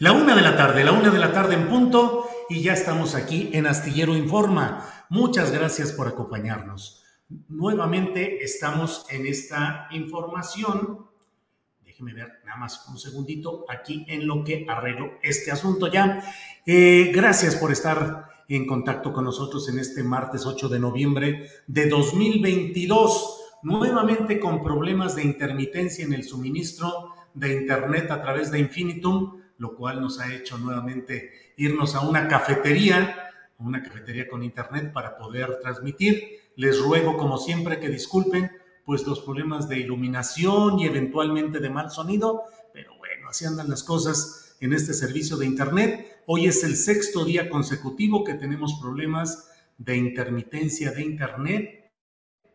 La una de la tarde, la una de la tarde en punto y ya estamos aquí en Astillero Informa. Muchas gracias por acompañarnos. Nuevamente estamos en esta información. Déjeme ver nada más un segundito aquí en lo que arreglo este asunto ya. Eh, gracias por estar en contacto con nosotros en este martes 8 de noviembre de 2022. Nuevamente con problemas de intermitencia en el suministro de Internet a través de Infinitum lo cual nos ha hecho nuevamente irnos a una cafetería, a una cafetería con internet para poder transmitir. Les ruego, como siempre, que disculpen pues los problemas de iluminación y eventualmente de mal sonido, pero bueno, así andan las cosas en este servicio de internet. Hoy es el sexto día consecutivo que tenemos problemas de intermitencia de internet.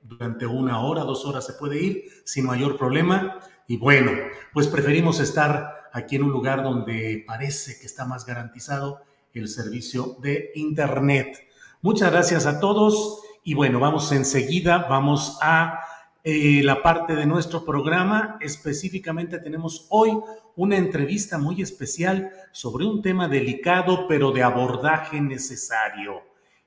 Durante una hora, dos horas se puede ir sin mayor problema. Y bueno, pues preferimos estar aquí en un lugar donde parece que está más garantizado el servicio de Internet. Muchas gracias a todos y bueno, vamos enseguida, vamos a eh, la parte de nuestro programa. Específicamente tenemos hoy una entrevista muy especial sobre un tema delicado pero de abordaje necesario.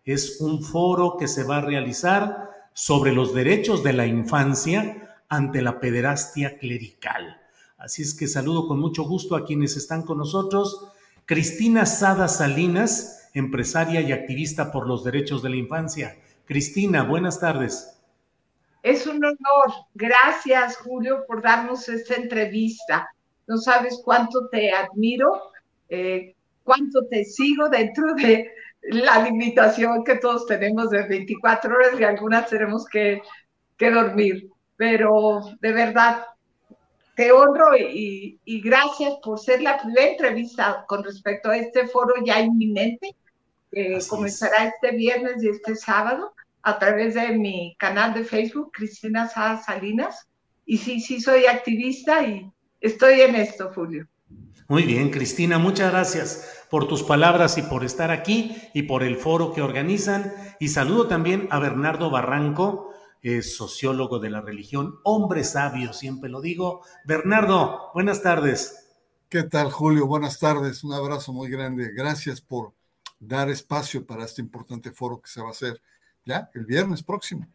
Es un foro que se va a realizar sobre los derechos de la infancia ante la pederastia clerical. Así es que saludo con mucho gusto a quienes están con nosotros. Cristina Sada Salinas, empresaria y activista por los derechos de la infancia. Cristina, buenas tardes. Es un honor. Gracias, Julio, por darnos esta entrevista. No sabes cuánto te admiro, eh, cuánto te sigo dentro de la limitación que todos tenemos de 24 horas y algunas tenemos que, que dormir. Pero de verdad, te honro y, gracias por ser la primera entrevista con respecto a este foro ya inminente, que comenzará este viernes y este sábado a través de mi canal de Facebook, Cristina Sada Salinas. Y sí, sí, soy activista y estoy en esto, Julio. Muy bien, Cristina, muchas gracias por tus palabras y por estar aquí y por el foro que organizan. Y saludo también a Bernardo Barranco, es sociólogo de la religión, hombre sabio, siempre lo digo. Bernardo, buenas tardes. ¿Qué tal, Julio? Buenas tardes, un abrazo muy grande. Gracias por dar espacio para este importante foro que se va a hacer ya el viernes próximo.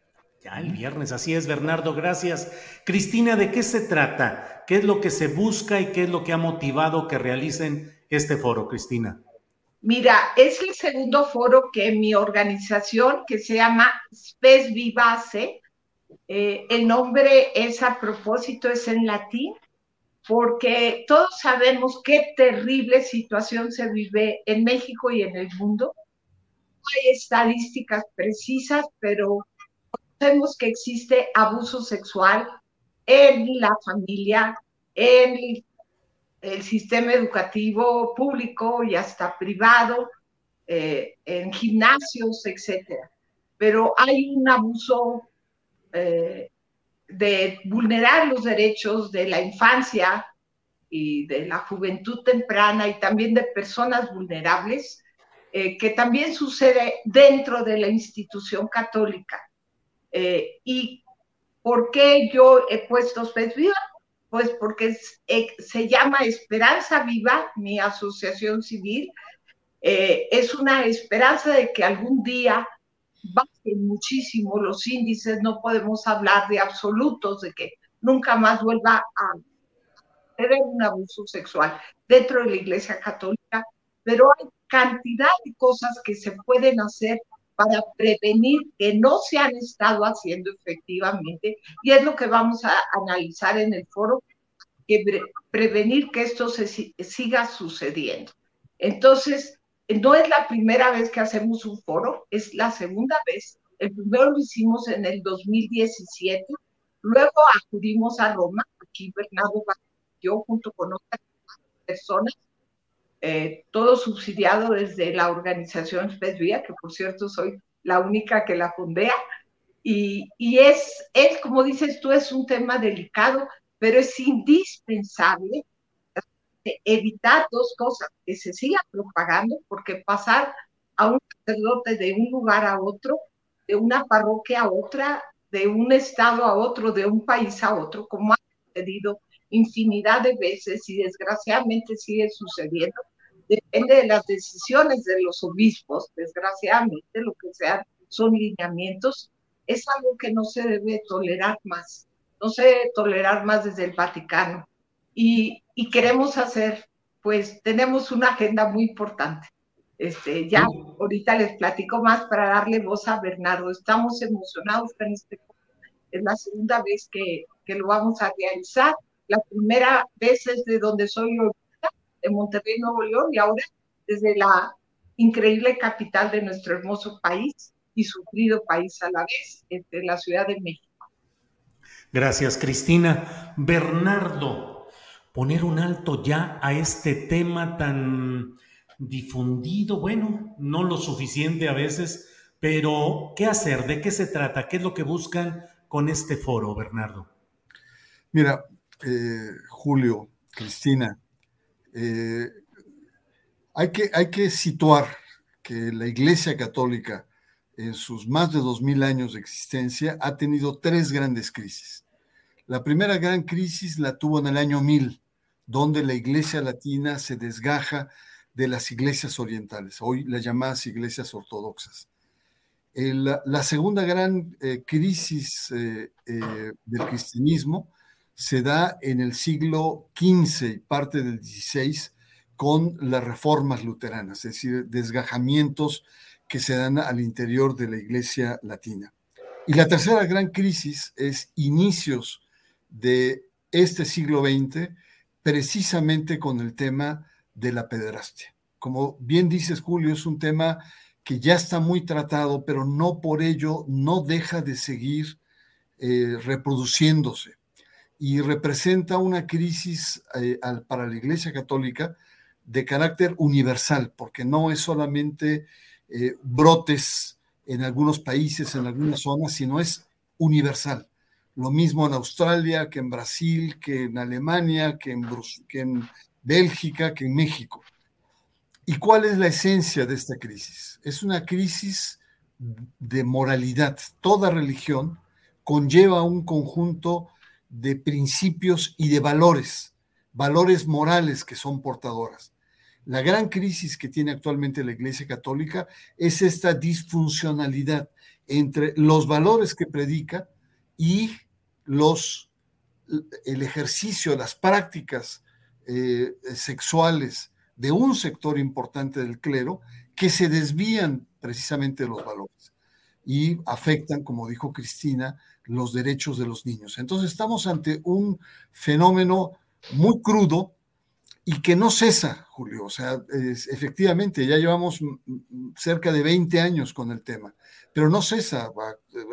Ya el viernes, así es, Bernardo, gracias. Cristina, ¿de qué se trata? ¿Qué es lo que se busca y qué es lo que ha motivado que realicen este foro, Cristina? Mira, es el segundo foro que mi organización, que se llama Spes Vivace, eh, el nombre es a propósito, es en latín, porque todos sabemos qué terrible situación se vive en México y en el mundo. No hay estadísticas precisas, pero sabemos que existe abuso sexual en la familia, en el sistema educativo público y hasta privado, eh, en gimnasios, etcétera. Pero hay un abuso eh, de vulnerar los derechos de la infancia y de la juventud temprana y también de personas vulnerables, eh, que también sucede dentro de la institución católica. ¿Y por qué yo he puesto Viva? Pues porque se llama Esperanza Viva, mi asociación civil, eh, es una esperanza de que algún día bajen muchísimo los índices, no podemos hablar de absolutos, de que nunca más vuelva a tener un abuso sexual dentro de la Iglesia Católica, pero hay cantidad de cosas que se pueden hacer para prevenir que no se han estado haciendo efectivamente, y es lo que vamos a analizar en el foro, que prevenir que esto se siga sucediendo. Entonces, no es la primera vez que hacemos un foro, es la segunda vez. El primero lo hicimos en el 2017, luego acudimos a Roma, aquí Bernardo yo junto con otras personas, eh, todo subsidiado desde la organización SPESVIA, que por cierto soy la única que la fundea, y, y es, es, como dices tú, es un tema delicado, pero es indispensable evitar dos cosas, que se siga propagando, porque pasar a un sacerdote de un lugar a otro, de una parroquia a otra, de un estado a otro, de un país a otro, como ha sucedido infinidad de veces y desgraciadamente sigue sucediendo, depende de las decisiones de los obispos, desgraciadamente lo que sean son lineamientos, es algo que no se debe tolerar más, no se debe tolerar más desde el Vaticano. Y, y queremos hacer, pues tenemos una agenda muy importante. Este, ya ahorita les platico más para darle voz a Bernardo. Estamos emocionados con este es la segunda vez que, que, lo vamos a realizar. La primera vez es de donde soy ahorita, de Monterrey, Nuevo León, y ahora desde la increíble capital de nuestro hermoso país y sufrido país a la vez, entre la Ciudad de México. Gracias, Cristina. Bernardo, poner un alto ya a este tema tan difundido, bueno, no lo suficiente a veces, pero ¿qué hacer? ¿De qué se trata? ¿Qué es lo que buscan con este foro, Bernardo? Mira, eh, Julio, Cristina, eh, hay, que, hay que situar que la Iglesia Católica en sus más de dos mil años de existencia ha tenido tres grandes crisis. La primera gran crisis la tuvo en el año 1000, donde la iglesia latina se desgaja de las iglesias orientales, hoy las llamadas iglesias ortodoxas. la segunda gran eh, crisis eh, eh, del cristianismo se da en el siglo XV y parte del XVI con las reformas luteranas, es decir, desgajamientos que se dan al interior de la iglesia latina. Y la tercera gran crisis es inicios de este siglo XX, precisamente con el tema de la pederastia. Como bien dices, Julio, es un tema que ya está muy tratado, pero no por ello no deja de seguir eh, reproduciéndose y representa una crisis eh, para la Iglesia Católica de carácter universal, porque no es solamente eh, brotes en algunos países, en algunas zonas, sino es universal. Lo mismo en Australia, que en Brasil, que en Alemania, que en, que en Bélgica, que en México. ¿Y cuál es la esencia de esta crisis? Es una crisis de moralidad. Toda religión conlleva un conjunto de principios y de valores, valores morales que son portadoras. La gran crisis que tiene actualmente la Iglesia Católica es esta disfuncionalidad entre los valores que predica y los, el ejercicio, las prácticas eh, sexuales de un sector importante del clero que se desvían precisamente de los valores y afectan, como dijo Cristina, los derechos de los niños. Entonces estamos ante un fenómeno muy crudo y que no cesa, Julio. O sea, efectivamente, ya llevamos cerca de 20 años con el tema, pero no cesa.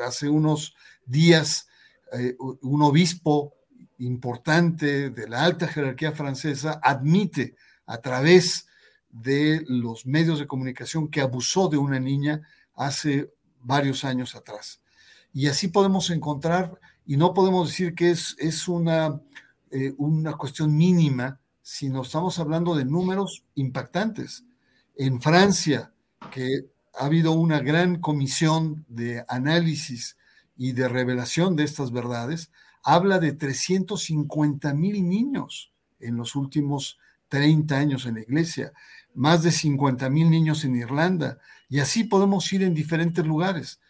Hace unos días eh, un obispo importante de la alta jerarquía francesa admite a través de los medios de comunicación que abusó de una niña hace varios años atrás. Y así podemos encontrar, y no podemos decir que es, es una, eh, una cuestión mínima, sino estamos hablando de números impactantes. En Francia, que ha habido una gran comisión de análisis y de revelación de estas verdades, habla de 350 mil niños en los últimos 30 años en la iglesia, más de 50 mil niños en Irlanda, y así podemos ir en diferentes lugares.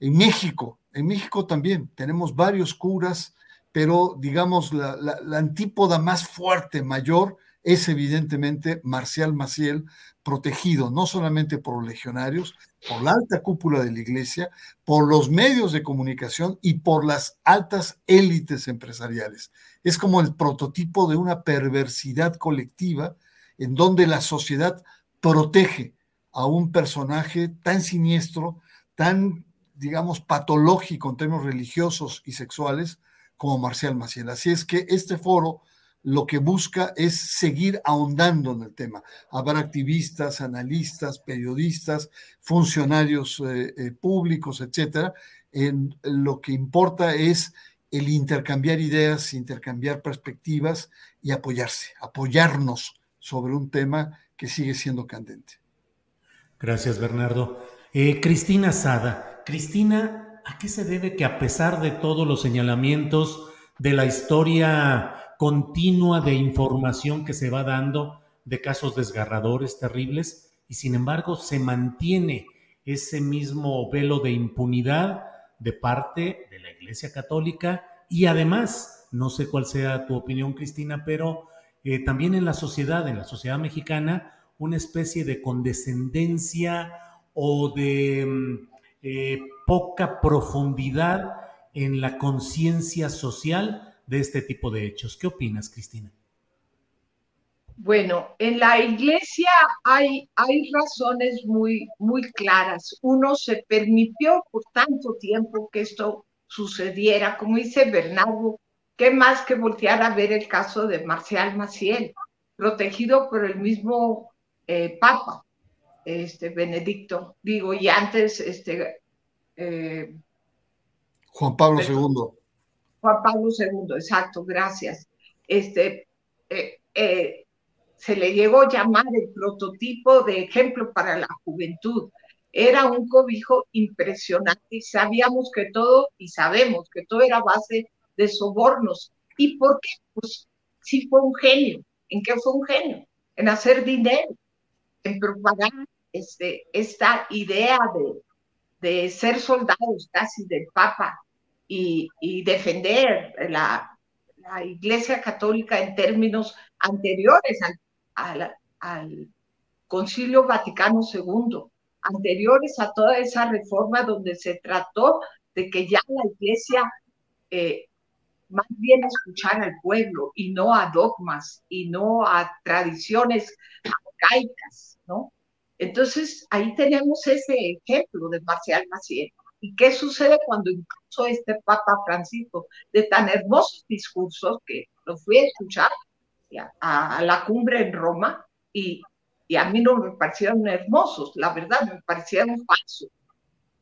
En México, en México también tenemos varios curas, pero digamos la, la antípoda más fuerte, mayor, es evidentemente Marcial Maciel, protegido no solamente por los legionarios, por la alta cúpula de la iglesia, por los medios de comunicación y por las altas élites empresariales. Es como el prototipo de una perversidad colectiva en donde la sociedad protege a un personaje tan siniestro, tan, digamos, patológico en términos religiosos y sexuales como Marcial Maciel. Así es que este foro lo que busca es seguir ahondando en el tema. Habrá activistas, analistas, periodistas, funcionarios eh, eh, públicos, etcétera. En, lo que importa es el intercambiar ideas, intercambiar perspectivas y apoyarse, apoyarnos sobre un tema que sigue siendo candente. Gracias, Bernardo. Eh, Cristina Sada. Cristina, ¿a qué se debe que a pesar de todos los señalamientos de la historia continua de información que se va dando de casos desgarradores, terribles, y sin embargo se mantiene ese mismo velo de impunidad de parte de la Iglesia Católica. Y además, no sé cuál sea tu opinión, Cristina, pero eh, también en la sociedad, en la sociedad mexicana, una especie de condescendencia o de mm, eh, poca profundidad en la conciencia social de este tipo de hechos. ¿Qué opinas, Cristina? Bueno, en la iglesia hay, hay razones muy, muy claras. Uno se permitió por tanto tiempo que esto sucediera, como dice Bernardo, ¿qué más que voltear a ver el caso de Marcial Maciel, protegido por el mismo eh, Papa, este Benedicto, digo, y antes este eh, Juan Pablo II. Pablo II, exacto, gracias. Este, eh, eh, se le llegó a llamar el prototipo de ejemplo para la juventud. Era un cobijo impresionante y sabíamos que todo, y sabemos que todo era base de sobornos. ¿Y por qué? Pues sí fue un genio. ¿En qué fue un genio? En hacer dinero, en propagar este, esta idea de, de ser soldados casi del Papa y, defender la, Iglesia Católica en términos anteriores al, al, Concilio Vaticano II, anteriores a toda esa reforma donde se trató de que ya la Iglesia eh, más bien escuchara al pueblo y no a dogmas y no a tradiciones arcaicas, ¿no? Entonces, ahí tenemos ese ejemplo de Marcial Maciel. ¿Y qué sucede cuando incluso este Papa Francisco, de tan hermosos discursos que lo fui a escuchar a, la cumbre en Roma y, y, a mí no me parecieron hermosos, la verdad, me parecieron falsos.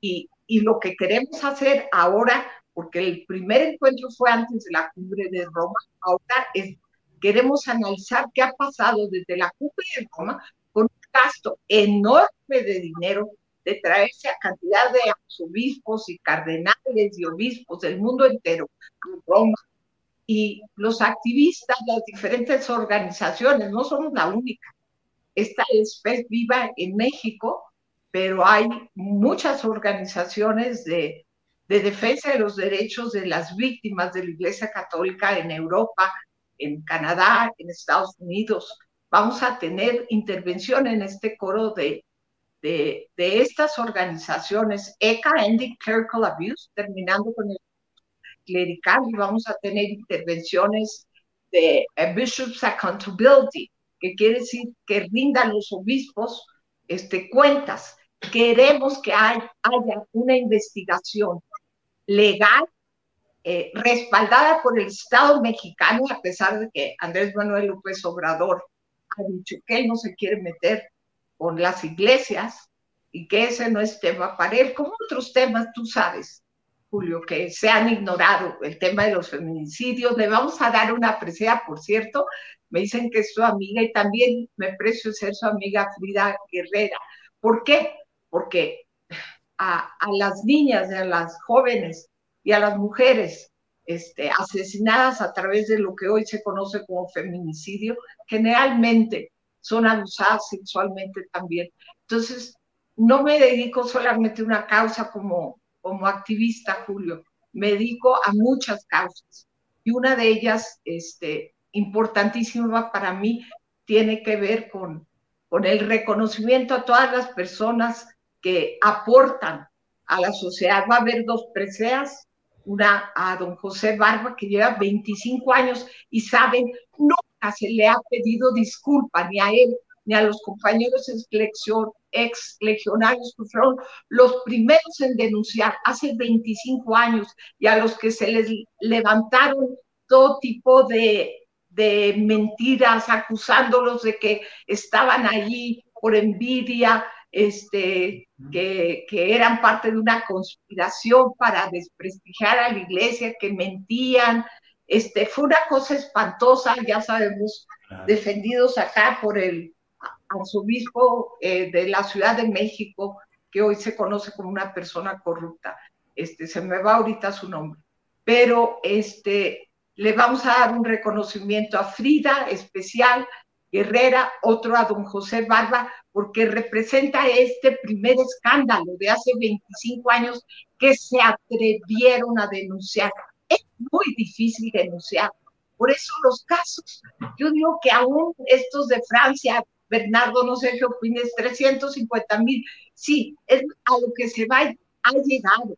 Y, y lo que queremos hacer ahora, porque el primer encuentro fue antes de la cumbre de Roma, ahora es, queremos analizar qué ha pasado desde la cumbre de Roma con un gasto enorme de dinero de traerse a cantidad de arzobispos y cardenales y obispos del mundo entero a Roma. Y los activistas, las diferentes organizaciones, no somos la única. Esta es viva en México, pero hay muchas organizaciones de, de defensa de los derechos de las víctimas de la Iglesia Católica en Europa, en Canadá, en Estados Unidos. Vamos a tener intervención en este coro de de, estas organizaciones, ECA, Ending Clerical Abuse, terminando con el clerical, y vamos a tener intervenciones de Bishops Accountability, que quiere decir que rindan los obispos este, cuentas. Queremos que haya una investigación legal eh, respaldada por el Estado mexicano, a pesar de que Andrés Manuel López Obrador ha dicho que él no se quiere meter con las iglesias y que ese no es tema para él, como otros temas, tú sabes, Julio, que se han ignorado, el tema de los feminicidios. Le vamos a dar una presea, por cierto, me dicen que es su amiga y también me precio ser su amiga Frida Guerrera. ¿Por qué? Porque a, las niñas, a las jóvenes y a las mujeres este, asesinadas a través de lo que hoy se conoce como feminicidio, generalmente son abusadas sexualmente también. Entonces, no me dedico solamente a una causa como, como activista, Julio, me dedico a muchas causas. Y una de ellas, este, importantísima para mí, tiene que ver con, con el reconocimiento a todas las personas que aportan a la sociedad. Va a haber dos preseas, una a don José Barba, que lleva 25 años y saben, nunca se le ha pedido disculpa ni a él ni a los compañeros ex legionarios que fueron los primeros en denunciar hace 25 años y a los que se les levantaron todo tipo de, de mentiras acusándolos de que estaban allí por envidia, este, que, que, eran parte de una conspiración para desprestigiar a la iglesia, que mentían. Este, fue una cosa espantosa, ya sabemos, defendidos acá por el arzobispo eh, de la Ciudad de México, que hoy se conoce como una persona corrupta. Este, se me va ahorita su nombre. Pero este, le vamos a dar un reconocimiento a Frida especial, Herrera, otro a don José Barba, porque representa este primer escándalo de hace 25 años que se atrevieron a denunciar. Es muy difícil denunciar. Por eso los casos, yo digo que aún estos de Francia, Bernardo, no sé qué opines, 350 mil, sí, es a lo que se va, ha llegado,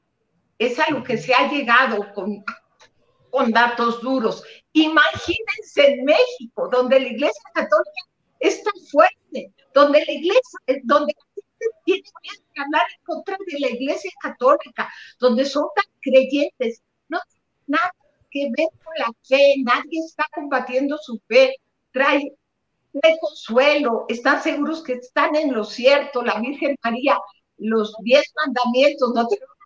es a lo que se ha llegado con, con datos duros. Imagínense en México, donde la Iglesia Católica es tan fuerte, donde la Iglesia, eh, donde la gente tiene que hablar en contra de la Iglesia Católica, donde son tan creyentes, no nada que ver con la fe, nadie está combatiendo su fe, trae consuelo, están seguros que están en lo cierto, la Virgen María, los diez mandamientos, no tenemos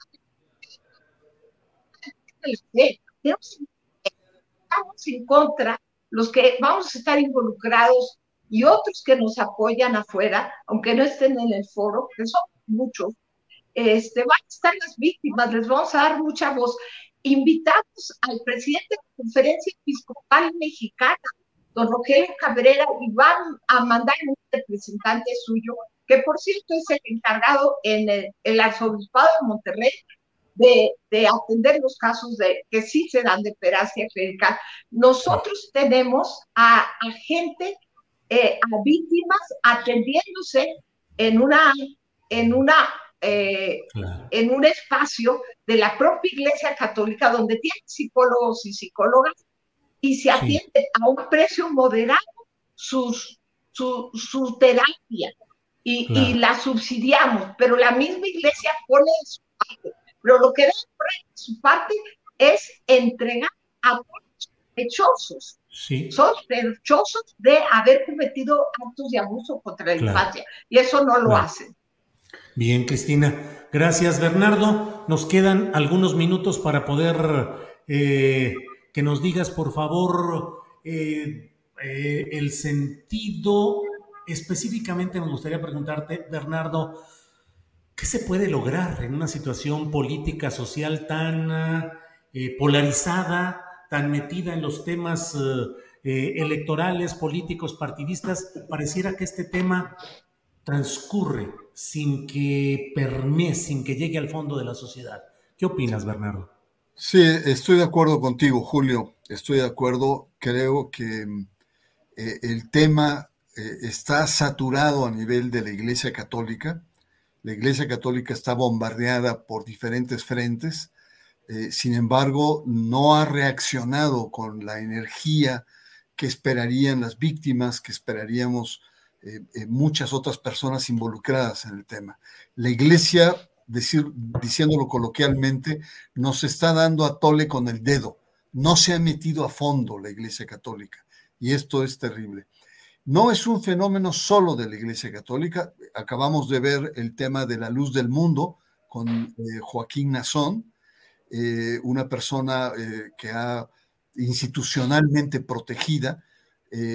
estamos en contra, los que vamos a estar involucrados y otros que nos apoyan afuera, aunque no estén en el foro, que son muchos, este, van a estar las víctimas, les vamos a dar mucha voz. Invitamos al presidente de la Conferencia Episcopal Mexicana, don Rogelio Cabrera, y van a mandar un representante suyo, que por cierto es el encargado en el, arzobispado de Monterrey de, atender los casos de que sí se dan de peracia clerical. Nosotros tenemos a, gente, eh, a víctimas atendiéndose en una, en una eh, en un espacio de la propia Iglesia Católica donde tiene psicólogos y psicólogas y se atiende a un precio moderado sus, su, su terapia y, la subsidiamos, pero la misma iglesia pone su parte. Pero lo que debe poner su parte es entregar a sospechosos. Sospechosos de haber cometido actos de abuso contra la infancia. Y eso no lo hacen. Bien, Cristina. Gracias, Bernardo. Nos quedan algunos minutos para poder eh, que nos digas, por favor, eh, eh, el sentido, específicamente me gustaría preguntarte, Bernardo, ¿qué se puede lograr en una situación política, social tan polarizada, tan metida en los temas electorales, políticos, partidistas? Pareciera que este tema transcurre sin que permee, sin que llegue al fondo de la sociedad. ¿Qué opinas, Bernardo? Sí, estoy de acuerdo contigo, Julio. Estoy de acuerdo. Creo que eh, el tema eh, está saturado a nivel de la Iglesia Católica. La Iglesia Católica está bombardeada por diferentes frentes. Eh, sin embargo, no ha reaccionado con la energía que esperarían las víctimas, que esperaríamos muchas otras personas involucradas en el tema. La Iglesia decir, diciéndolo coloquialmente, nos está dando a tole con el dedo. No se ha metido a fondo la Iglesia Católica y esto es terrible. No es un fenómeno solo de la Iglesia Católica. Acabamos de ver el tema de la luz del mundo con eh, Joaquín Nazón, eh, una persona eh, que ha institucionalmente protegida.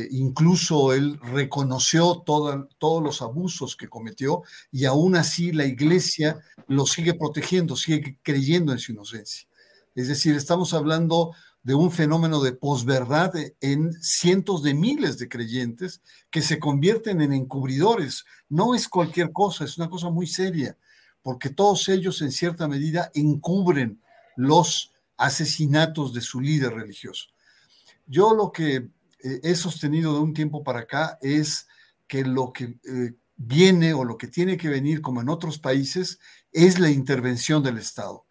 Incluso él reconoció todos los abusos que cometió y aún así la iglesia lo sigue protegiendo, sigue creyendo en su inocencia. Es decir, estamos hablando de un fenómeno de posverdad en cientos de miles de creyentes que se convierten en encubridores. No es cualquier cosa, es una cosa muy seria, porque todos ellos en cierta medida encubren los asesinatos de su líder religioso. Yo lo que eh, he sostenido de un tiempo para acá es que lo que eh, viene o lo que tiene que venir, como en otros países, es la intervención del Estado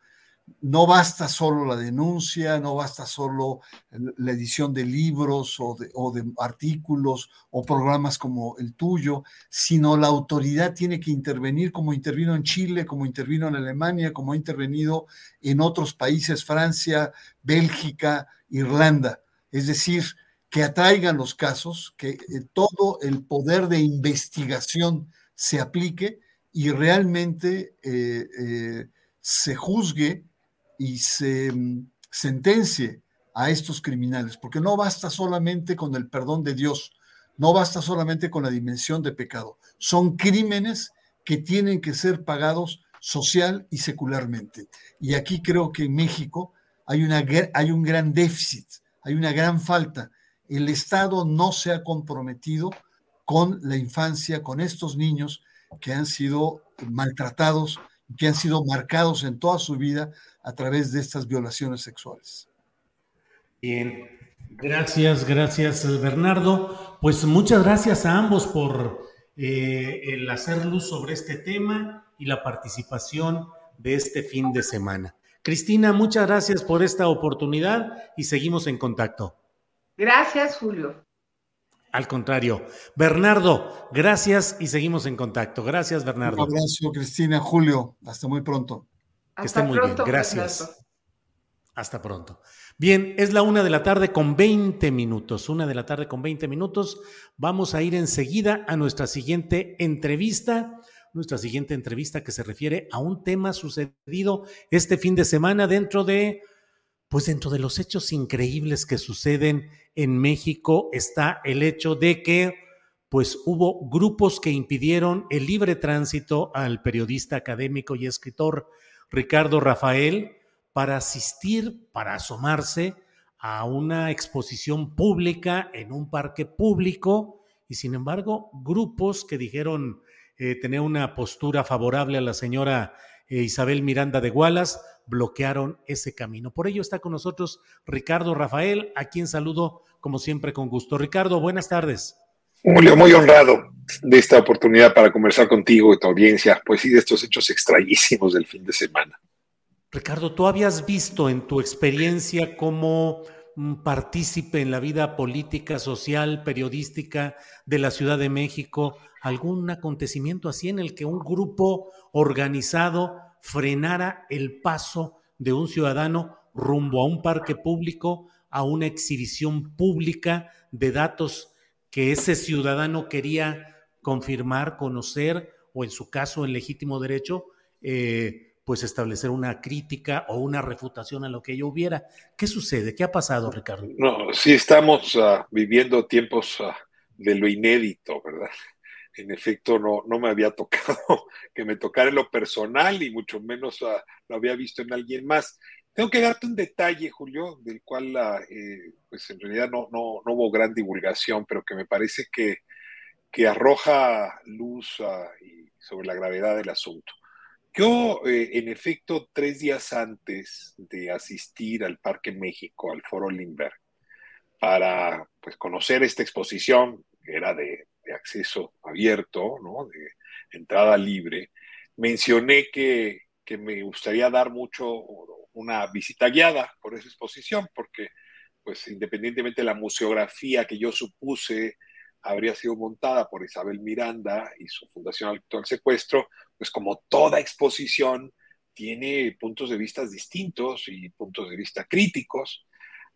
no basta solo la denuncia, no basta solo la edición de libros o de, artículos o programas como el tuyo, sino la autoridad tiene que intervenir como intervino en Chile, como intervino en Alemania, como ha intervenido en otros países, Francia, Bélgica, Irlanda. Es decir, que atraigan los casos, que eh, todo el poder de investigación se aplique y realmente eh, eh, se juzgue y se mm, sentencie a estos criminales, porque no basta solamente con el perdón de Dios, no basta solamente con la dimensión de pecado, son crímenes que tienen que ser pagados social y secularmente. Y aquí creo que en México hay, una, hay un gran déficit, hay una gran falta. El Estado no se ha comprometido con la infancia, con estos niños que han sido maltratados, que han sido marcados en toda su vida a través de estas violaciones sexuales. Bien, gracias, gracias Bernardo. Pues muchas gracias a ambos por eh, el hacer luz sobre este tema y la participación de este fin de semana. Cristina, muchas gracias por esta oportunidad y seguimos en contacto. Gracias, Julio. Al contrario. Bernardo, gracias y seguimos en contacto. Gracias, Bernardo. Un abrazo, Cristina, Julio. Hasta muy pronto. Que esté muy bien. Gracias. Hasta pronto. Bien, es la una de la tarde con 20 minutos. Una de la tarde con 20 minutos. Vamos a ir enseguida a nuestra siguiente entrevista. Nuestra siguiente entrevista que se refiere a un tema sucedido este fin de semana dentro de, pues dentro de los hechos increíbles que suceden en México está el hecho de que, pues hubo grupos que impidieron el libre tránsito al periodista académico y escritor Ricardo Rafael para asistir, para asomarse a una exposición pública en un parque público y sin embargo grupos que dijeron eh, tener una postura favorable a la señora eh, Isabel Miranda de Gualas bloquearon ese camino. Por ello está con nosotros Ricardo Rafael, a quien saludo como siempre con gusto. Ricardo, buenas tardes. Julio, muy honrado de esta oportunidad para conversar contigo y tu audiencia, pues sí, de estos hechos extrañísimos del fin de semana. Ricardo, ¿tú habías visto en tu experiencia como partícipe en la vida política, social, periodística de la Ciudad de México algún acontecimiento así en el que un grupo organizado frenara el paso de un ciudadano rumbo a un parque público, a una exhibición pública de datos que ese ciudadano quería confirmar, conocer o en su caso en legítimo derecho, eh, pues establecer una crítica o una refutación a lo que ello hubiera. ¿Qué sucede? ¿Qué ha pasado, Ricardo? No, sí estamos ah, viviendo tiempos ah, de lo inédito, ¿verdad? En efecto, no, no me había tocado que me tocara en lo personal y mucho menos ah, lo había visto en alguien más. Tengo que darte un detalle, Julio, del cual eh, pues en realidad no, no, no, hubo gran divulgación, pero que me parece que, que arroja luz ah, sobre la gravedad del asunto. Yo, eh, en efecto, tres días antes de asistir al Parque México, al Foro Lindbergh, para pues, conocer esta exposición, era de, de acceso abierto, ¿no? de entrada libre, mencioné que, que me gustaría dar mucho una visita guiada por esa exposición, porque pues independientemente de la museografía que yo supuse habría sido montada por Isabel Miranda y su Fundación Alto al Secuestro, pues como toda exposición tiene puntos de vista distintos y puntos de vista críticos.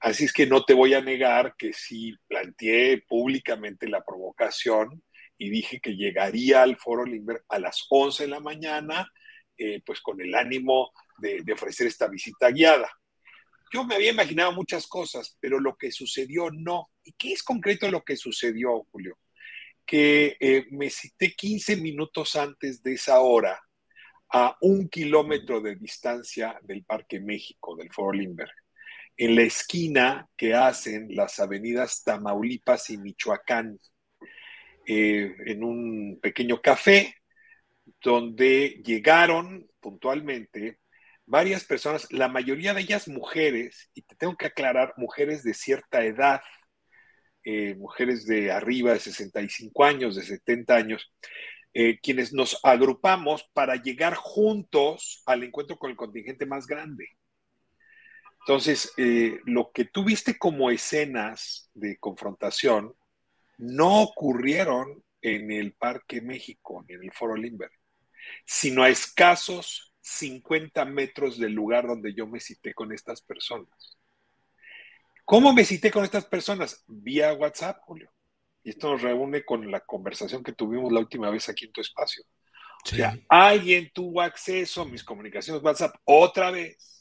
Así es que no te voy a negar que sí planteé públicamente la provocación y dije que llegaría al Foro Limber a las 11 de la mañana, eh, pues con el ánimo de, ofrecer esta visita guiada. Yo me había imaginado muchas cosas, pero lo que sucedió no. ¿Y qué es concreto lo que sucedió, Julio? Que eh, me cité 15 minutos antes de esa hora a un kilómetro de distancia del Parque México, del Foro Limberg, en la esquina que hacen las avenidas Tamaulipas y Michoacán, eh, en un pequeño café donde llegaron puntualmente varias personas, la mayoría de ellas mujeres, y te tengo que aclarar, mujeres de cierta edad, eh, mujeres de arriba de 65 años, de 70 años, eh, quienes nos agrupamos para llegar juntos al encuentro con el contingente más grande. Entonces, eh, lo que tú viste como escenas de confrontación no ocurrieron en el Parque México, ni en el Foro Limber, sino a escasos 50 metros del lugar donde yo me cité con estas personas. ¿Cómo me cité con estas personas? Vía WhatsApp, Julio. Y esto nos reúne con la conversación que tuvimos la última vez aquí en tu espacio. O sea, alguien tuvo acceso a mis comunicaciones WhatsApp otra vez.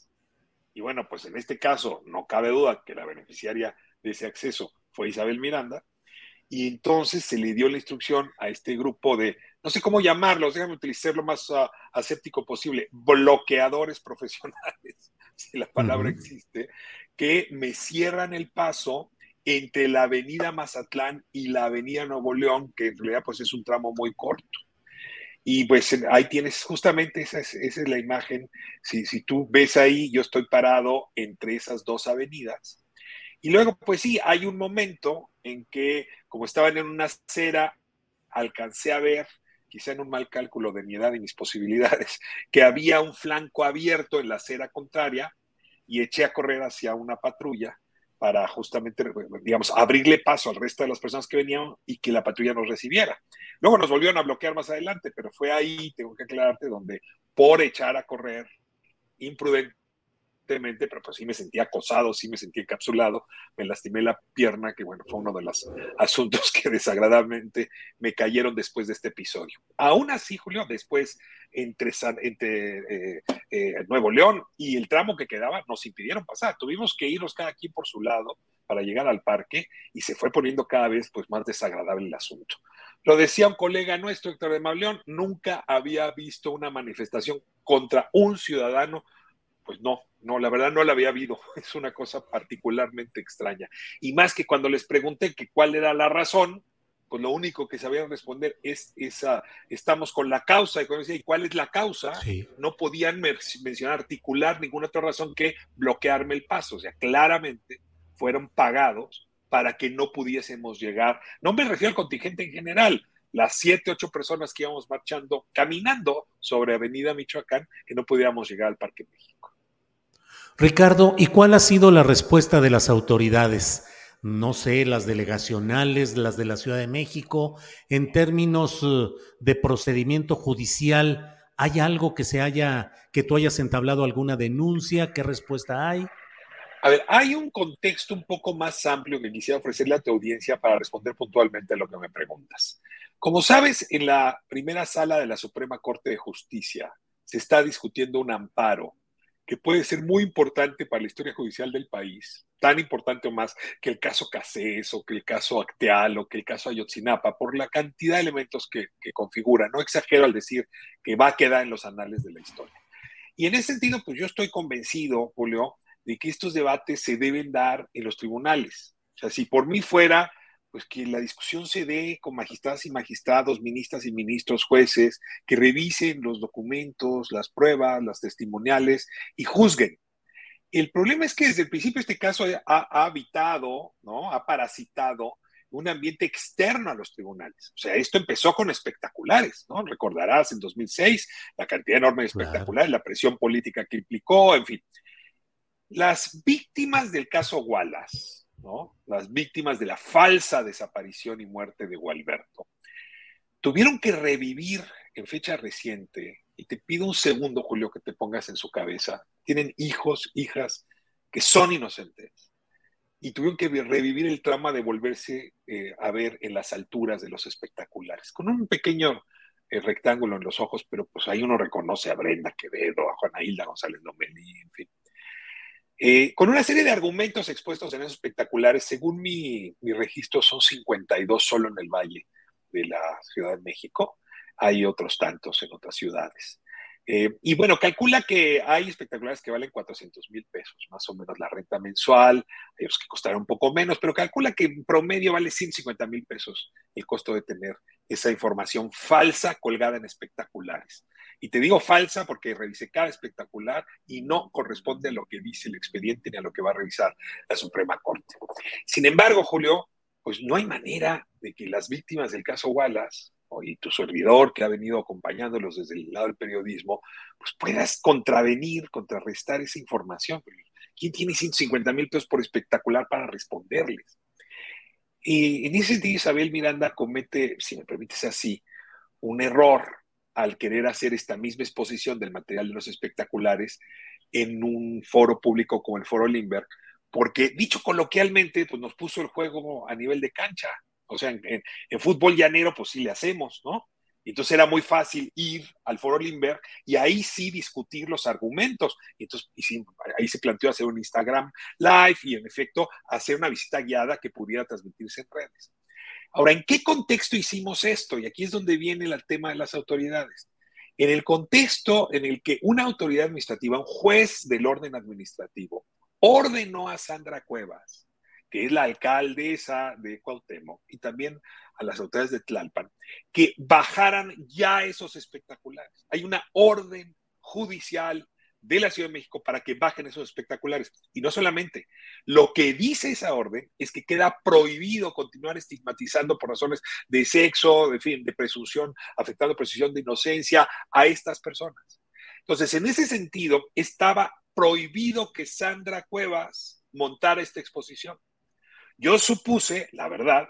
Y bueno, pues en este caso no cabe duda que la beneficiaria de ese acceso fue Isabel Miranda. Y entonces se le dio la instrucción a este grupo de no sé cómo llamarlos, déjame utilizar lo más uh, aséptico posible, bloqueadores profesionales, si la palabra existe, que me cierran el paso entre la avenida Mazatlán y la avenida Nuevo León, que en realidad pues es un tramo muy corto. Y pues ahí tienes justamente esa es, esa es la imagen. Si, si tú ves ahí, yo estoy parado entre esas dos avenidas. Y luego, pues sí, hay un momento en que, como estaban en una acera, alcancé a ver quizá en un mal cálculo de mi edad y mis posibilidades, que había un flanco abierto en la acera contraria y eché a correr hacia una patrulla para justamente, digamos, abrirle paso al resto de las personas que venían y que la patrulla nos recibiera. Luego nos volvieron a bloquear más adelante, pero fue ahí, tengo que aclararte, donde por echar a correr imprudente pero pues sí me sentía acosado, sí me sentía encapsulado, me lastimé la pierna, que bueno, fue uno de los asuntos que desagradablemente me cayeron después de este episodio. Aún así, Julio, después entre, entre eh, eh, Nuevo León y el tramo que quedaba nos impidieron pasar, tuvimos que irnos cada quien por su lado para llegar al parque y se fue poniendo cada vez pues más desagradable el asunto. Lo decía un colega nuestro, Héctor de Mauleón, nunca había visto una manifestación contra un ciudadano pues no, no, la verdad no la había habido. Es una cosa particularmente extraña. Y más que cuando les pregunté que cuál era la razón, pues lo único que sabían responder es esa, estamos con la causa. Y cuando decía, ¿y cuál es la causa? No podían mencionar, articular ninguna otra razón que bloquearme el paso. O sea, claramente fueron pagados para que no pudiésemos llegar. No me refiero al contingente en general, las siete, ocho personas que íbamos marchando, caminando sobre Avenida Michoacán, que no pudiéramos llegar al Parque México. Ricardo, ¿y cuál ha sido la respuesta de las autoridades? No sé, las delegacionales, las de la Ciudad de México, en términos eh, de procedimiento judicial, ¿hay algo que se haya, que tú hayas entablado alguna denuncia? ¿Qué respuesta hay? A ver, hay un contexto un poco más amplio que quisiera ofrecerle a tu audiencia para responder puntualmente a lo que me preguntas. Como sabes, en la primera sala de la Suprema Corte de Justicia se está discutiendo un amparo que puede ser muy importante para la historia judicial del país, tan importante o más que el caso Casés o que el caso Acteal o que el caso Ayotzinapa, por la cantidad de elementos que, configura. No exagero al decir que va a quedar en los anales de la historia. Y en ese sentido, pues yo estoy convencido, Julio, de que estos debates se deben dar en los tribunales. O sea, si por mí fuera, pues que la discusión se dé con magistradas y magistrados, ministras y ministros, jueces, que revisen los documentos, las pruebas, las testimoniales y juzguen. El problema es que desde el principio este caso ha, habitado, ¿no? Ha parasitado un ambiente externo a los tribunales. O sea, esto empezó con espectaculares, ¿no? Recordarás en 2006 la cantidad enorme de espectaculares, la presión política que implicó, en fin. Las víctimas del caso Wallace las víctimas de la falsa desaparición y muerte de Gualberto, tuvieron que revivir en fecha reciente, y te pido un segundo, Julio, que te pongas en su cabeza, tienen hijos, hijas que son inocentes, y tuvieron que revivir el trama de volverse eh, a ver en las alturas de los espectaculares, con un pequeño eh, rectángulo en los ojos, pero pues ahí uno reconoce a Brenda Quevedo, a Juana Hilda González Lomelí, en fin. Eh, con una serie de argumentos expuestos en esos espectaculares, según mi, registro, son 52 solo en el Valle de la Ciudad de México. Hay otros tantos en otras ciudades. Eh, y bueno, calcula que hay espectaculares que valen 400 mil pesos, más o menos la renta mensual, hay otros que costarán un poco menos, pero calcula que en promedio vale 150 mil pesos el costo de tener esa información falsa colgada en espectaculares. Y te digo falsa porque revisé cada espectacular y no corresponde a lo que dice el expediente ni a lo que va a revisar la Suprema Corte. Sin embargo, Julio, pues no hay manera de que las víctimas del caso Wallace y tu servidor que ha venido acompañándolos desde el lado del periodismo, pues puedas contravenir, contrarrestar esa información. ¿Quién tiene 150 mil pesos por espectacular para responderles? Y en ese sentido, Isabel Miranda comete, si me permites así, un error al querer hacer esta misma exposición del material de los espectaculares en un foro público como el Foro Limberg, porque dicho coloquialmente, pues nos puso el juego a nivel de cancha. O sea, en, fútbol llanero, pues sí le hacemos, ¿no? Entonces era muy fácil ir al foro Limberg y ahí sí discutir los argumentos. Entonces ahí se planteó hacer un Instagram live y en efecto hacer una visita guiada que pudiera transmitirse en redes. Ahora, ¿en qué contexto hicimos esto? Y aquí es donde viene el tema de las autoridades. En el contexto en el que una autoridad administrativa, un juez del orden administrativo, ordenó a Sandra Cuevas que es la alcaldesa de Cuauhtémoc, y también a las autoridades de Tlalpan, que bajaran ya esos espectaculares. Hay una orden judicial de la Ciudad de México para que bajen esos espectaculares. Y no solamente, lo que dice esa orden es que queda prohibido continuar estigmatizando por razones de sexo, de, fin, de presunción, afectando presunción de inocencia a estas personas. Entonces, en ese sentido, estaba prohibido que Sandra Cuevas montara esta exposición. Yo supuse, la verdad,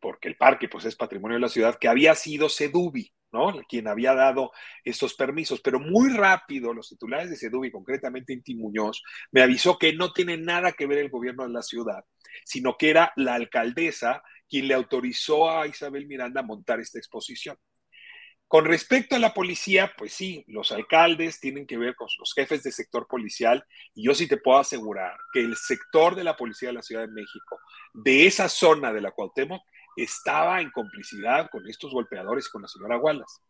porque el parque pues es patrimonio de la ciudad, que había sido Sedubi, ¿no? Quien había dado estos permisos, pero muy rápido los titulares de Sedubi, concretamente Inti Muñoz, me avisó que no tiene nada que ver el gobierno de la ciudad, sino que era la alcaldesa quien le autorizó a Isabel Miranda a montar esta exposición. Con respecto a la policía, pues sí, los alcaldes tienen que ver con los jefes de sector policial y yo sí te puedo asegurar que el sector de la policía de la Ciudad de México, de esa zona de la Cuauhtémoc, estaba en complicidad con estos golpeadores con la señora Wallace.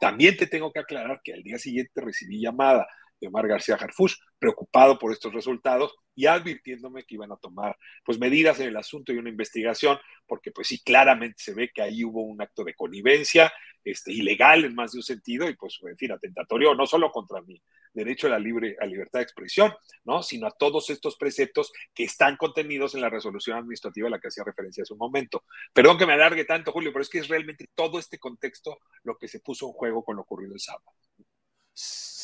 También te tengo que aclarar que al día siguiente recibí llamada de Omar García Harfush, preocupado por estos resultados y advirtiéndome que iban a tomar pues medidas en el asunto y una investigación, porque pues sí, claramente se ve que ahí hubo un acto de connivencia, este, ilegal en más de un sentido y pues, en fin, atentatorio no solo contra mi derecho a la libre, a libertad de expresión, ¿no? Sino a todos estos preceptos que están contenidos en la resolución administrativa a la que hacía referencia hace un momento. Perdón que me alargue tanto, Julio, pero es que es realmente todo este contexto lo que se puso en juego con lo ocurrido el sábado.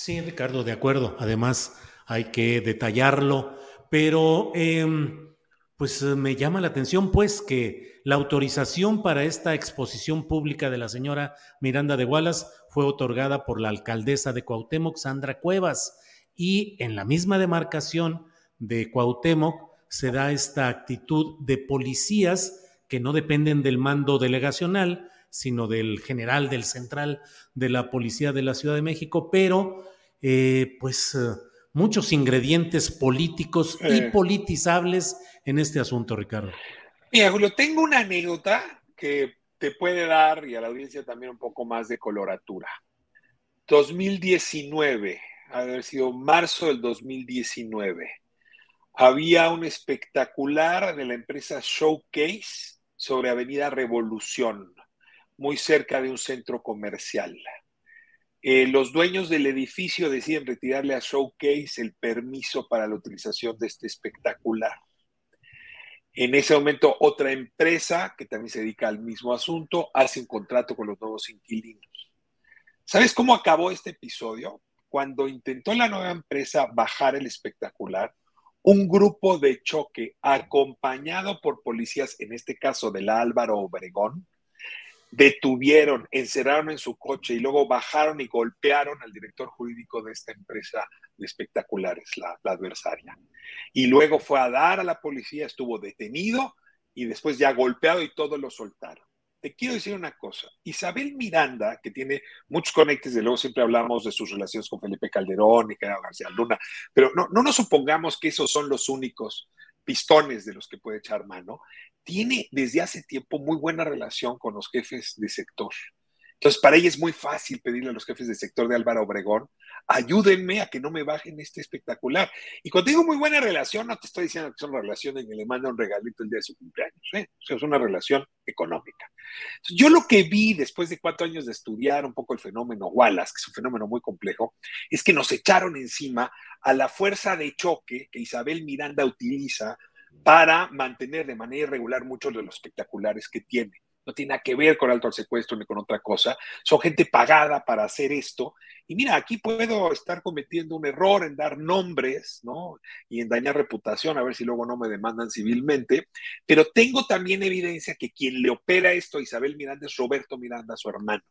Sí, Ricardo, de acuerdo. Además, hay que detallarlo, pero em, pues me llama la atención, pues, que la autorización para esta exposición pública de la señora Miranda de Wallace fue otorgada por la alcaldesa de Cuauhtémoc, Sandra Cuevas, y en la misma demarcación de Cuauhtémoc se da esta actitud de policías que no dependen del mando delegacional, sino del general, del central de la Policía de la Ciudad de México, pero eh, pues eh, muchos ingredientes políticos y eh. politizables en este asunto, Ricardo. Mira, Julio, tengo una anécdota que te puede dar y a la audiencia también un poco más de coloratura. 2019, haber sido marzo del 2019, había un espectacular de la empresa Showcase sobre Avenida Revolución, muy cerca de un centro comercial. Eh, los dueños del edificio deciden retirarle a Showcase el permiso para la utilización de este espectacular. En ese momento, otra empresa que también se dedica al mismo asunto hace un contrato con los nuevos inquilinos. ¿Sabes cómo acabó este episodio? Cuando intentó la nueva empresa bajar el espectacular, un grupo de choque acompañado por policías, en este caso de la Álvaro Obregón, detuvieron, encerraron en su coche y luego bajaron y golpearon al director jurídico de esta empresa de espectaculares, la, adversaria. Y luego fue a dar a la policía, estuvo detenido y después ya golpeado y todos lo soltaron te quiero decir una cosa. Isabel Miranda, que tiene muchos conectes, de luego siempre hablamos de sus relaciones con Felipe Calderón y García Luna, pero no, no nos supongamos que esos son los únicos pistones de los que puede echar mano. Tiene desde hace tiempo muy buena relación con los jefes de sector. Entonces, para ella es muy fácil pedirle a los jefes de sector de Álvaro Obregón, ayúdenme a que no me bajen este espectacular. Y cuando digo muy buena relación, no te estoy diciendo que son relaciones que le manda un regalito el día de su cumpleaños, ¿eh? o sea, es una relación económica. yo lo que vi después de cuatro años de estudiar un poco el fenómeno Wallace, que es un fenómeno muy complejo, es que nos echaron encima a la fuerza de choque que Isabel Miranda utiliza para mantener de manera irregular muchos de los espectaculares que tiene no tiene que ver con alto al secuestro ni con otra cosa. Son gente pagada para hacer esto. Y mira, aquí puedo estar cometiendo un error en dar nombres, ¿no? Y en dañar reputación, a ver si luego no me demandan civilmente. Pero tengo también evidencia que quien le opera esto a Isabel Miranda es Roberto Miranda, su hermano,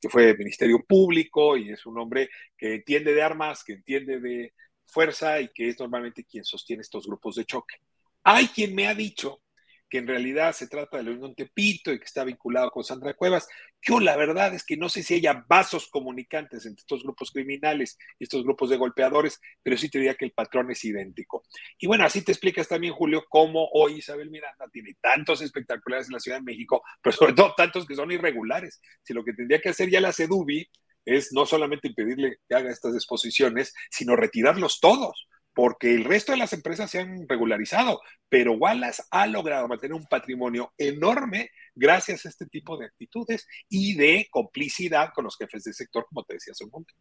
que fue Ministerio Público y es un hombre que entiende de armas, que entiende de fuerza y que es normalmente quien sostiene estos grupos de choque. Hay quien me ha dicho que en realidad se trata de León Tepito y que está vinculado con Sandra Cuevas. Yo la verdad es que no sé si haya vasos comunicantes entre estos grupos criminales y estos grupos de golpeadores, pero sí te diría que el patrón es idéntico. Y bueno, así te explicas también, Julio, cómo hoy Isabel Miranda tiene tantos espectaculares en la Ciudad de México, pero sobre todo tantos que son irregulares. Si lo que tendría que hacer ya la CEDUBI es no solamente impedirle que haga estas exposiciones, sino retirarlos todos porque el resto de las empresas se han regularizado, pero Wallace ha logrado mantener un patrimonio enorme gracias a este tipo de actitudes y de complicidad con los jefes del sector, como te decía hace un momento.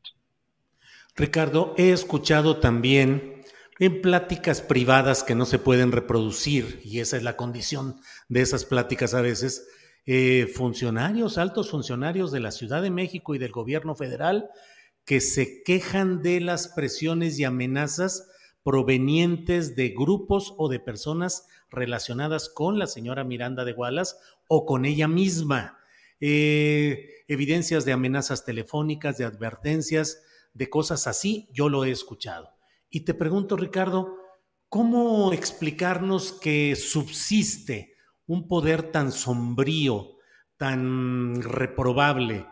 Ricardo, he escuchado también en pláticas privadas que no se pueden reproducir, y esa es la condición de esas pláticas a veces, eh, funcionarios, altos funcionarios de la Ciudad de México y del gobierno federal que se quejan de las presiones y amenazas provenientes de grupos o de personas relacionadas con la señora Miranda de Wallace o con ella misma. Eh, evidencias de amenazas telefónicas, de advertencias, de cosas así, yo lo he escuchado. Y te pregunto, Ricardo, ¿cómo explicarnos que subsiste un poder tan sombrío, tan reprobable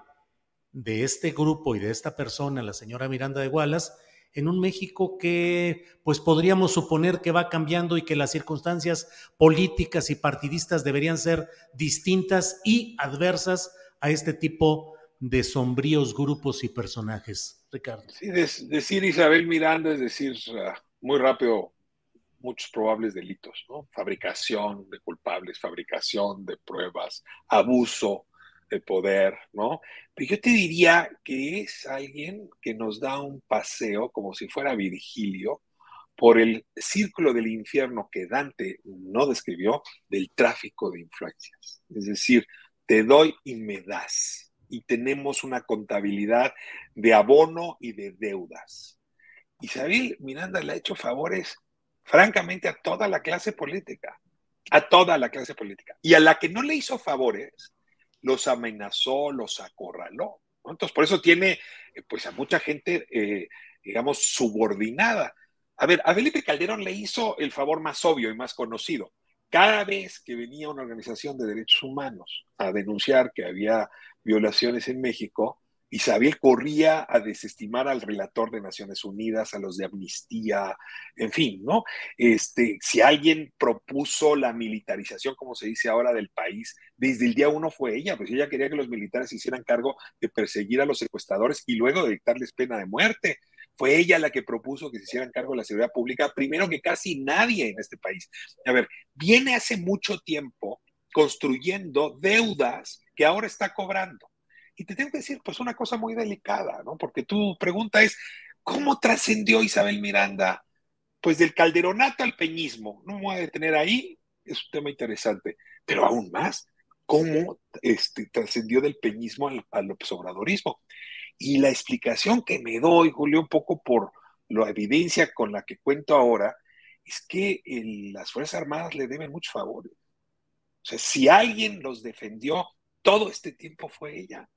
de este grupo y de esta persona, la señora Miranda de Wallace, en un México que pues podríamos suponer que va cambiando y que las circunstancias políticas y partidistas deberían ser distintas y adversas a este tipo de sombríos grupos y personajes. Ricardo. Sí, decir Isabel Miranda es decir muy rápido muchos probables delitos, ¿no? Fabricación de culpables, fabricación de pruebas, abuso, de poder, ¿no? Pero yo te diría que es alguien que nos da un paseo como si fuera Virgilio por el círculo del infierno que Dante no describió del tráfico de influencias. Es decir, te doy y me das. Y tenemos una contabilidad de abono y de deudas. Isabel Miranda le ha hecho favores, francamente, a toda la clase política. A toda la clase política. Y a la que no le hizo favores, los amenazó, los acorraló. Entonces, por eso tiene eh, pues a mucha gente, eh, digamos, subordinada. A ver, a Felipe Calderón le hizo el favor más obvio y más conocido. Cada vez que venía una organización de derechos humanos a denunciar que había violaciones en México, Isabel corría a desestimar al relator de Naciones Unidas, a los de Amnistía, en fin, ¿no? Este, si alguien propuso la militarización, como se dice ahora, del país, desde el día uno fue ella, pues ella quería que los militares se hicieran cargo de perseguir a los secuestradores y luego de dictarles pena de muerte. Fue ella la que propuso que se hicieran cargo de la seguridad pública, primero que casi nadie en este país. A ver, viene hace mucho tiempo construyendo deudas que ahora está cobrando. Y te tengo que decir, pues una cosa muy delicada, ¿no? Porque tu pregunta es, ¿cómo trascendió Isabel Miranda? Pues del calderonato al peñismo. No me voy a detener ahí, es un tema interesante, pero aún más, ¿cómo este, trascendió del peñismo al, al observadorismo? Y la explicación que me doy, Julio, un poco por la evidencia con la que cuento ahora, es que las Fuerzas Armadas le deben muchos favores. O sea, si alguien los defendió todo este tiempo fue ella.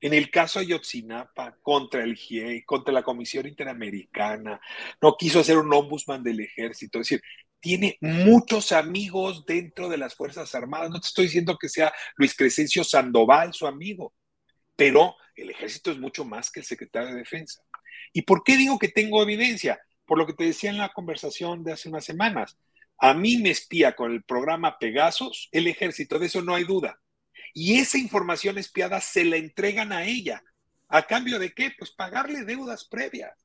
En el caso Ayotzinapa, contra el GIEI, contra la Comisión Interamericana, no quiso ser un ombudsman del ejército. Es decir, tiene muchos amigos dentro de las Fuerzas Armadas. No te estoy diciendo que sea Luis Crescencio Sandoval su amigo, pero el ejército es mucho más que el secretario de Defensa. ¿Y por qué digo que tengo evidencia? Por lo que te decía en la conversación de hace unas semanas. A mí me espía con el programa Pegasus el ejército, de eso no hay duda. Y esa información espiada se la entregan a ella. ¿A cambio de qué? Pues pagarle deudas previas.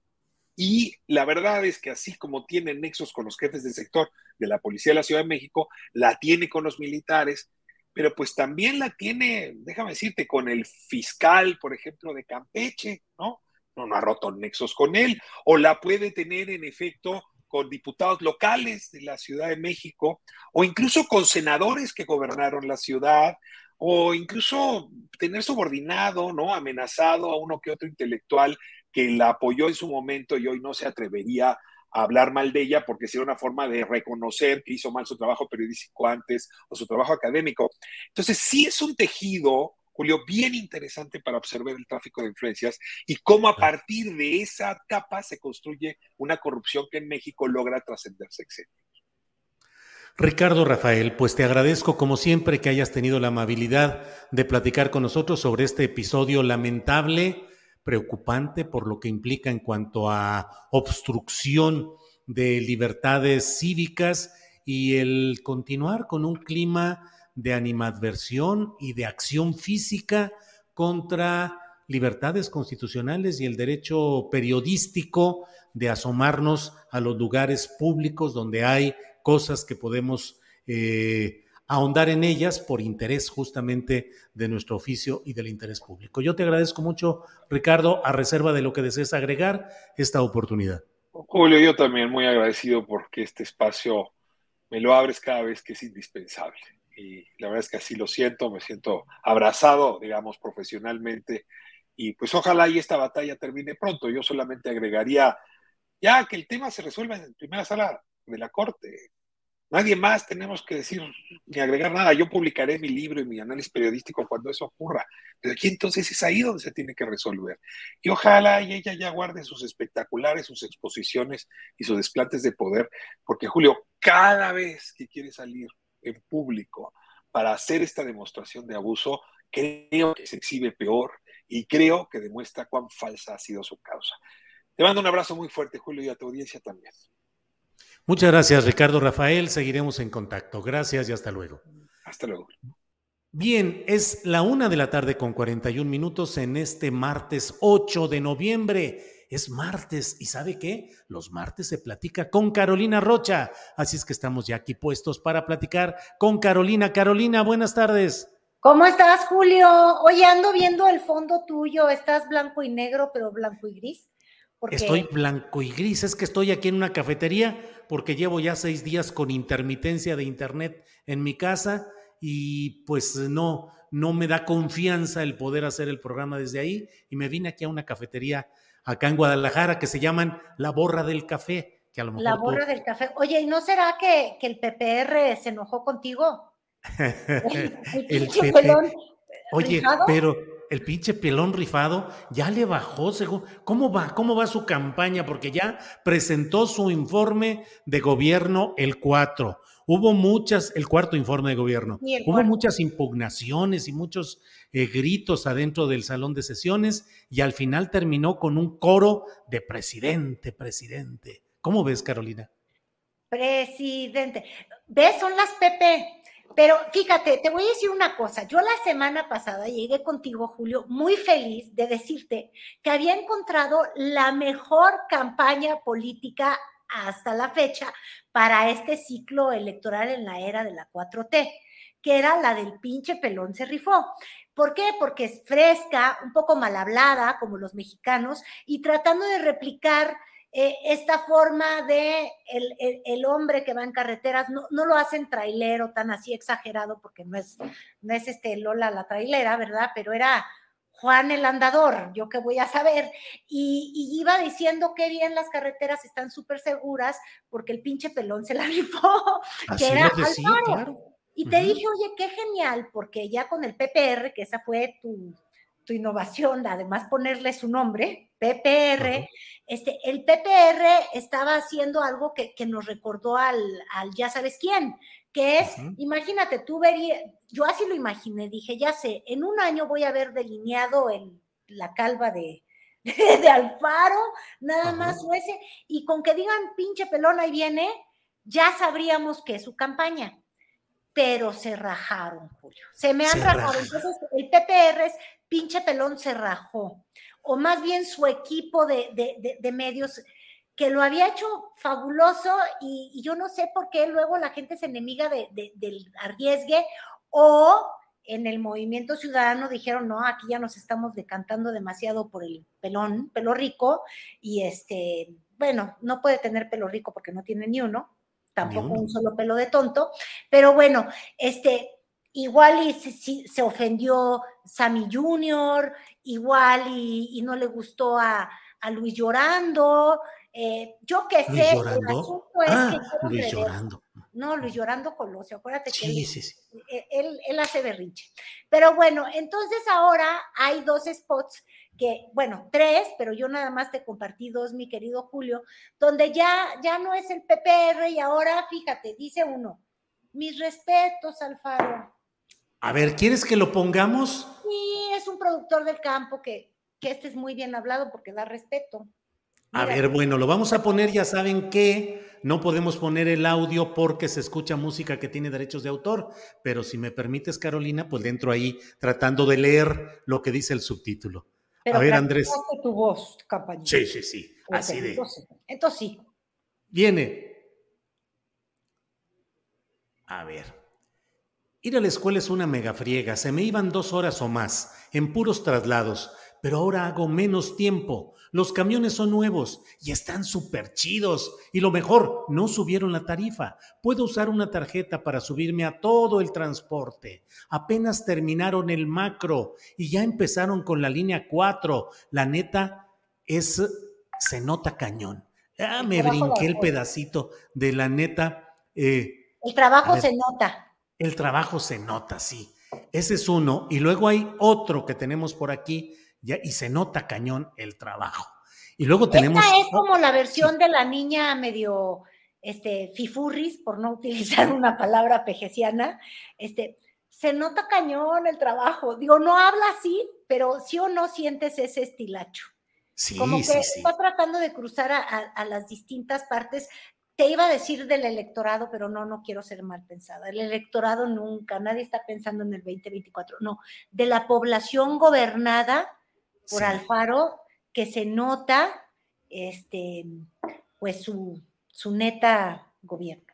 Y la verdad es que así como tiene nexos con los jefes del sector de la Policía de la Ciudad de México, la tiene con los militares, pero pues también la tiene, déjame decirte, con el fiscal, por ejemplo, de Campeche, ¿no? No, no ha roto nexos con él, o la puede tener en efecto con diputados locales de la Ciudad de México, o incluso con senadores que gobernaron la ciudad, o incluso tener subordinado, ¿no? Amenazado a uno que otro intelectual que la apoyó en su momento y hoy no se atrevería a hablar mal de ella porque sería una forma de reconocer que hizo mal su trabajo periodístico antes o su trabajo académico. Entonces, sí es un tejido, Julio, bien interesante para observar el tráfico de influencias y cómo a partir de esa capa se construye una corrupción que en México logra trascenderse sexenio. Ricardo Rafael, pues te agradezco como siempre que hayas tenido la amabilidad de platicar con nosotros sobre este episodio lamentable, preocupante por lo que implica en cuanto a obstrucción de libertades cívicas y el continuar con un clima de animadversión y de acción física contra libertades constitucionales y el derecho periodístico de asomarnos a los lugares públicos donde hay cosas que podemos eh, ahondar en ellas por interés justamente de nuestro oficio y del interés público. Yo te agradezco mucho, Ricardo, a reserva de lo que desees agregar, esta oportunidad. Julio, yo también muy agradecido porque este espacio me lo abres cada vez que es indispensable. Y la verdad es que así lo siento, me siento abrazado, digamos, profesionalmente. Y pues ojalá y esta batalla termine pronto. Yo solamente agregaría ya que el tema se resuelva en primera sala de la Corte. Nadie más tenemos que decir ni agregar nada. Yo publicaré mi libro y mi análisis periodístico cuando eso ocurra. Pero aquí entonces es ahí donde se tiene que resolver. Y ojalá y ella ya guarde sus espectaculares, sus exposiciones y sus desplantes de poder, porque Julio, cada vez que quiere salir en público para hacer esta demostración de abuso, creo que se exhibe peor y creo que demuestra cuán falsa ha sido su causa. Te mando un abrazo muy fuerte, Julio, y a tu audiencia también. Muchas gracias, Ricardo Rafael. Seguiremos en contacto. Gracias y hasta luego. Hasta luego. Bien, es la una de la tarde con 41 minutos en este martes 8 de noviembre. Es martes y ¿sabe qué? Los martes se platica con Carolina Rocha. Así es que estamos ya aquí puestos para platicar con Carolina. Carolina, buenas tardes. ¿Cómo estás, Julio? Oye, ando viendo el fondo tuyo. Estás blanco y negro, pero blanco y gris. Estoy blanco y gris. Es que estoy aquí en una cafetería porque llevo ya seis días con intermitencia de internet en mi casa y pues no, no me da confianza el poder hacer el programa desde ahí y me vine aquí a una cafetería acá en Guadalajara que se llaman La Borra del Café. Que a lo mejor la borra del café. Oye, ¿y no será que, el PPR se enojó contigo? el, Oye, pero el pinche pelón rifado ya le bajó, según, ¿cómo va? ¿Cómo va su campaña? Porque ya presentó su informe de gobierno el 4. Hubo muchas, el cuarto informe de gobierno, hubo muchas impugnaciones y muchos eh, gritos adentro del salón de sesiones y al final terminó con un coro de presidente, presidente. ¿Cómo ves, Carolina? Presidente. ¿Ves? Son las PP. Pero fíjate, te voy a decir una cosa. Yo la semana pasada llegué contigo, Julio, muy feliz de decirte que había encontrado la mejor campaña política hasta la fecha para este ciclo electoral en la era de la 4T, que era la del pinche pelón se rifó. ¿Por qué? Porque es fresca, un poco mal hablada, como los mexicanos, y tratando de replicar eh, esta forma de el, hombre que va en carreteras, no, lo hacen trailero tan así exagerado, porque no es, no es este Lola la trailera, ¿verdad? Pero era Juan el andador, yo qué voy a saber, y, iba diciendo que bien las carreteras están súper seguras porque el pinche pelón se la rifó, que era Y te dije, oye, qué genial, porque ya con el PPR, que esa fue tu, tu innovación, además ponerle su nombre, PPR, este, el PPR estaba haciendo algo que, nos recordó al, al, ya sabes quién, que es, imagínate, tú verías, yo así lo imaginé, dije, ya sé, en un año voy a ver delineado el, la calva de, de, Alfaro, nada más más ese, y con que digan pinche pelón ahí viene, ya sabríamos que es su campaña. Pero se rajaron, Julio. Se me han rajado. Entonces, el PPR es pinche pelón se rajó. O más bien su equipo de, de, de medios que lo había hecho fabuloso y, yo no sé por qué luego la gente es enemiga de, del arriesgue o en el movimiento ciudadano dijeron, no, aquí ya nos estamos decantando demasiado por el pelón, pelo rico, y este, bueno, no puede tener pelo rico porque no tiene ni uno, tampoco un solo pelo de tonto, pero bueno, este, igual y se, se ofendió Sammy Junior, igual y, no le gustó a, a Luis llorando, eh, yo que sé, el asunto es ah, que Luis llorando. No, Luis llorando Colosio, acuérdate que e, él, él, hace berrinche. Pero bueno, entonces ahora hay dos spots que, bueno, tres, pero yo nada más te compartí dos, mi querido Julio, donde ya, ya no es el PPR y ahora, fíjate, dice uno, mis respetos, Alfaro. A ver, ¿quieres que lo pongamos? Sí, es un productor del campo que, que este es muy bien hablado porque da respeto. A ver, bueno, lo vamos a poner, ya saben que no podemos poner el audio porque se escucha música que tiene derechos de autor, pero si me permites, Carolina, pues dentro ahí tratando de leer lo que dice el subtítulo. a ver, Andrés. tu voz, compañero. Sí, sí, sí. Así de. Entonces, sí. Viene. A ver. Ir a la escuela es una mega friega. Se me iban dos horas o más en puros traslados, pero ahora hago menos tiempo los camiones son nuevos y están súper chidos. Y lo mejor, no subieron la tarifa. Puedo usar una tarjeta para subirme a todo el transporte. Apenas terminaron el macro y ya empezaron con la línea 4. La neta es, se nota cañón. Ah, me brinqué el pedacito de la neta. Eh, el trabajo se nota. El trabajo se nota, sí. Ese es uno. Y luego hay otro que tenemos por aquí y se nota cañón el trabajo. Y luego tenemos... Esta es como la versión de la niña medio este, fifurris, por no utilizar una palabra pejeciana, este, se nota cañón el trabajo. Digo, no habla así, pero sí o no sientes ese estilacho. Sí, como que está tratando de cruzar a, las distintas partes. Te iba a decir del electorado, pero no, no quiero ser mal pensada. El electorado nunca, nadie está pensando en el 2024, no, de la población gobernada por Alfaro, que se nota este, pues su, su neta gobierno.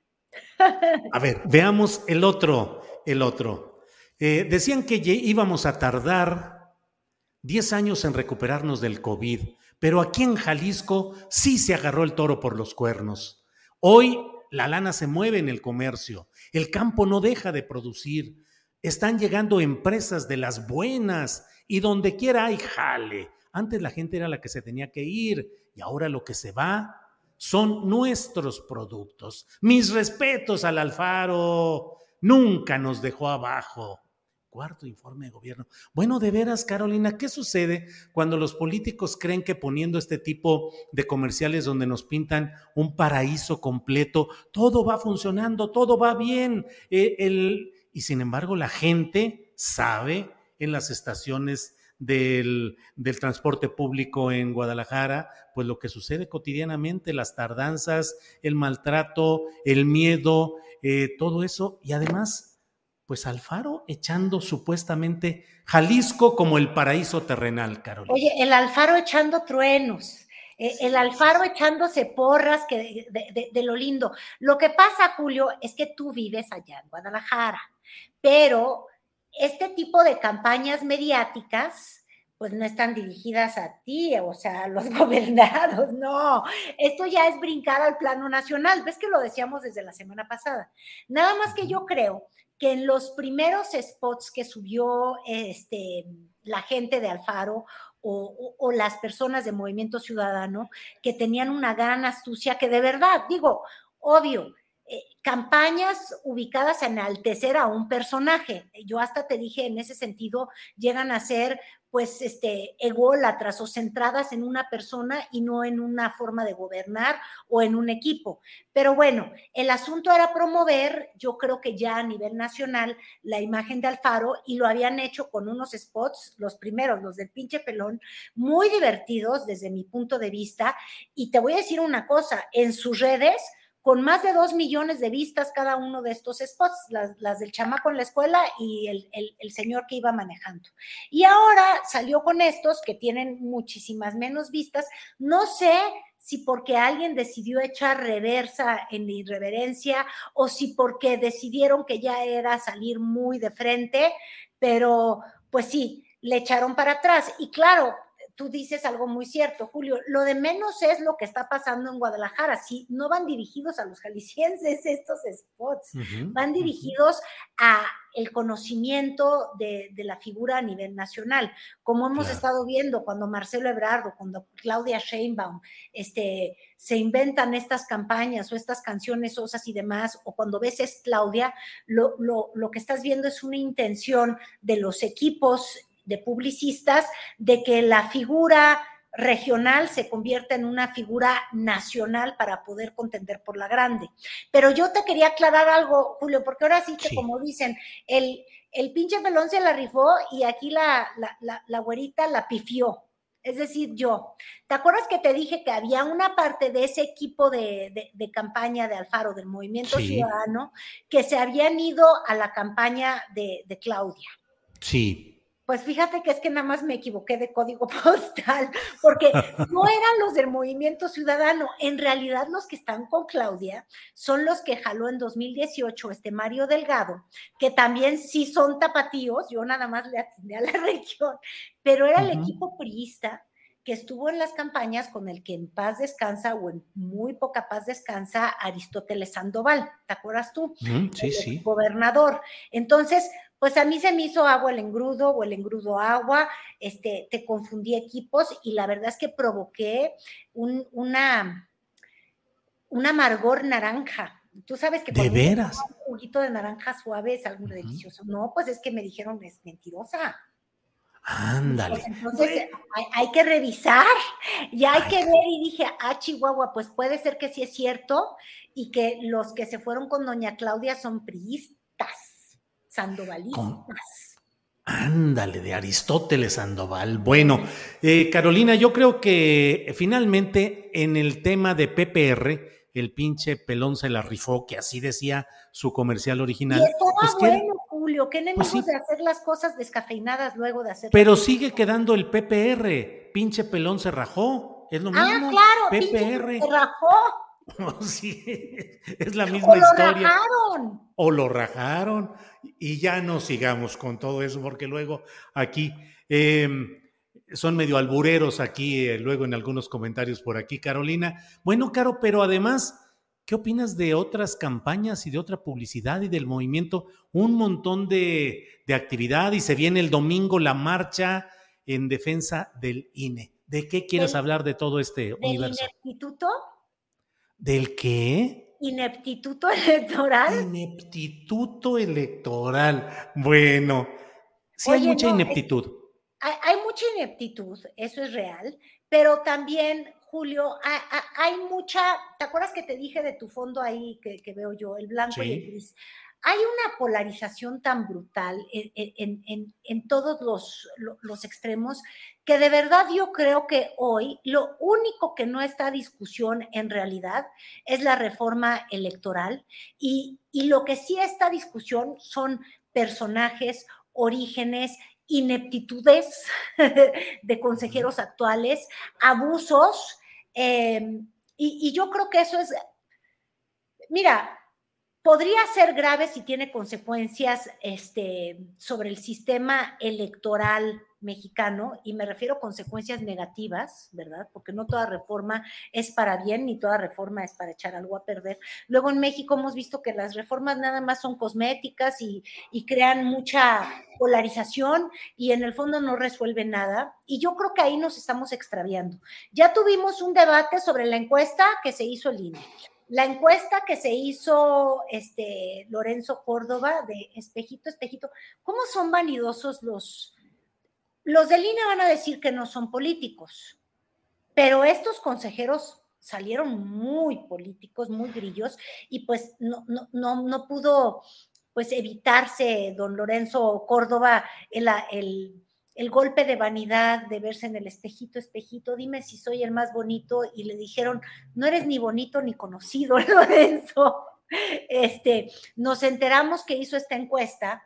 A ver, veamos el otro, el otro. Eh, decían que íbamos a tardar 10 años en recuperarnos del COVID, pero aquí en Jalisco sí se agarró el toro por los cuernos. Hoy la lana se mueve en el comercio, el campo no deja de producir, están llegando empresas de las buenas y donde quiera hay jale. Antes la gente era la que se tenía que ir y ahora lo que se va son nuestros productos. Mis respetos al Alfaro. Nunca nos dejó abajo. Cuarto informe de gobierno. Bueno, de veras, Carolina, ¿qué sucede cuando los políticos creen que poniendo este tipo de comerciales donde nos pintan un paraíso completo, todo va funcionando, todo va bien? Eh, y sin embargo, la gente sabe en las estaciones del, transporte público en Guadalajara, pues lo que sucede cotidianamente, las tardanzas, el maltrato, el miedo, eh, todo eso, y además, pues Alfaro echando supuestamente Jalisco como el paraíso terrenal, Carolina. Oye, el Alfaro echando truenos. Eh, el Alfaro echándose porras que de, lo lindo. Lo que pasa, Julio, es que tú vives allá en Guadalajara, pero este tipo de campañas mediáticas pues no están dirigidas a ti, o sea, a los gobernados, no. Esto ya es brincar al plano nacional. Ves que lo decíamos desde la semana pasada. Nada más que yo creo que en los primeros spots que subió este, la gente de Alfaro o, las personas de Movimiento Ciudadano, que tenían una gran astucia, que de verdad, digo, obvio, eh, campañas ubicadas en enaltecer a un personaje. Yo hasta te dije, en ese sentido, llegan a ser pues este, ególatras o centradas en una persona y no en una forma de gobernar o en un equipo. Pero bueno, el asunto era promover, yo creo que ya a nivel nacional, la imagen de Alfaro y lo habían hecho con unos spots, los primeros, los del pinche pelón, muy divertidos desde mi punto de vista. Y te voy a decir una cosa, en sus redes con más de dos millones de vistas cada uno de estos spots, las, del chamaco en la escuela y el, señor que iba manejando. Y ahora salió con estos que tienen muchísimas menos vistas. No sé si porque alguien decidió echar reversa en irreverencia o si porque decidieron que ya era salir muy de frente, pero pues sí, le echaron para atrás. Y claro, tú dices algo muy cierto, Julio. Lo de menos es lo que está pasando en Guadalajara. Sí, no van dirigidos a los jaliscienses estos spots, van dirigidos a el conocimiento de, la figura a nivel nacional, como hemos estado viendo cuando Marcelo Ebrardo, cuando Claudia Sheinbaum, este, se inventan estas campañas o estas canciones osas y demás, o cuando ves es Claudia, lo, lo que estás viendo es una intención de los equipos de publicistas de que la figura regional se convierta en una figura nacional para poder contender por la grande. Pero yo te quería aclarar algo, Julio, porque ahora sí que como dicen, el, el pinche pelón se la rifó y aquí la, la, la, güerita la pifió. Es decir, yo, ¿te acuerdas que te dije que había una parte de ese equipo de, de, campaña de Alfaro, del Movimiento Ciudadano, que se habían ido a la campaña de, de Claudia? Sí. Pues fíjate que es que nada más me equivoqué de código postal, porque no eran los del Movimiento Ciudadano. En realidad, los que están con Claudia son los que jaló en 2018 este Mario Delgado, que también sí son tapatíos. Yo nada más le atendí a la región, pero era el equipo priista que estuvo en las campañas con el que en paz descansa o en muy poca paz descansa Aristóteles Sandoval, ¿te acuerdas tú? sí, sí. Gobernador. Entonces, pues a mí se me hizo agua el engrudo o el engrudo agua, este, te confundí equipos y la verdad es que provoqué un, una, un amargor naranja. Tú sabes que ¿De veras? un juguito de naranja suave es algo delicioso. No, pues es que me dijeron es mentirosa. Ándale. Pues entonces hay, que revisar y hay que ver y dije, ah, Chihuahua, pues puede ser que sí es cierto y que los que se fueron con doña Claudia son priistas sandovalistas. Ándale, de Aristóteles Sandoval. Bueno, eh, Carolina, yo creo que finalmente en el tema de PPR, el pinche pelón se la rifó, que así decía su comercial original. Y pues bueno, Julio, qué enemigos pues de hacer las cosas descafeinadas luego de hacer. Pero sigue quedando el PPR, pinche pelón se rajó, es lo ah, mismo. Ah, claro, PPR. se rajó. sí, es la misma historia. O lo rajaron. O lo rajaron. Y ya no sigamos con todo eso, porque luego aquí em, son medio albureros aquí, eh, luego en algunos comentarios por aquí, Carolina. Bueno, Caro, pero además, ¿qué opinas de otras campañas y de otra publicidad y del movimiento? Un montón de, actividad y se viene el domingo la marcha en defensa del INE. ¿De qué quieres hablar de todo este ¿Del universo? Instituto? ¿Del qué? Ineptituto electoral. Ineptituto electoral. Bueno, sí hay mucha ineptitud. hay, mucha ineptitud, eso es real, pero también, Julio, hay, mucha, ¿te acuerdas que te dije de tu fondo ahí que, veo yo, el blanco y el gris? hay una polarización tan brutal en, todos los, los, extremos que de verdad yo creo que hoy lo único que no está a discusión en realidad es la reforma electoral y, y lo que sí está a discusión son personajes, orígenes, ineptitudes de consejeros actuales, abusos. Eh, y, y yo creo que eso es, mira, podría ser grave si tiene consecuencias este, sobre el sistema electoral mexicano, y me refiero a consecuencias negativas, ¿verdad? Porque no toda reforma es para bien, ni toda reforma es para echar algo a perder. Luego en México hemos visto que las reformas nada más son cosméticas y, crean mucha polarización y en el fondo no resuelven nada. Y yo creo que ahí nos estamos extraviando. Ya tuvimos un debate sobre la encuesta que se hizo el INE. La encuesta que se hizo este Lorenzo Córdoba de espejito, espejito, ¿cómo son vanidosos los, los del INE van a decir que no son políticos, pero estos consejeros salieron muy políticos, muy grillos, y pues no, no, no, no pudo pues evitarse don Lorenzo Córdoba el, el, el, golpe de vanidad de verse en el espejito, espejito, dime si soy el más bonito, y le dijeron, no eres ni bonito ni conocido, Lorenzo. Este, nos enteramos que hizo esta encuesta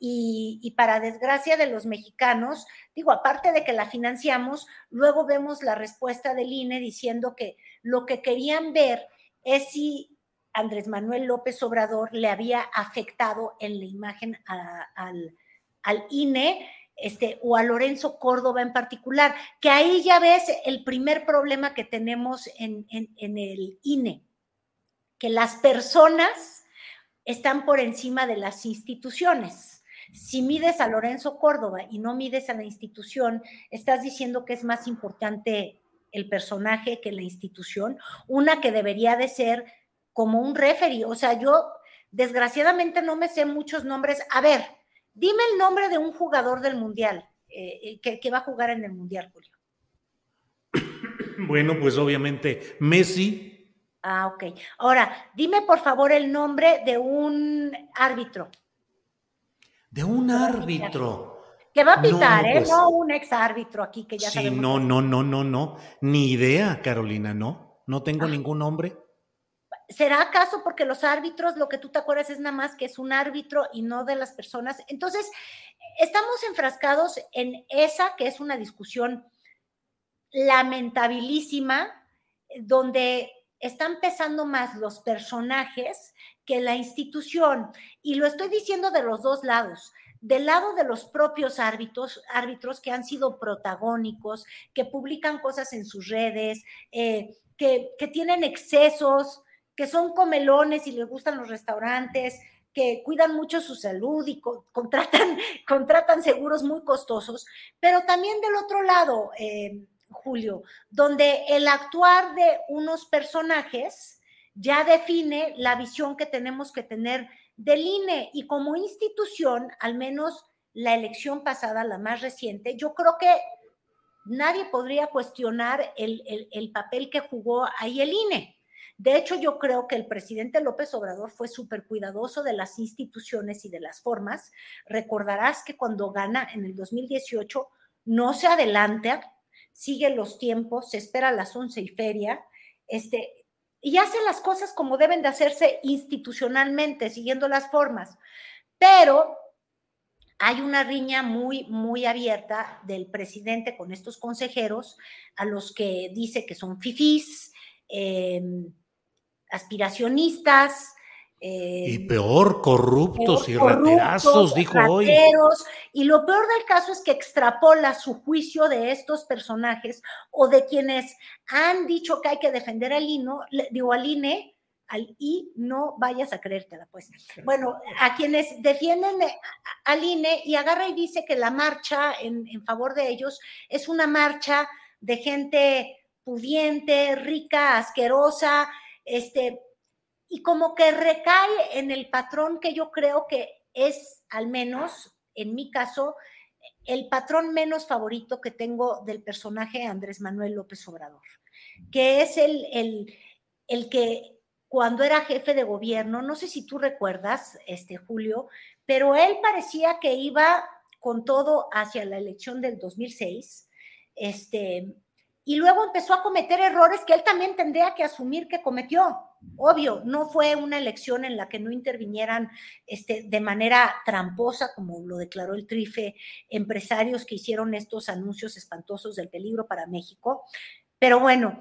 y, para desgracia de los mexicanos, digo, aparte de que la financiamos, luego vemos la respuesta del INE diciendo que lo que querían ver es si Andrés Manuel López Obrador le había afectado en la imagen al, INE este, o a Lorenzo Córdoba en particular, que ahí ya ves el primer problema que tenemos en, el INE, que las personas están por encima de las instituciones. Si mides a Lorenzo Córdoba y no mides a la institución, estás diciendo que es más importante el personaje que la institución, una que debería de ser como un referee. O sea, yo desgraciadamente no me sé muchos nombres. A ver, dime el nombre de un jugador del Mundial eh, eh, que, va a jugar en el Mundial, Julio. Bueno, pues obviamente Messi. Ah, ok. Ahora, dime por favor el nombre de un árbitro de un árbitro. Que va a pitar, ¿eh? Pues no un ex árbitro aquí que ya Sí, no, no, no, no, no. Ni idea, Carolina, no. No tengo ah. ningún nombre. ¿Será acaso porque los árbitros, lo que tú te acuerdas es nada más que es un árbitro y no de las personas? Entonces, estamos enfrascados en esa que es una discusión lamentabilísima, donde están pesando más los personajes que la institución, y lo estoy diciendo de los dos lados, del lado de los propios árbitros, árbitros que han sido protagónicos, que publican cosas en sus redes, eh, que, tienen excesos, que son comelones y les gustan los restaurantes, que cuidan mucho su salud y contratan, contratan seguros muy costosos, pero también del otro lado, eh, Julio, donde el actuar de unos personajes ya define la visión que tenemos que tener del INE y como institución, al menos la elección pasada, la más reciente, yo creo que nadie podría cuestionar el, papel que jugó ahí el INE. De hecho, yo creo que el presidente López Obrador fue súper cuidadoso de las instituciones y de las formas. Recordarás que cuando gana en el 2018 no se adelanta, sigue los tiempos, se espera las once y feria, este, y hace las cosas como deben de hacerse institucionalmente, siguiendo las formas. Pero hay una riña muy, muy abierta del presidente con estos consejeros, a los que dice que son fifís, em, aspiracionistas, y eh, peor, corruptos y raterazos, dijo hoy. Y lo peor del caso es que extrapola su juicio de estos personajes o de quienes han dicho que hay que defender al INO, digo al INE, al I, no vayas a creértela, pues. Bueno, a quienes defienden al INE y agarra y dice que la marcha en, en favor de ellos es una marcha de gente pudiente, rica, asquerosa, este, y como que recae en el patrón que yo creo que es, al menos en mi caso, el patrón menos favorito que tengo del personaje Andrés Manuel López Obrador, que es el, el, el que cuando era jefe de gobierno, no sé si tú recuerdas, este Julio, pero él parecía que iba con todo hacia la elección del 2006, este, y luego empezó a cometer errores que él también tendría que asumir que cometió. Obvio, no fue una elección en la que no intervinieran este, de manera tramposa, como lo declaró el Trife, empresarios que hicieron estos anuncios espantosos del peligro para México. Pero bueno,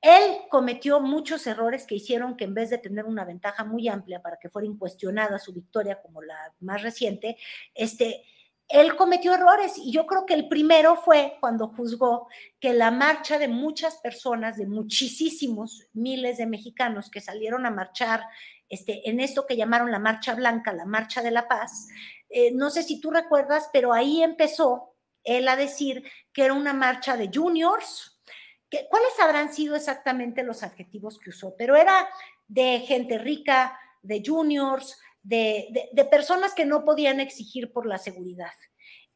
Él cometió muchos errores que hicieron que en vez de tener una ventaja muy amplia para que fuera incuestionada su victoria como la más reciente, este, él cometió errores y yo creo que el primero fue cuando juzgó que la marcha de muchas personas, de muchísimos miles de mexicanos que salieron a marchar este, en esto que llamaron la Marcha Blanca, la Marcha de la Paz, eh, no sé si tú recuerdas, pero ahí empezó él a decir que era una marcha de juniors, ¿Cuáles habrán sido exactamente los adjetivos que usó? Pero era de gente rica, de juniors, de, personas que no podían exigir por la seguridad.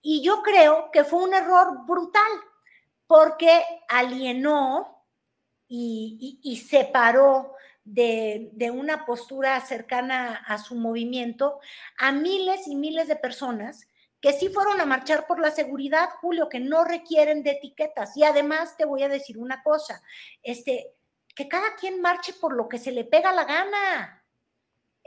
Y yo creo que fue un error brutal, porque alienó y separó de, de, una postura cercana a su movimiento a miles y miles de personas que sí fueron a marchar por la seguridad, Julio, que no requieren de etiquetas. Y además te voy a decir una cosa, este, que cada quien marche por lo que se le pega la gana.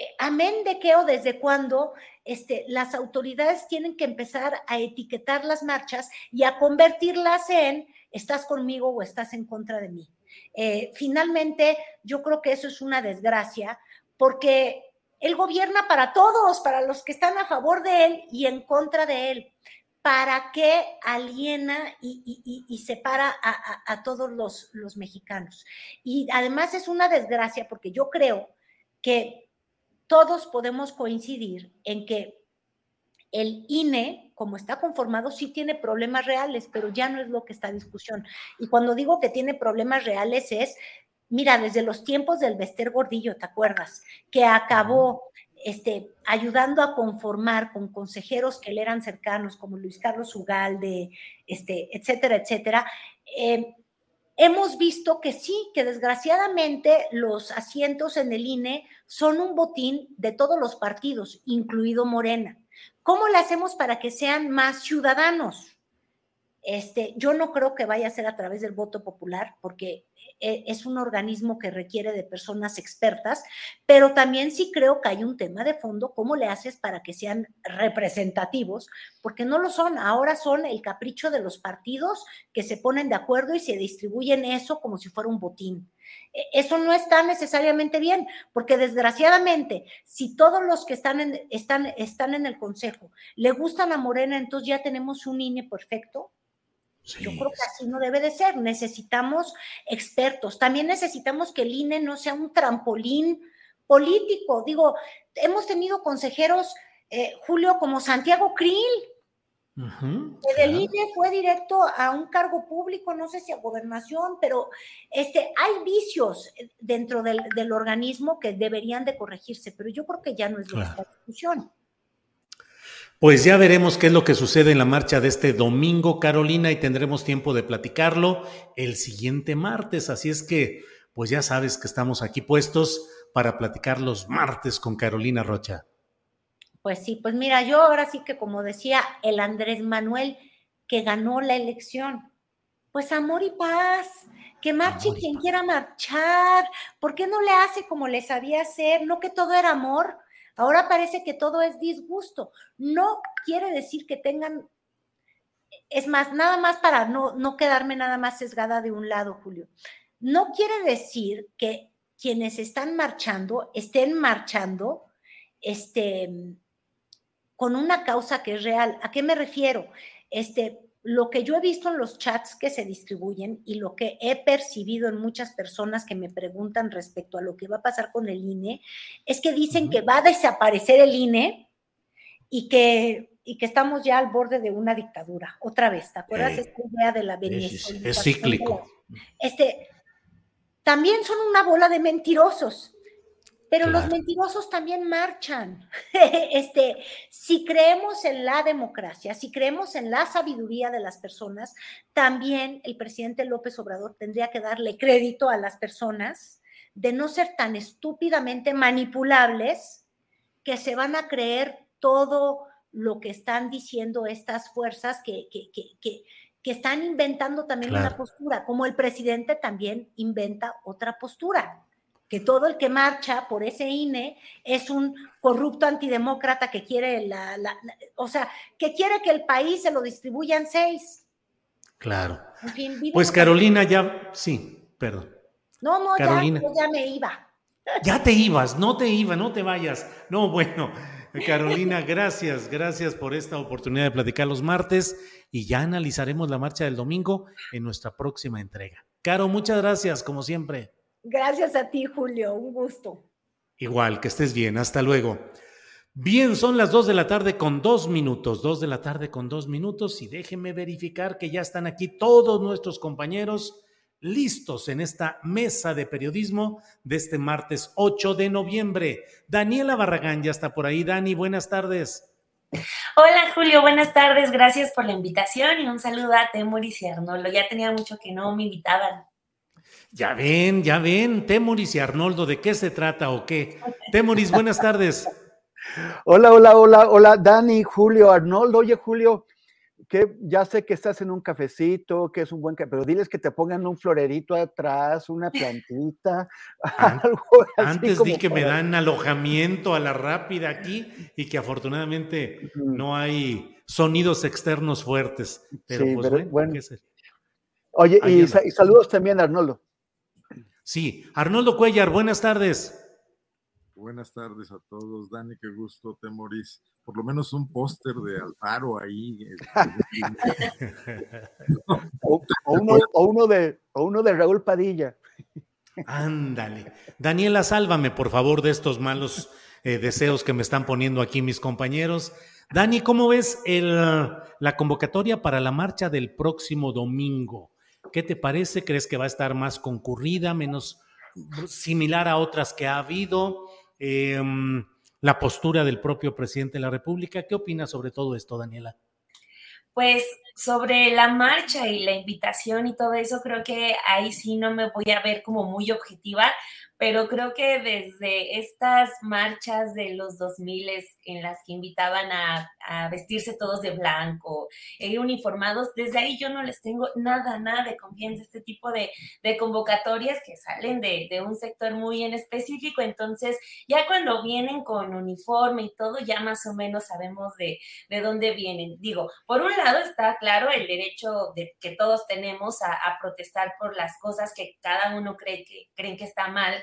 Eh, amén de que o desde cuando este, las autoridades tienen que empezar a etiquetar las marchas y a convertirlas en estás conmigo o estás en contra de mí. Eh, finalmente, yo creo que eso es una desgracia porque él gobierna para todos, para los que están a favor de él y en contra de él. ¿Para qué aliena y, separa a, todos los, los mexicanos? Y además es una desgracia porque yo creo que todos podemos coincidir en que el INE, como está conformado, sí tiene problemas reales, pero ya no es lo que está en discusión. Y cuando digo que tiene problemas reales es mira, desde los tiempos del Bester Gordillo, ¿te acuerdas? Que acabó este, ayudando a conformar con consejeros que le eran cercanos, como Luis Carlos Ugalde, este, etcétera, etcétera. Eh, hemos visto que sí, que desgraciadamente los asientos en el INE son un botín de todos los partidos, incluido Morena. ¿Cómo le hacemos para que sean más ciudadanos? Este, yo no creo que vaya a ser a través del voto popular, porque e, es un organismo que requiere de personas expertas, pero también sí creo que hay un tema de fondo, cómo le haces para que sean representativos, porque no lo son, ahora son el capricho de los partidos que se ponen de acuerdo y se distribuyen eso como si fuera un botín. E, eso no está necesariamente bien, porque desgraciadamente, si todos los que están en, están, están en el Consejo le gustan a Morena, entonces ya tenemos un INE perfecto, yo creo que así no debe de ser. Necesitamos expertos. También necesitamos que el INE no sea un trampolín político. Digo, hemos tenido consejeros, eh, Julio, como Santiago Krill, que del INE fue directo a un cargo público, no sé si a gobernación, pero este, hay vicios dentro del, organismo que deberían de corregirse, pero yo creo que ya no es la discusión. Pues ya veremos qué es lo que sucede en la marcha de este domingo, Carolina, y tendremos tiempo de platicarlo el siguiente martes. Así es que, pues ya sabes que estamos aquí puestos para platicar los martes con Carolina Rocha. Pues sí, pues mira, yo ahora sí que como decía el Andrés Manuel que ganó la elección, pues amor y paz, que marche quien quiera marchar, ¿por qué no le hace como le sabía hacer? No que todo era amor, Ahora parece que todo es disgusto. No quiere decir que tengan, es más, nada más para no, no quedarme nada más sesgada de un lado, Julio. No quiere decir que quienes están marchando estén marchando este, con una causa que es real. ¿A qué me refiero? Este, lo que yo he visto en los chats que se distribuyen y lo que he percibido en muchas personas que me preguntan respecto a lo que va a pasar con el INE, es que dicen que va a desaparecer el INE y que, y que estamos ya al borde de una dictadura. Otra vez, ¿te acuerdas de esta idea de la Venezuela? Es, cíclico. Este, también son una bola de mentirosos. Pero los mentirosos también marchan. este, si creemos en la democracia, si creemos en la sabiduría de las personas, también el presidente López Obrador tendría que darle crédito a las personas de no ser tan estúpidamente manipulables que se van a creer todo lo que están diciendo estas fuerzas que, que, que, que están inventando también una postura, como el presidente también inventa otra postura que todo el que marcha por ese INE es un corrupto antidemócrata que quiere la, o sea, que quiere que el país se lo distribuya en seis. Claro. pues Carolina, ya, sí, perdón. No, no, Ya, ya me iba. Ya te ibas, no te iba, no te vayas. No, bueno, Carolina, gracias, gracias por esta oportunidad de platicar los martes y ya analizaremos la marcha del domingo en nuestra próxima entrega. Caro, muchas gracias, como siempre. Gracias a ti, Julio, un gusto. Igual, que estés bien, hasta luego. Bien, son las dos de la tarde con dos minutos, dos de la tarde con dos minutos y déjenme verificar que ya están aquí todos nuestros compañeros listos en esta mesa de periodismo de este martes 8 de noviembre. Daniela Barragán ya está por ahí. Dani, buenas tardes. Hola Julio, buenas tardes. Gracias por la invitación y un saludo a Temuris y Arnoldo. Ya tenía mucho que no me invitaban. Ya ven, ya ven, Temuris y Arnoldo, ¿de qué se trata o qué? Temuris, buenas tardes. Hola, hola, hola, hola, Dani, Julio, Arnoldo. Oye, Julio, que ya sé que estás en un cafecito, que es un buen café, pero diles que te pongan un florerito atrás, una plantita, algo así Antes di que me dan alojamiento a la rápida aquí y que afortunadamente no hay sonidos externos fuertes. Pero pues bueno, Oye, y, y, saludos también a Arnoldo. Sí, Arnoldo Cuellar, buenas tardes. Buenas tardes a todos. Dani, qué gusto, te morís. Por lo menos un póster de Alfaro ahí. o, uno, de, uno de Raúl Padilla. Ándale. Daniela, sálvame, por favor, de estos malos eh, deseos que me están poniendo aquí mis compañeros. Dani, ¿cómo ves el, la convocatoria para la marcha del próximo domingo? ¿Qué te parece? ¿Crees que va a estar más concurrida, menos similar a otras que ha habido? Em, la postura del propio presidente de la República. ¿Qué opina sobre todo esto, Daniela? Pues sobre la marcha y la invitación y todo eso, creo que ahí sí no me voy a ver como muy objetiva, pero creo que desde estas marchas de los 2000 en las que invitaban a, vestirse todos de blanco, e uniformados, desde ahí yo no les tengo nada, nada de confianza, este tipo de, convocatorias que salen de, un sector muy en específico, entonces ya cuando vienen con uniforme y todo, ya más o menos sabemos de, de dónde vienen. Digo, por un lado está claro el derecho de, que todos tenemos a, protestar por las cosas que cada uno cree que creen que está mal,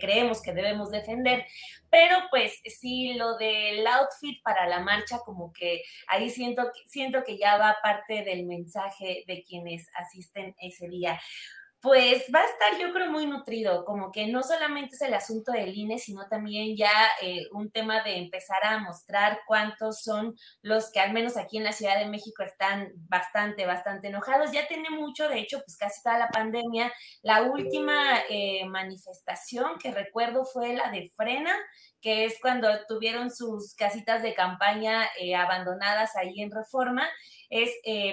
creemos que debemos defender. Pero pues sí, lo del outfit para la marcha, como que ahí siento, siento que ya va parte del mensaje de quienes asisten ese día. Pues va a estar, yo creo, muy nutrido, como que no solamente es el asunto del INE, sino también ya eh, un tema de empezar a mostrar cuántos son los que al menos aquí en la Ciudad de México están bastante, bastante enojados. Ya tiene mucho, de hecho, pues casi toda la pandemia. La última eh, manifestación que recuerdo fue la de Frena, que es cuando tuvieron sus casitas de campaña eh, abandonadas ahí en Reforma es,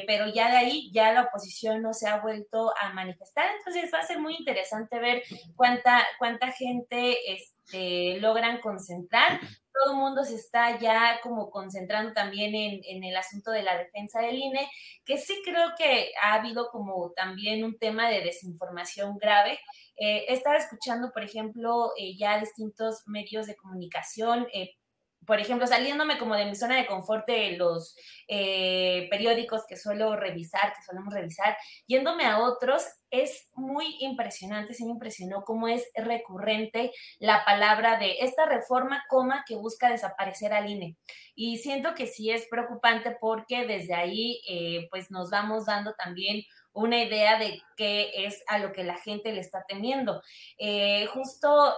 pero ya de ahí ya la oposición no se ha vuelto a manifestar, entonces va a ser muy interesante ver cuánta, cuánta gente este, logran concentrar. Todo el mundo se está ya como concentrando también en, en, el asunto de la defensa del INE, que sí creo que ha habido como también un tema de desinformación grave. Eh, estaba escuchando, por ejemplo, eh, ya distintos medios de comunicación, eh, por ejemplo, saliéndome como de mi zona de confort de los eh, periódicos que suelo revisar, que solemos revisar, yéndome a otros, es muy impresionante, sí me impresionó cómo es recurrente la palabra de esta reforma, coma, que busca desaparecer al INE. Y siento que sí es preocupante porque desde ahí, eh, pues nos vamos dando también una idea de qué es a lo que la gente le está temiendo. Eh, justo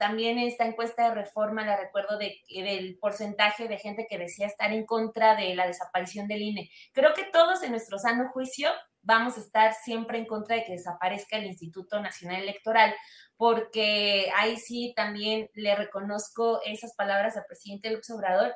también esta encuesta de reforma, la recuerdo de, del porcentaje de gente que decía estar en contra de la desaparición del INE. Creo que todos en nuestro sano juicio vamos a estar siempre en contra de que desaparezca el Instituto Nacional Electoral, porque ahí sí también le reconozco esas palabras al presidente López Obrador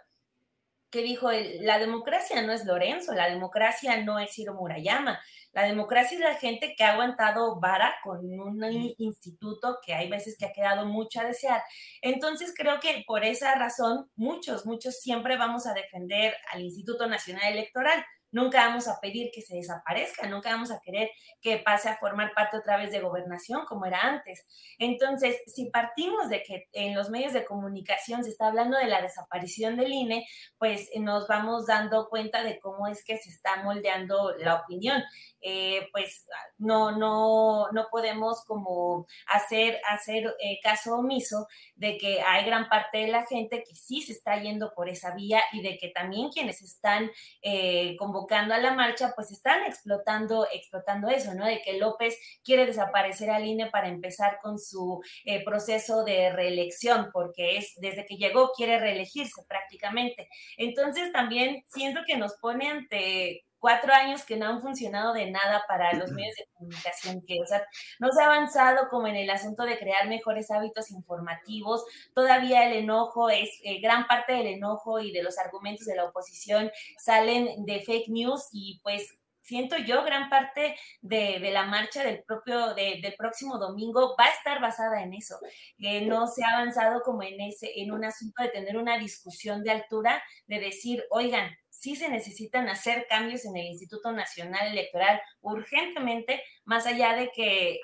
que dijo, la democracia no es Lorenzo, la democracia no es Ciro Murayama, la democracia es la gente que ha aguantado vara con un instituto que hay veces que ha quedado mucho a desear. Entonces creo que por esa razón muchos, muchos siempre vamos a defender al Instituto Nacional Electoral. Nunca vamos a pedir que se desaparezca, nunca vamos a querer que pase a formar parte otra vez de gobernación como era antes. Entonces, si partimos de que en los medios de comunicación se está hablando de la desaparición del INE, pues nos vamos dando cuenta de cómo es que se está moldeando la opinión. Eh, pues no, no, no podemos como hacer, hacer eh, caso omiso de que hay gran parte de la gente que sí se está yendo por esa vía y de que también quienes están eh, convocando a la marcha, pues están explotando, explotando eso, ¿no? De que López quiere desaparecer al INE para empezar con su proceso de reelección, porque es desde que llegó quiere reelegirse prácticamente. Entonces también siento que nos pone ante cuatro años que no han funcionado de nada para los medios de comunicación, que, o sea, no se ha avanzado como en el asunto de crear mejores hábitos informativos, todavía el enojo es, eh, gran parte del enojo y de los argumentos de la oposición salen de fake news y pues siento yo, gran parte de, la marcha del propio, del próximo domingo va a estar basada en eso. Eh, no se ha avanzado como en ese, en un asunto de tener una discusión de altura, de decir, oigan, sí se necesitan hacer cambios en el Instituto Nacional Electoral urgentemente, más allá de que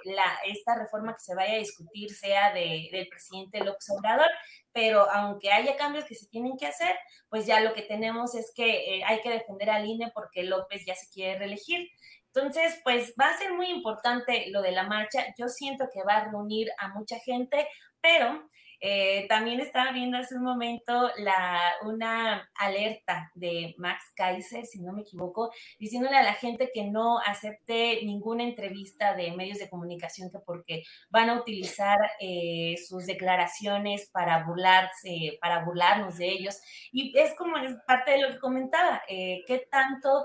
esta reforma que se vaya a discutir sea de, del presidente López Obrador, pero aunque haya cambios que se tienen que hacer, pues ya lo que tenemos es que eh, hay que defender al INE porque López ya se quiere reelegir. Entonces, pues va a ser muy importante lo de la marcha. Yo siento que va a reunir a mucha gente, pero eh, también estaba viendo hace un momento la, una alerta de Max Kaiser, si no me equivoco, diciéndole a la gente que no acepte ninguna entrevista de medios de comunicación que porque van a utilizar eh, sus declaraciones para burlarse, para burlarnos de ellos. Y es como es parte de lo que comentaba, eh, qué tanto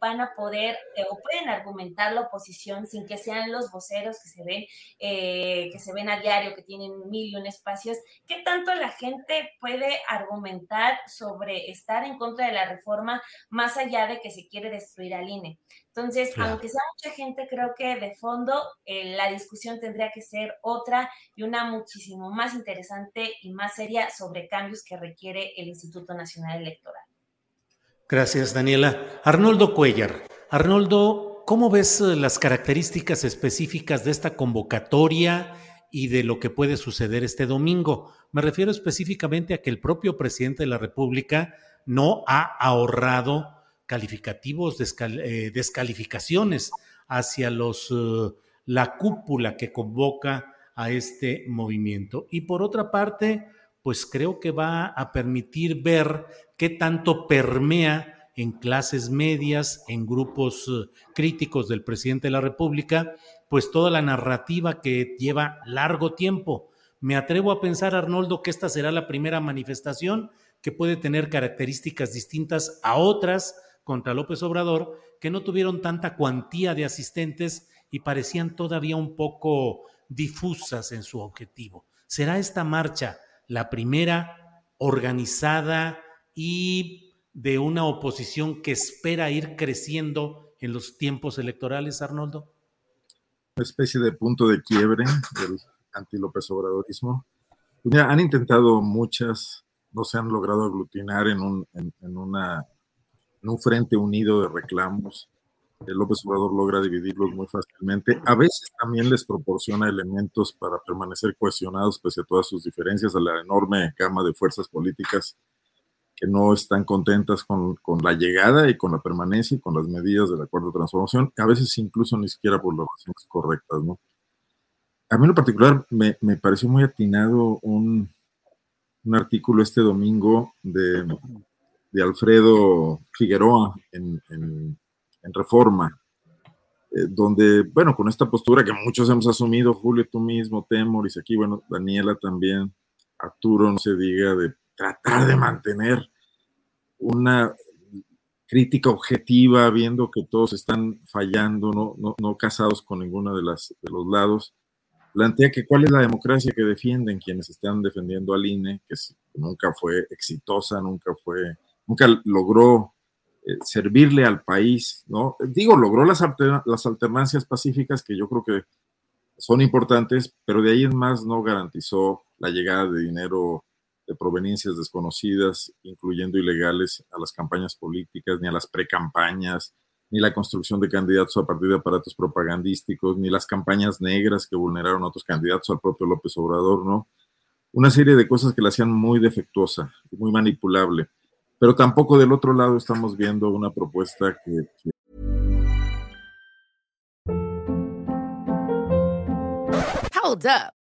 van a poder o pueden argumentar la oposición sin que sean los voceros que se ven, que se ven a diario, que tienen mil y un espacio ¿qué tanto la gente puede argumentar sobre estar en contra de la reforma más allá de que se quiere destruir al INE? Entonces, aunque sea mucha gente, creo que de fondo eh, la discusión tendría que ser otra y una muchísimo más interesante y más seria sobre cambios que requiere el Instituto Nacional Electoral. Gracias, Daniela. Arnoldo Cuellar. Arnoldo, ¿cómo ves eh, las características específicas de esta convocatoria? Y de lo que puede suceder este domingo. Me refiero específicamente a que el propio presidente de la República no ha ahorrado calificativos, eh, descalificaciones hacia los, eh, la cúpula que convoca a este movimiento. Y por otra parte, pues creo que va a permitir ver qué tanto permea en clases medias, en grupos eh, críticos del presidente de la República, pues toda la narrativa que lleva largo tiempo. Me atrevo a pensar, Arnoldo, que esta será la primera manifestación que puede tener características distintas a otras contra López Obrador, que no tuvieron tanta cuantía de asistentes y parecían todavía un poco difusas en su objetivo. ¿Será esta marcha la primera organizada y de una oposición que espera ir creciendo en los tiempos electorales, Arnoldo? Una especie de punto de quiebre del anti-López Obradorismo. Pues han intentado muchas, no se han logrado aglutinar en un, en, una, en un frente unido de reclamos. El López Obrador logra dividirlos muy fácilmente. A veces también les proporciona elementos para permanecer cohesionados pese a todas sus diferencias, a la enorme gama de fuerzas políticas que no están contentas con, con, la llegada y con la permanencia y con las medidas del acuerdo de transformación, a veces incluso ni siquiera por las razones correctas, ¿no? A mí en lo particular me, me pareció muy atinado un, un, artículo este domingo de, de Alfredo Figueroa en, en, en Reforma, eh, donde, bueno, con esta postura que muchos hemos asumido, Julio, tú mismo, Temoris, aquí, bueno, Daniela también, Arturo, no se diga, de tratar de mantener una crítica objetiva, viendo que todos están fallando, no, no, casados con ninguno de, las, de los lados, plantea que cuál es la democracia que defienden quienes están defendiendo al INE, que nunca fue exitosa, nunca fue, nunca logró eh, servirle al país, ¿no? Digo, logró las, las alternancias pacíficas que yo creo que son importantes, pero de ahí en más no garantizó la llegada de dinero de proveniencias desconocidas, incluyendo ilegales, a las campañas políticas, ni a las precampañas, ni la construcción de candidatos a partir de aparatos propagandísticos, ni las campañas negras que vulneraron a otros candidatos, al propio López Obrador, ¿no? Una serie de cosas que la hacían muy defectuosa, muy manipulable. Pero tampoco del otro lado estamos viendo una propuesta que.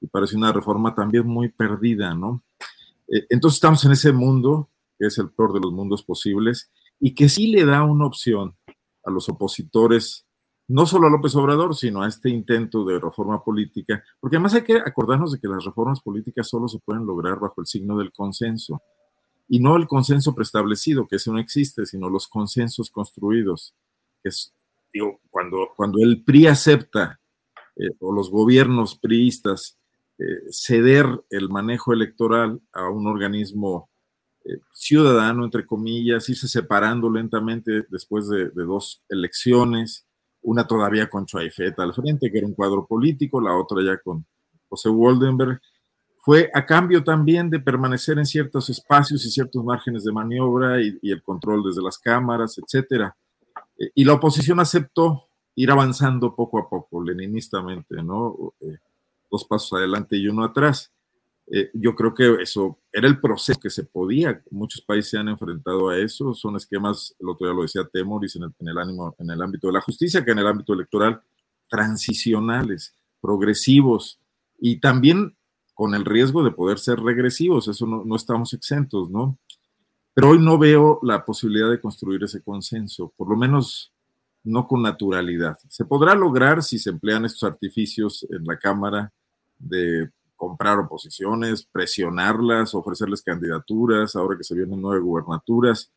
y parece una reforma también muy perdida, ¿no? Eh, entonces estamos en ese mundo, que es el peor de los mundos posibles, y que sí le da una opción a los opositores, no solo a López Obrador, sino a este intento de reforma política, porque además hay que acordarnos de que las reformas políticas solo se pueden lograr bajo el signo del consenso, y no el consenso preestablecido, que ese no existe, sino los consensos construidos, que es, digo, cuando, cuando el PRI acepta, eh, o los gobiernos priistas, eh, ceder el manejo electoral a un organismo eh, ciudadano, entre comillas, irse separando lentamente después de, dos elecciones, una todavía con Chuaifeta al frente, que era un cuadro político, la otra ya con José Waldenberg, fue a cambio también de permanecer en ciertos espacios y ciertos márgenes de maniobra y, y el control desde las cámaras, etcétera. Eh, y la oposición aceptó ir avanzando poco a poco, leninistamente, ¿no? Dos pasos adelante y uno atrás. Eh, yo creo que eso era el proceso que se podía. Muchos países se han enfrentado a eso. Son esquemas, el otro día lo decía Temoris, en el, en el, ánimo, en el ámbito de la justicia, que en el ámbito electoral, transicionales, progresivos y también con el riesgo de poder ser regresivos. Eso no, no estamos exentos, ¿no? Pero hoy no veo la posibilidad de construir ese consenso, por lo menos no con naturalidad. Se podrá lograr si se emplean estos artificios en la Cámara de comprar oposiciones, presionarlas, ofrecerles candidaturas, ahora que se vienen nueve gubernaturas,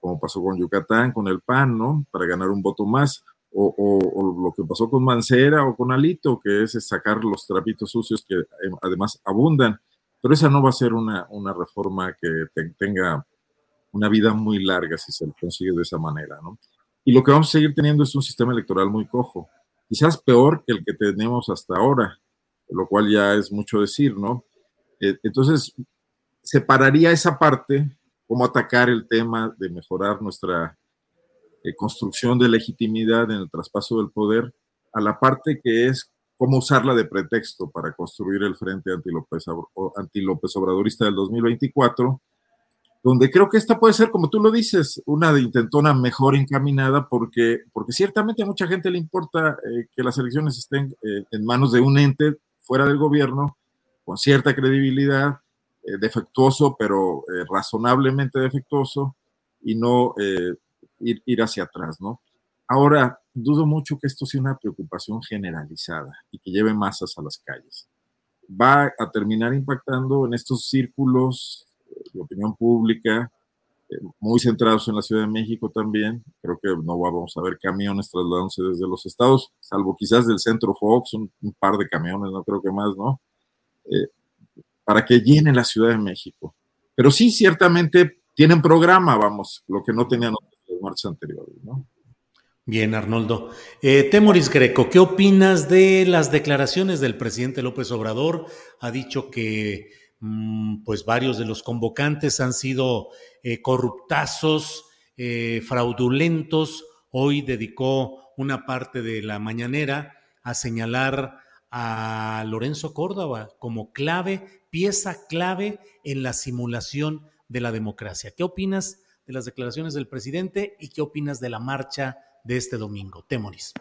como pasó con Yucatán, con el PAN, ¿no? Para ganar un voto más, o, o, o lo que pasó con Mancera o con Alito, que es sacar los trapitos sucios que además abundan. Pero esa no va a ser una, una reforma que te, tenga una vida muy larga si se consigue de esa manera, ¿no? Y lo que vamos a seguir teniendo es un sistema electoral muy cojo, quizás peor que el que tenemos hasta ahora, lo cual ya es mucho decir, ¿no? Eh, entonces, separaría esa parte, cómo atacar el tema de mejorar nuestra eh, construcción de legitimidad en el traspaso del poder, a la parte que es cómo usarla de pretexto para construir el frente anti-López anti Obradorista del 2024, donde creo que esta puede ser, como tú lo dices, una de intentona mejor encaminada, porque, porque ciertamente a mucha gente le importa eh, que las elecciones estén en manos de un ente fuera del gobierno, con cierta credibilidad, eh, defectuoso, pero eh, razonablemente defectuoso, y no eh, ir, ir, hacia atrás, ¿no? Ahora, dudo mucho que esto sea una preocupación generalizada y que lleve masas a las calles. Va a terminar impactando en estos círculos de opinión pública, muy centrados en la Ciudad de México también. Creo que no vamos a ver camiones trasladándose desde los estados, salvo quizás del centro Fox, un, un par de camiones, no creo que más, ¿no? Eh, para que llene la Ciudad de México. Pero sí, ciertamente tienen programa, vamos, lo que no tenían las marchas anteriores, ¿no? Bien, Arnoldo. Eh, Temoris Greco, ¿qué opinas de las declaraciones del presidente López Obrador? Ha dicho que mm, pues varios de los convocantes han sido eh, corruptazos, eh, fraudulentos. Hoy dedicó una parte de la mañanera a señalar a Lorenzo Córdoba como clave, pieza clave en la simulación de la democracia. ¿Qué opinas de las declaraciones del presidente y qué opinas de la marcha de este domingo? Temoris.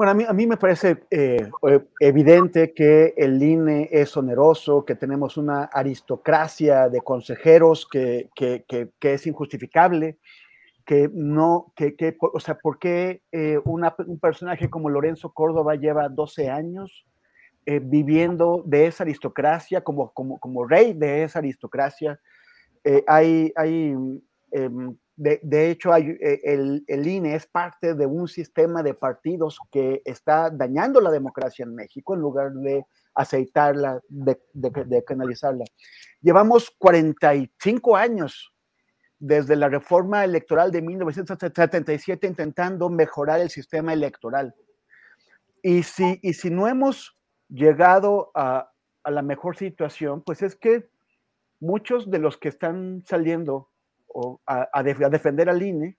Bueno, a mí, a mí me parece eh, eh, evidente que el INE es oneroso, que tenemos una aristocracia de consejeros que, que, que, es injustificable, que no, que, o sea, ¿por qué eh, un personaje como Lorenzo Córdoba lleva 12 años viviendo de esa aristocracia, como, como, como rey de esa aristocracia? hay, hay de, hecho, eh, el, el, INE es parte de un sistema de partidos que está dañando la democracia en México en lugar de aceitarla, de, de, canalizarla. Llevamos 45 años desde la reforma electoral de 1977 intentando mejorar el sistema electoral. Y si, y si no hemos llegado a, a la mejor situación, pues es que muchos de los que están saliendo o a, defender al INE,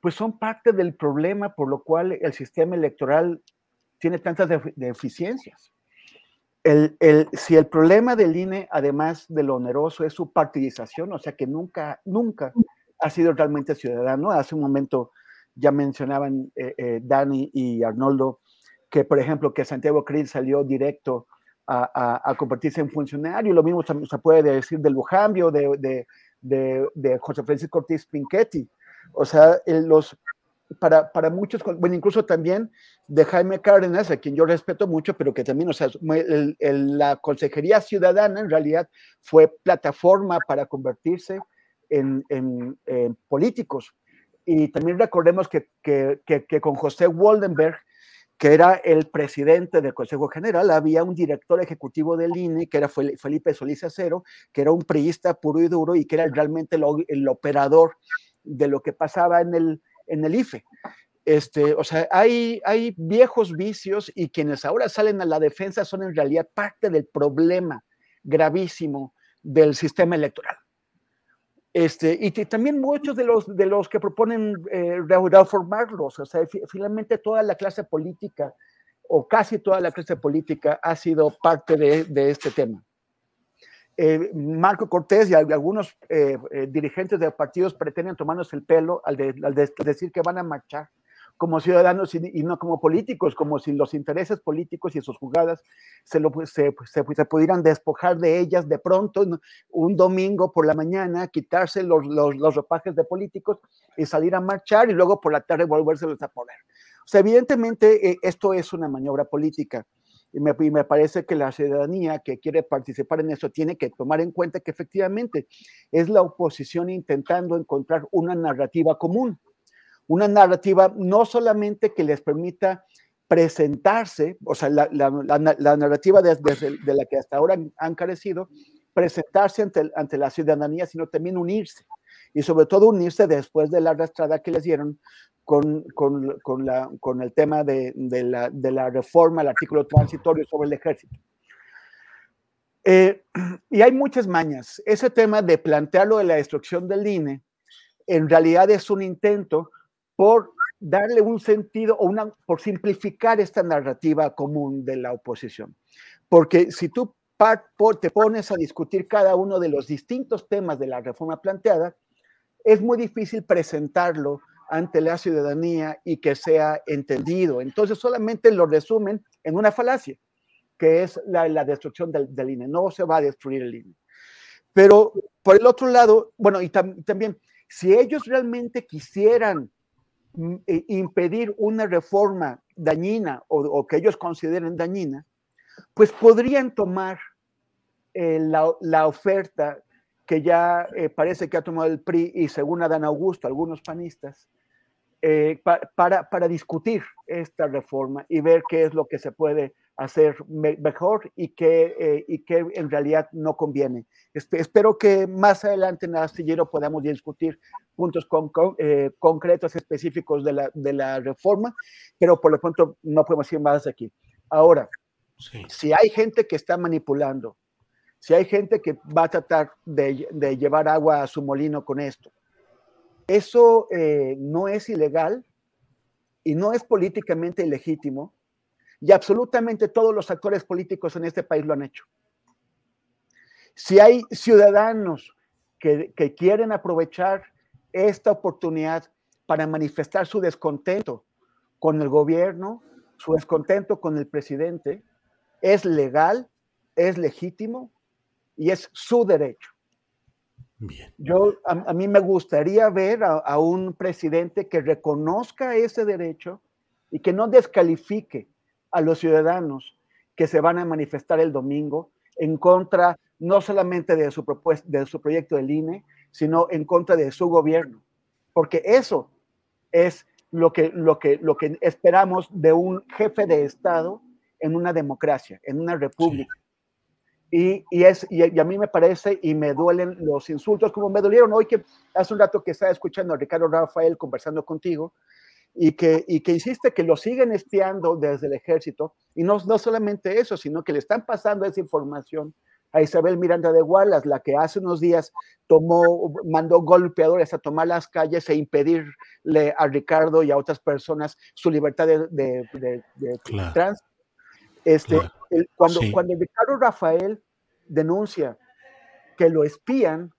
pues son parte del problema por lo cual el sistema electoral tiene tantas deficiencias. El, el, si el problema del INE, además de lo oneroso, es su partidización, o sea que nunca, nunca ha sido realmente ciudadano. Hace un momento ya mencionaban eh, eh, Dani y Arnoldo que, por ejemplo, que Santiago Cris salió directo a, a, convertirse en funcionario. Lo mismo se puede decir de Lujambio, de, de, de, José Francisco Ortiz Pinchetti. O sea, los, para, para, muchos, bueno, incluso también de Jaime Cárdenas, a quien yo respeto mucho, pero que también, o sea, la Consejería Ciudadana en realidad fue plataforma para convertirse en, en, políticos. Y también recordemos que, que, que, con José Waldenberg que era el presidente del Consejo General, había un director ejecutivo del INE, que era Felipe Solís Acero, que era un priista puro y duro y que era realmente el, operador de lo que pasaba en el, en el IFE. Este, o sea, hay, hay viejos vicios y quienes ahora salen a la defensa son en realidad parte del problema gravísimo del sistema electoral. Este, y también muchos de los, de los que proponen eh, reformarlos, o sea, finalmente toda la clase política, o casi toda la clase política, ha sido parte de, de este tema. Eh, Marco Cortés y algunos eh, dirigentes de partidos pretenden tomarnos el pelo al, al decir que van a marchar como ciudadanos y, no como políticos, como si los intereses políticos y sus jugadas se, lo, se, se, se pudieran despojar de ellas de pronto un domingo por la mañana, quitarse los, los, los, ropajes de políticos y salir a marchar y luego por la tarde volvérselos a poner. O sea, evidentemente eh, esto es una maniobra política. Y me, y me, parece que la ciudadanía que quiere participar en eso tiene que tomar en cuenta que efectivamente es la oposición intentando encontrar una narrativa común una narrativa no solamente que les permita presentarse, o sea, la, narrativa de, la que hasta ahora han, carecido, presentarse ante, la ciudadanía, sino también unirse. Y sobre todo unirse después de la arrastrada que les dieron con, el tema de, la, reforma al artículo transitorio sobre el ejército. Eh, y hay muchas mañas. Ese tema de plantearlo de la destrucción del INE, en realidad es un intento por darle un sentido o una, por simplificar esta narrativa común de la oposición. Porque si tú te pones a discutir cada uno de los distintos temas de la reforma planteada, es muy difícil presentarlo ante la ciudadanía y que sea entendido. Entonces solamente lo resumen en una falacia, que es la, la destrucción del, del, INE. No se va a destruir el INE. Pero por el otro lado, bueno, y también, si ellos realmente quisieran impedir una reforma dañina o, que ellos consideren dañina, pues podrían tomar eh, la, oferta que ya eh, parece que ha tomado el PRI y según Adán Augusto, algunos panistas, para, para discutir esta reforma y ver qué es lo que se puede hacer mejor y que, eh, y que en realidad no conviene. espero que más adelante en el astillero podamos discutir puntos con, eh, concretos específicos de la, de la, reforma, pero por lo pronto no podemos ir más aquí. Ahora, si hay gente que está manipulando, si hay gente que va a tratar de, de llevar agua a su molino con esto, eso eh, no es ilegal y no es políticamente ilegítimo Y absolutamente todos los actores políticos en este país lo han hecho. Si hay ciudadanos que, que quieren aprovechar esta oportunidad para manifestar su descontento con el gobierno, su descontento con el presidente, es legal, es legítimo y es su derecho. Yo, a, mí me gustaría ver a, un presidente que reconozca ese derecho y que no descalifique a los ciudadanos que se van a manifestar el domingo en contra no solamente de su, propuesta, de su proyecto del INE, sino en contra de su gobierno. Porque eso es lo que, lo que, lo que esperamos de un jefe de Estado en una democracia, en una república. Y, es, y, a mí me parece y me duelen los insultos, como me dolieron hoy que hace un rato que estaba escuchando a Ricardo Rafael conversando contigo y que, y que insiste que lo siguen espiando desde el ejército. Y no, no solamente eso, sino que le están pasando esa información a Isabel Miranda de Wallace, la que hace unos días tomó, mandó golpeadores a tomar las calles e impedirle a Ricardo y a otras personas su libertad de, de, trans. Este, cuando, cuando Ricardo Rafael denuncia que lo espían,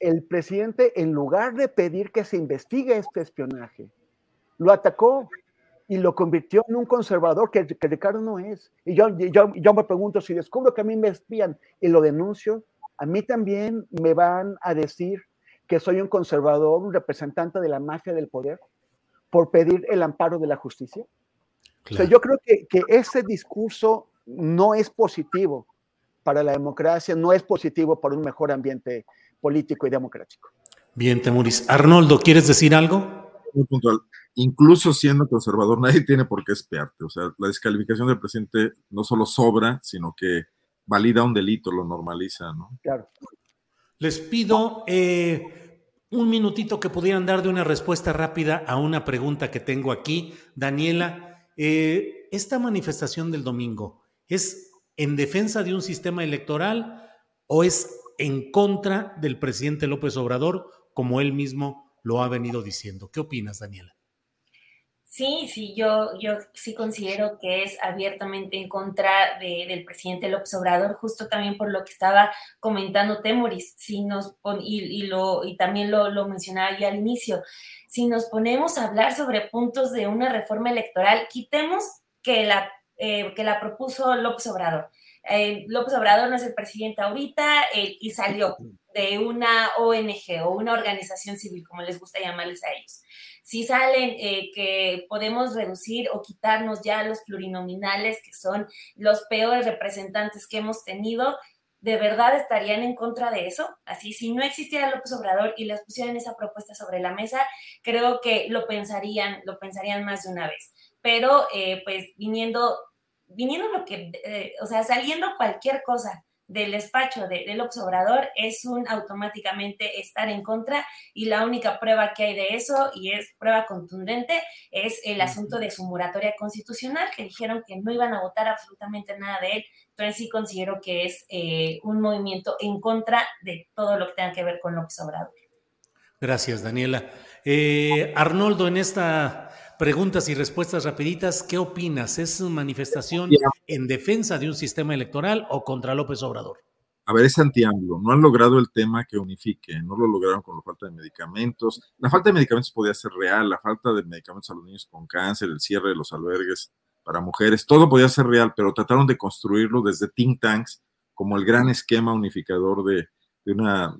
el presidente, en lugar de pedir que se investigue este espionaje, lo atacó y lo convirtió en un conservador que, Ricardo no es. Y yo, yo, yo, me pregunto, si descubro que a mí me espían y lo denuncio, a mí también me van a decir que soy un conservador, un representante de la mafia del poder, por pedir el amparo de la justicia. O sea, yo creo que, que ese discurso no es positivo para la democracia, no es positivo para un mejor ambiente político y democrático. Bien, Temuris. Arnoldo, ¿quieres decir algo? Muy puntual. Incluso siendo conservador, nadie tiene por qué espiarte. O sea, la descalificación del presidente no solo sobra, sino que valida un delito, lo normaliza, ¿no? Claro. Les pido eh, un minutito que pudieran dar de una respuesta rápida a una pregunta que tengo aquí. Daniela, eh, esta manifestación del domingo, ¿Es en defensa de un sistema electoral o es en contra del presidente López Obrador, como él mismo lo ha venido diciendo? ¿Qué opinas, Daniela? Sí, sí, yo, yo sí considero que es abiertamente en contra del presidente López Obrador, justo también por lo que estaba comentando Temoris, si nos y, lo, y también lo, lo mencionaba yo al inicio, si nos ponemos a hablar sobre puntos de una reforma electoral, quitemos que la eh, que la propuso López Obrador. Eh, López Obrador no es el presidente ahorita eh, y salió de una ONG o una organización civil, como les gusta llamarles a ellos. Si salen que podemos reducir o quitarnos ya los plurinominales, que son los peores representantes que hemos tenido, ¿de verdad estarían en contra de eso? Así, si no existiera López Obrador y les pusieran esa propuesta sobre la mesa, creo que lo pensarían, lo pensarían más de una vez pero eh, pues viniendo, viniendo lo que, eh, o sea, saliendo cualquier cosa del despacho de, del observador es un automáticamente estar en contra y la única prueba que hay de eso y es prueba contundente es el asunto de su moratoria constitucional que dijeron que no iban a votar absolutamente nada de él entonces sí considero que es eh, un movimiento en contra de todo lo que tenga que ver con López Obrador. Gracias, Daniela. Arnoldo, en esta Preguntas y respuestas rapiditas. ¿Qué opinas? ¿Es una manifestación en defensa de un sistema electoral o contra López Obrador? A ver, es anti No han logrado el tema que unifique. No lo lograron con la falta de medicamentos. La falta de medicamentos podía ser real. La falta de medicamentos a los niños con cáncer, el cierre de los albergues para mujeres, todo podía ser real, pero trataron de construirlo desde think tanks como el gran esquema unificador de, una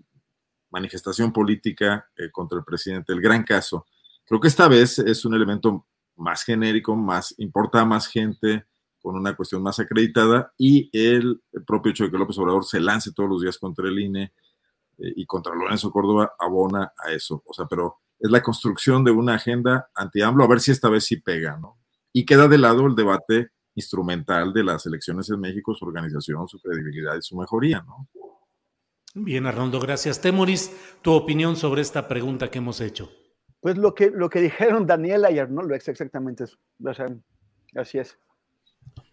manifestación política eh, contra el presidente, el gran caso. Creo que esta vez es un elemento más genérico, más importa a más gente, con una cuestión más acreditada y el, propio hecho de que López Obrador se lance todos los días contra el INE eh, y contra Lorenzo Córdoba abona a eso. O sea, pero es la construcción de una agenda anti-AMLO, a ver si esta vez sí pega, ¿no? Y queda de lado el debate instrumental de las elecciones en México, su organización, su credibilidad y su mejoría, ¿no? Bien, Arnoldo, gracias. Temoris, tu opinión sobre esta pregunta que hemos hecho. Pues lo que, lo que dijeron Daniela y Arnoldo es exactamente eso. así es.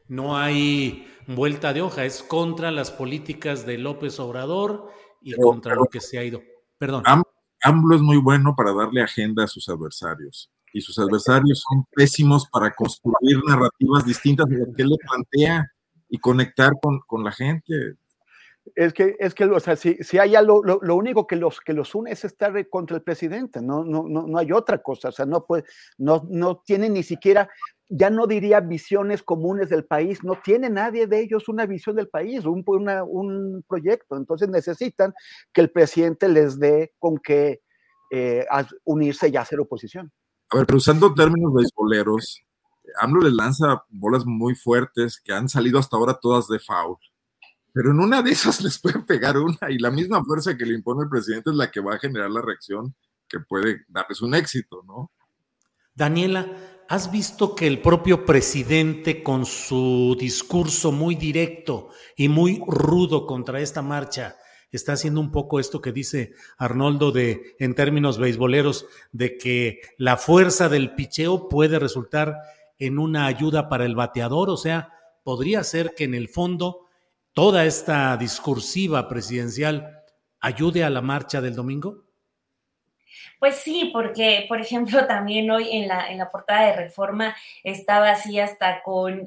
No hay vuelta de hoja, es contra las políticas de López Obrador y contra lo que se ha ido. Perdón. AMLO es muy bueno para darle agenda a sus adversarios. y sus adversarios son pésimos para construir narrativas distintas de lo que él le plantea y conectar con, con la gente. Es que, es que, o sea, si, si hay algo, lo, lo, único que los, que los une es estar contra el presidente, no, no, no, no hay otra cosa, o sea, no puede, no, no tiene ni siquiera, ya no diría visiones comunes del país, no tiene nadie de ellos una visión del país, un, una, un proyecto, entonces necesitan que el presidente les dé con que eh, unirse y hacer oposición. A ver, pero usando términos beisboleros, AMLO le lanza bolas muy fuertes que han salido hasta ahora todas de foul pero en una de esas les puede pegar una y la misma fuerza que le impone el presidente es la que va a generar la reacción que puede darles un éxito, ¿no? Daniela, ¿has visto que el propio presidente con su discurso muy directo y muy rudo contra esta marcha está haciendo un poco esto que dice Arnoldo de en términos beisboleros de que la fuerza del picheo puede resultar en una ayuda para el bateador, o sea, podría ser que en el fondo toda esta discursiva presidencial ayude a la marcha del domingo? Pues sí, porque, por ejemplo, también hoy en la, en la portada de Reforma estaba así hasta con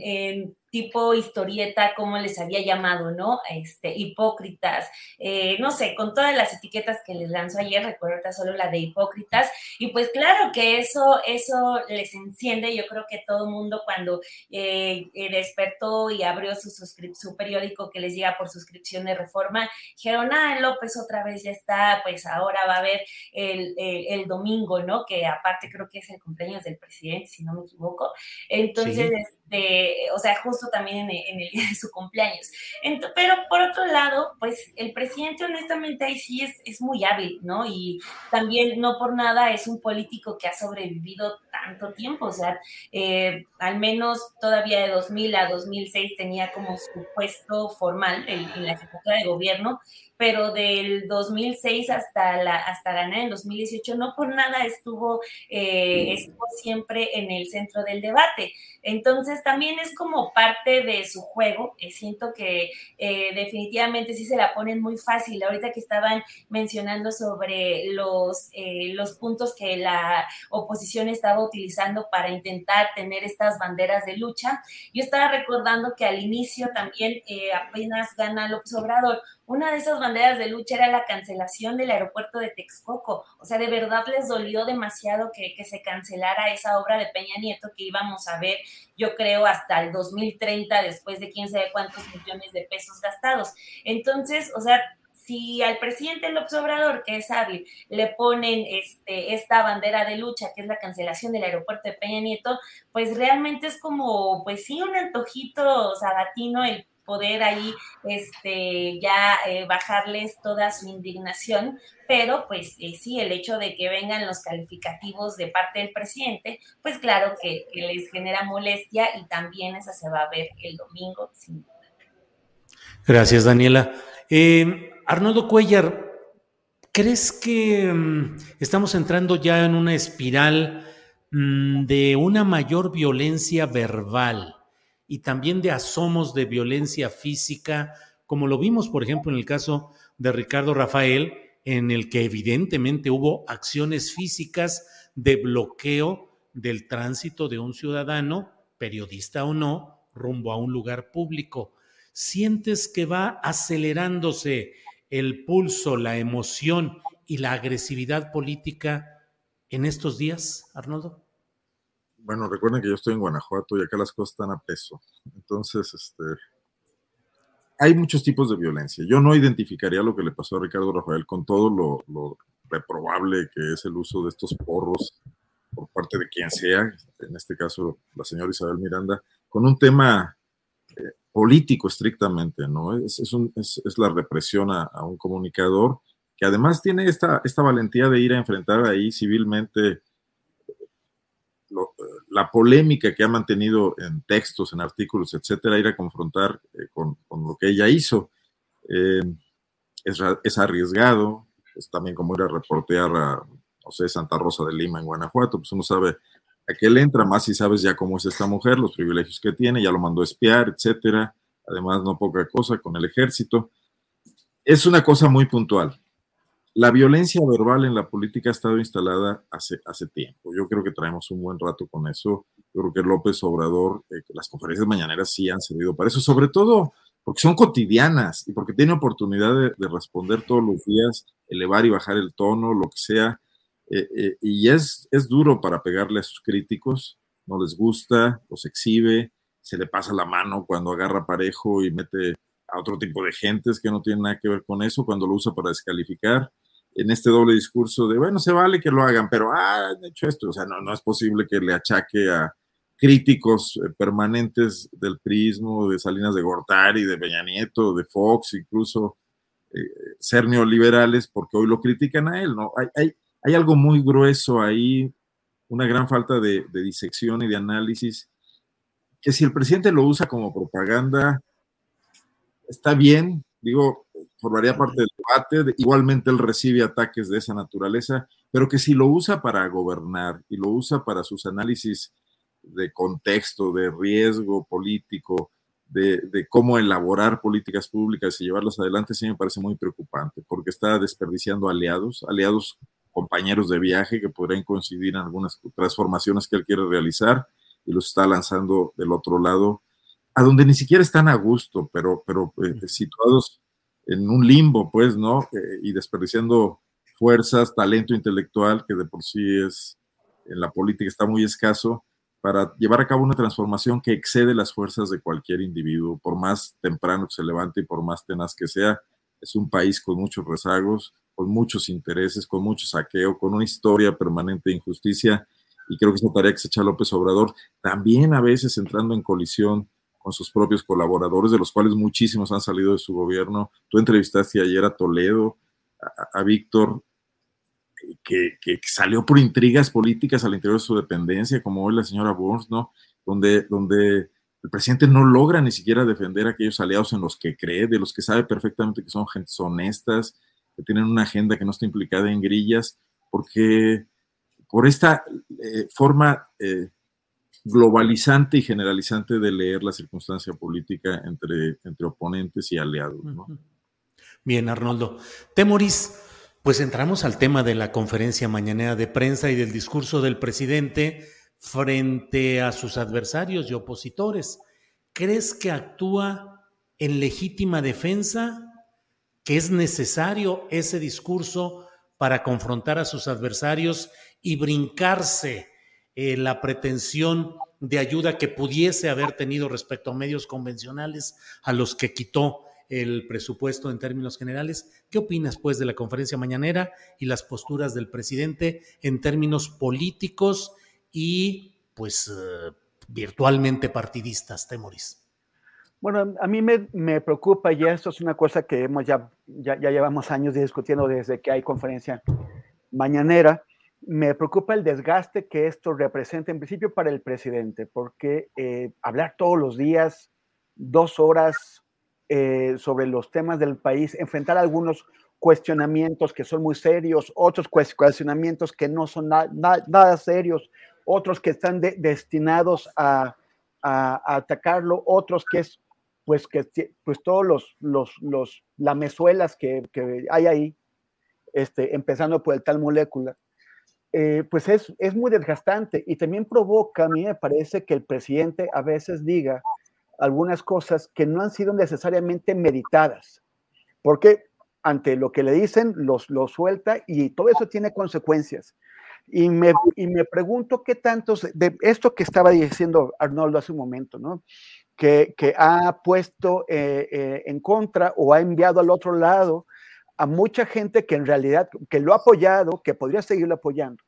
tipo historieta, como les había llamado, ¿no? Este, hipócritas, eh, no sé, con todas las etiquetas que les lanzó ayer, recuerdo solo la de hipócritas, y pues claro que eso, eso les enciende, yo creo que todo el mundo cuando eh, eh, despertó y abrió su, su periódico que les llega por suscripción de reforma, dijeron, ah, López otra vez ya está, pues ahora va a haber el, el, domingo, ¿no? Que aparte creo que es el cumpleaños del presidente, si no me equivoco. Entonces, este, o sea, justo también en, el día de su cumpleaños. pero por otro lado, pues el presidente honestamente ahí sí es, es muy hábil, ¿no? Y también no por nada es un político que ha sobrevivido tanto tiempo, o sea, eh, al menos todavía de 2000 a 2006 tenía como su puesto formal en, en la Jefatura de Gobierno pero del 2006 hasta, la, hasta ganar en 2018, no por nada estuvo, eh, estuvo siempre en el centro del debate. Entonces también es como parte de su juego. Eh, siento que eh, definitivamente sí se la ponen muy fácil. Ahorita que estaban mencionando sobre los, los puntos que la oposición estaba utilizando para intentar tener estas banderas de lucha, yo estaba recordando que al inicio también apenas gana López Obrador una de esas banderas de lucha era la cancelación del aeropuerto de Texcoco. O sea, de verdad les dolió demasiado que, se cancelara esa obra de Peña Nieto que íbamos a ver, yo creo, hasta el 2030, después de quién sabe cuántos millones de pesos gastados. Entonces, o sea, si al presidente López Obrador, que es hábil, le ponen este, esta bandera de lucha, que es la cancelación del aeropuerto de Peña Nieto, pues realmente es como, pues sí, un antojito sabatino el poder ahí este, ya eh, bajarles toda su indignación, pero pues eh, sí, el hecho de que vengan los calificativos de parte del presidente, pues claro que, les genera molestia y también esa se va a ver el domingo. Sin Gracias, Daniela. Eh, Arnoldo Cuellar, ¿crees que mm, estamos entrando ya en una espiral mm, de una mayor violencia verbal? Y también de asomos de violencia física, como lo vimos, por ejemplo, en el caso de Ricardo Rafael, en el que evidentemente hubo acciones físicas de bloqueo del tránsito de un ciudadano, periodista o no, rumbo a un lugar público. ¿Sientes que va acelerándose el pulso, la emoción y la agresividad política en estos días, Arnoldo? Bueno, recuerden que yo estoy en Guanajuato y acá las cosas están a peso. Entonces, este, hay muchos tipos de violencia. Yo no identificaría lo que le pasó a Ricardo Rafael con todo lo, reprobable que es el uso de estos porros por parte de quien sea, en este caso la señora Isabel Miranda, con un tema eh, político estrictamente, ¿no? Es, es, la represión a, a, un comunicador que además tiene esta, esta valentía de ir a enfrentar ahí civilmente la polémica que ha mantenido en textos, en artículos, etcétera, ir a confrontar eh, con, lo que ella hizo. Eh, es, arriesgado, es también como ir a reportear a, no sé, Santa Rosa de Lima en Guanajuato, pues uno sabe a qué le entra, más si sabes ya cómo es esta mujer, los privilegios que tiene, ya lo mandó a espiar, etcétera. Además, no poca cosa con el ejército. Es una cosa muy puntual. La violencia verbal en la política ha estado instalada hace, hace tiempo. Yo creo que traemos un buen rato con eso. Yo creo que López Obrador, eh, las conferencias mañaneras sí han servido para eso, sobre todo porque son cotidianas y porque tiene oportunidad de, responder todos los días, elevar y bajar el tono, lo que sea. Eh, eh, y es, es duro para pegarle a sus críticos, no les gusta, los exhibe, se le pasa la mano cuando agarra parejo y mete a otro tipo de gentes que no tienen nada que ver con eso, cuando lo usa para descalificar en este doble discurso de, bueno, se vale que lo hagan, pero, ah, han hecho esto. O sea, no, no es posible que le achaque a críticos eh, permanentes del prismo, de Salinas de Gortari, de Peña Nieto, de Fox, incluso eh, ser neoliberales, porque hoy lo critican a él, ¿no? Hay, hay, hay algo muy grueso ahí, una gran falta de, de disección y de análisis, que si el presidente lo usa como propaganda, está bien, digo, formaría parte del debate. Igualmente él recibe ataques de esa naturaleza, pero que si lo usa para gobernar y lo usa para sus análisis de contexto, de riesgo político, de, cómo elaborar políticas públicas y llevarlas adelante, sí me parece muy preocupante, porque está desperdiciando aliados, aliados compañeros de viaje que podrían coincidir en algunas transformaciones que él quiere realizar y los está lanzando del otro lado, a donde ni siquiera están a gusto, pero, pero eh, situados en un limbo, pues, ¿no? Eh, y desperdiciando fuerzas, talento intelectual, que de por sí es, en la política está muy escaso, para llevar a cabo una transformación que excede las fuerzas de cualquier individuo, por más temprano que se levante y por más tenaz que sea. Es un país con muchos rezagos, con muchos intereses, con mucho saqueo, con una historia permanente de injusticia, y creo que es una tarea que se echa López Obrador, también a veces entrando en colisión con sus propios colaboradores, de los cuales muchísimos han salido de su gobierno. Tú entrevistaste ayer a Toledo, a, Víctor, que, salió por intrigas políticas al interior de su dependencia, como hoy la señora Burns, ¿no? Donde, donde el presidente no logra ni siquiera defender a aquellos aliados en los que cree, de los que sabe perfectamente que son gentes honestas, que tienen una agenda que no está implicada en grillas, porque por esta eh, forma eh, globalizante y generalizante de leer la circunstancia política entre, entre oponentes y aliados. Bien, Arnoldo. Temoris, pues entramos al tema de la conferencia mañanera de prensa y del discurso del presidente frente a sus adversarios y opositores. ¿Crees que actúa en legítima defensa? ¿Que es necesario ese discurso para confrontar a sus adversarios y brincarse eh, la pretensión de ayuda que pudiese haber tenido respecto a medios convencionales a los que quitó el presupuesto en términos generales. ¿Qué opinas, pues, de la conferencia mañanera y las posturas del presidente en términos políticos y, pues, eh, virtualmente partidistas, Temoris? Bueno, a mí me, preocupa y esto es una cosa que hemos ya, ya llevamos años discutiendo desde que hay conferencia mañanera me preocupa el desgaste que esto representa en principio para el presidente, porque eh, hablar todos los días, dos horas eh, sobre los temas del país, enfrentar algunos cuestionamientos que son muy serios, otros cuestionamientos que no son nada serios, otros que están destinados a, atacarlo, otros que es, pues, que, pues todos los, los, los lamezuelas que, que hay ahí, este, empezando por el tal molécula eh, pues es, es muy desgastante y también provoca, a mí me parece que el presidente a veces diga algunas cosas que no han sido necesariamente meditadas, porque ante lo que le dicen, los, lo suelta y todo eso tiene consecuencias. Y me, y me pregunto qué tantos, de esto que estaba diciendo Arnoldo hace un momento, ¿no? Que, que ha puesto eh, eh, en contra o ha enviado al otro lado a mucha gente que en realidad, que lo ha apoyado, que podría seguirlo apoyando,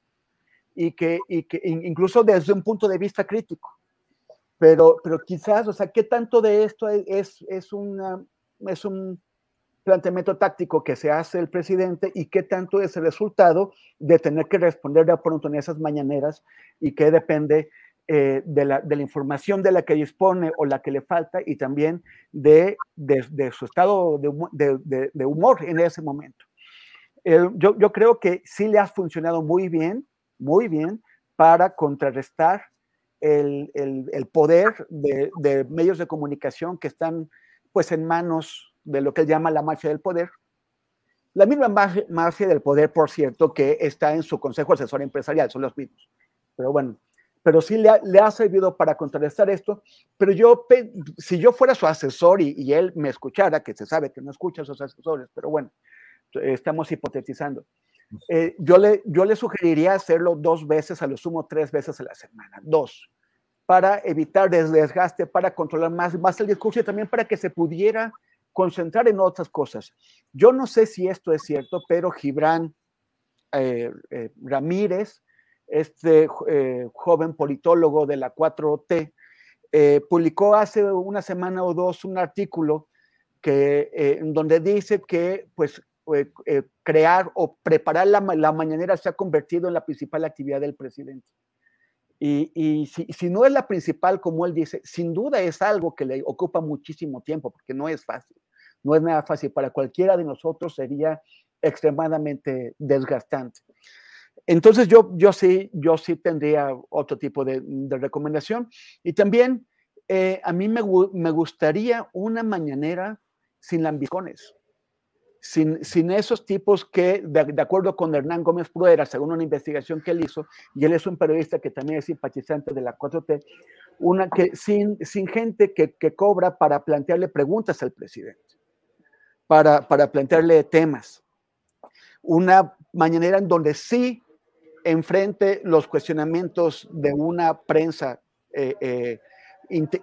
y que, y que incluso desde un punto de vista crítico. Pero, pero quizás, o sea, ¿qué tanto de esto es, es, una, es un planteamiento táctico que se hace el presidente y qué tanto es el resultado de tener que responder de pronto en esas mañaneras y qué depende eh, de, la, de, la, información de la que dispone o la que le falta y también de, de, su estado de, humor en ese momento. yo, yo, creo que sí le ha funcionado muy bien, muy bien, para contrarrestar el, el, el poder de, medios de comunicación que están pues en manos de lo que él llama la mafia del poder, La misma mafia del poder, por cierto, que está en su consejo asesor empresarial, son los mismos. Pero bueno, pero sí le ha, servido para contrarrestar esto. Pero yo, si yo fuera su asesor y, él me escuchara, que se sabe que no escucha a sus asesores, pero bueno, estamos hipotetizando. Eh, yo, le, yo le sugeriría hacerlo dos veces, a lo sumo tres veces a la semana, dos, para evitar desgaste, para controlar más, más el discurso y también para que se pudiera concentrar en otras cosas. Yo no sé si esto es cierto, pero Gibran eh, eh, Ramírez este eh, joven politólogo de la 4T, eh, publicó hace una semana o dos un artículo que, eh, donde dice que pues, crear o preparar la, mañanera se ha convertido en la principal actividad del presidente. Y, si, si, no es la principal, como él dice, sin duda es algo que le ocupa muchísimo tiempo, porque no es fácil. No es nada fácil. Para cualquiera de nosotros sería extremadamente desgastante. Entonces yo, yo, sí, yo sí tendría otro tipo de, recomendación. Y también eh, a mí me, me, gustaría una mañanera sin lambicones, sin, sin esos tipos que, de, acuerdo con Hernán Gómez Pruera, según una investigación que él hizo, y él es un periodista que también es simpatizante de la 4T, una que, sin, sin gente que, que cobra para plantearle preguntas al presidente, para, para plantearle temas. Una mañanera en donde sí enfrente los cuestionamientos de una prensa eh, eh,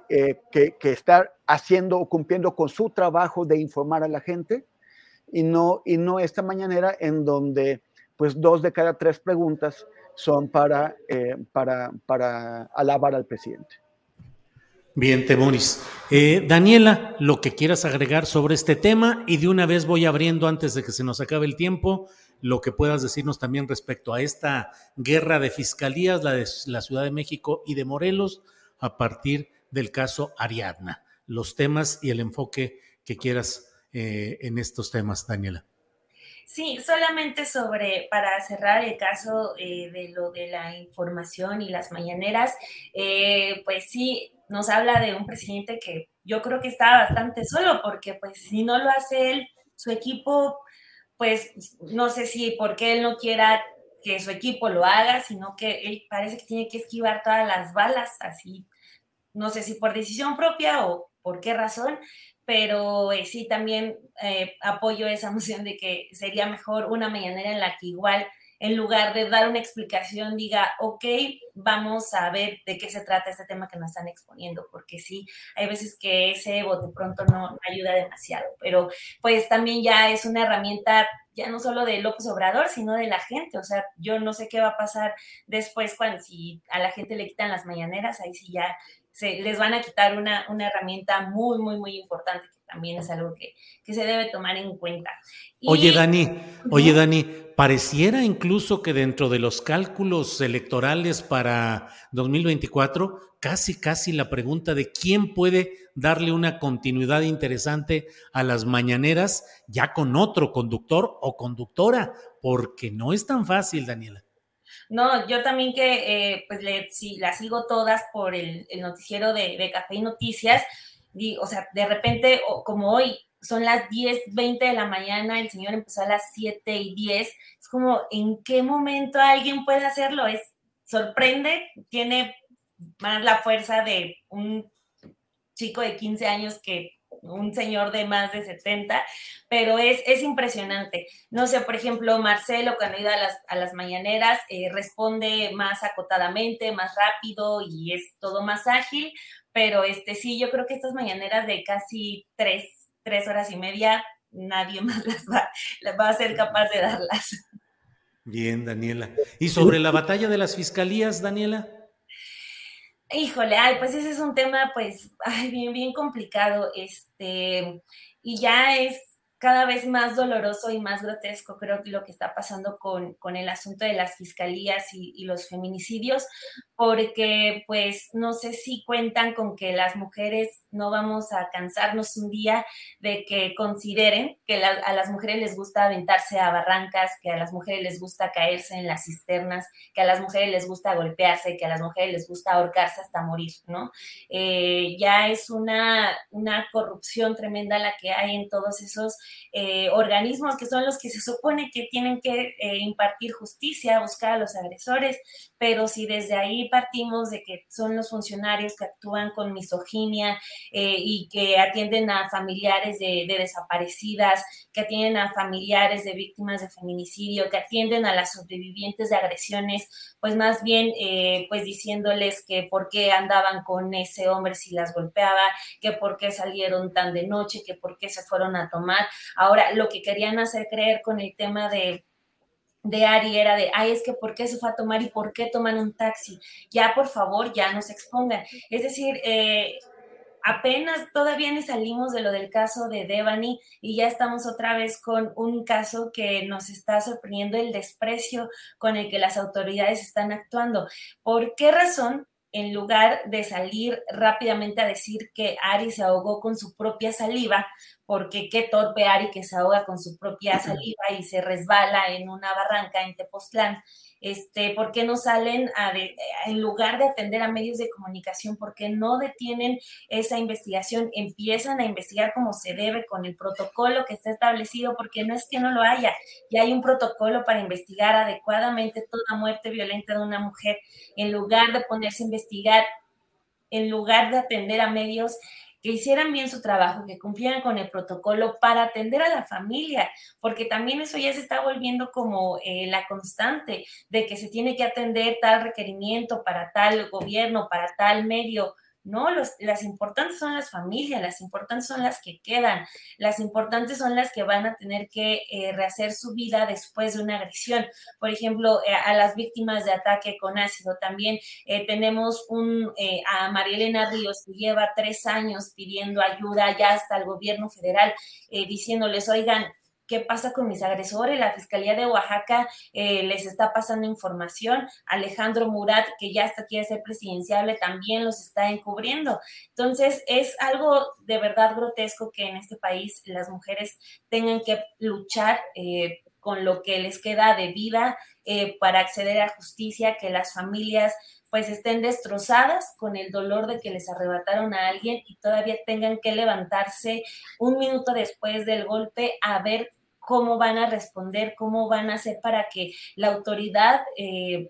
eh, que, está haciendo o cumpliendo con su trabajo de informar a la gente y no, y no esta mañanera en donde pues dos de cada tres preguntas son para, para, para alabar al presidente. Bien, Temoris. Daniela, lo que quieras agregar sobre este tema y de una vez voy abriendo antes de que se nos acabe el tiempo lo que puedas decirnos también respecto a esta guerra de fiscalías, la de la Ciudad de México y de Morelos, a partir del caso Ariadna. Los temas y el enfoque que quieras eh, en estos temas, Daniela. Sí, solamente sobre, para cerrar el caso eh, de lo de la información y las mañaneras, eh, pues sí, nos habla de un presidente que yo creo que está bastante solo, porque pues si no lo hace él, su equipo pues no sé si porque él no quiera que su equipo lo haga, sino que él parece que tiene que esquivar todas las balas, así, no sé si por decisión propia o por qué razón, pero eh, sí también eh, apoyo esa moción de que sería mejor una mañanera en la que igual en lugar de dar una explicación, diga, ok, vamos a ver de qué se trata este tema que nos están exponiendo, porque sí, hay veces que ese bote pronto no ayuda demasiado, pero pues también ya es una herramienta ya no solo de López Obrador, sino de la gente. O sea, yo no sé qué va a pasar después cuando si a la gente le quitan las mañaneras, ahí sí ya se, les van a quitar una, una herramienta muy, muy, muy importante también es algo que, se debe tomar en cuenta. oye, Dani, oye, Dani, pareciera incluso que dentro de los cálculos electorales para 2024, casi, casi la pregunta de quién puede darle una continuidad interesante a las mañaneras ya con otro conductor o conductora, porque no es tan fácil, Daniela. No, yo también que eh, pues le, sí, las sigo todas por el, noticiero de, de Café y Noticias o sea, de repente, como hoy, son las 10, 20 de la mañana, el señor empezó a las 7 y 10, es como, ¿en qué momento alguien puede hacerlo? Es, sorprende, tiene más la fuerza de un chico de 15 años que un señor de más de 70, pero es, es impresionante. No sé, por ejemplo, Marcelo cuando iba a las, a las mañaneras eh, responde más acotadamente, más rápido y es todo más ágil, pero este sí, yo creo que estas mañaneras de casi tres, tres horas y media, nadie más las va, va a ser capaz de darlas. Bien, Daniela. ¿Y sobre la batalla de las fiscalías, Daniela? Híjole, ay, pues ese es un tema, pues, ay, bien, bien complicado, este, y ya es cada vez más doloroso y más grotesco, creo que lo que está pasando con, con el asunto de las fiscalías y, los feminicidios, porque pues no sé si cuentan con que las mujeres no vamos a cansarnos un día de que consideren que a las mujeres les gusta aventarse a barrancas, que a las mujeres les gusta caerse en las cisternas, que a las mujeres les gusta golpearse, que a las mujeres les gusta ahorcarse hasta morir, ¿no? Eh, ya es una, una corrupción tremenda la que hay en todos esos eh, organismos que son los que se supone que tienen que eh, impartir justicia, buscar a los agresores, pero si desde ahí partimos de que son los funcionarios que actúan con misoginia eh, y que atienden a familiares de, de desaparecidas, que atienden a familiares de víctimas de feminicidio, que atienden a las sobrevivientes de agresiones, pues más bien pues diciéndoles que por qué andaban con ese hombre si las golpeaba, que por qué salieron tan de noche, que por qué se fueron a tomar. Ahora, lo que querían hacer creer con el tema de de Ari era de, ay, es que ¿por qué se fue a tomar y por qué toman un taxi? Ya, por favor, ya no se expongan. Es decir, eh, apenas todavía ni salimos de lo del caso de Devani y ya estamos otra vez con un caso que nos está sorprendiendo el desprecio con el que las autoridades están actuando. ¿Por qué razón? En lugar de salir rápidamente a decir que Ari se ahogó con su propia saliva, porque qué torpe Ari que se ahoga con su propia saliva y se resbala en una barranca en Tepoztlán, este, ¿por qué no salen a en lugar de atender a medios de comunicación, por qué no detienen esa investigación, empiezan a investigar como se debe con el protocolo que está establecido, porque no es que no lo haya, ya hay un protocolo para investigar adecuadamente toda muerte violenta de una mujer, en lugar de ponerse a investigar, en lugar de atender a medios que hicieran bien su trabajo, que cumplieran con el protocolo para atender a la familia, porque también eso ya se está volviendo como eh, la constante de que se tiene que atender tal requerimiento para tal gobierno, para tal medio, no, las importantes son las familias, las importantes son las que quedan, las importantes son las que van a tener que eh, rehacer su vida después de una agresión. Por ejemplo, eh, a las víctimas de ataque con ácido también eh, tenemos un, a María Elena Ríos que lleva tres años pidiendo ayuda ya hasta el gobierno federal, diciéndoles, oigan, qué pasa con mis agresores. La Fiscalía de Oaxaca eh, les está pasando información. Alejandro Murat, que ya hasta quiere ser presidenciable, también los está encubriendo. Entonces, es algo de verdad grotesco que en este país las mujeres tengan que luchar. Eh, con lo que les queda de vida eh, para acceder a justicia, que las familias pues estén destrozadas con el dolor de que les arrebataron a alguien y todavía tengan que levantarse un minuto después del golpe a ver cómo van a responder, cómo van a hacer para que la autoridad eh,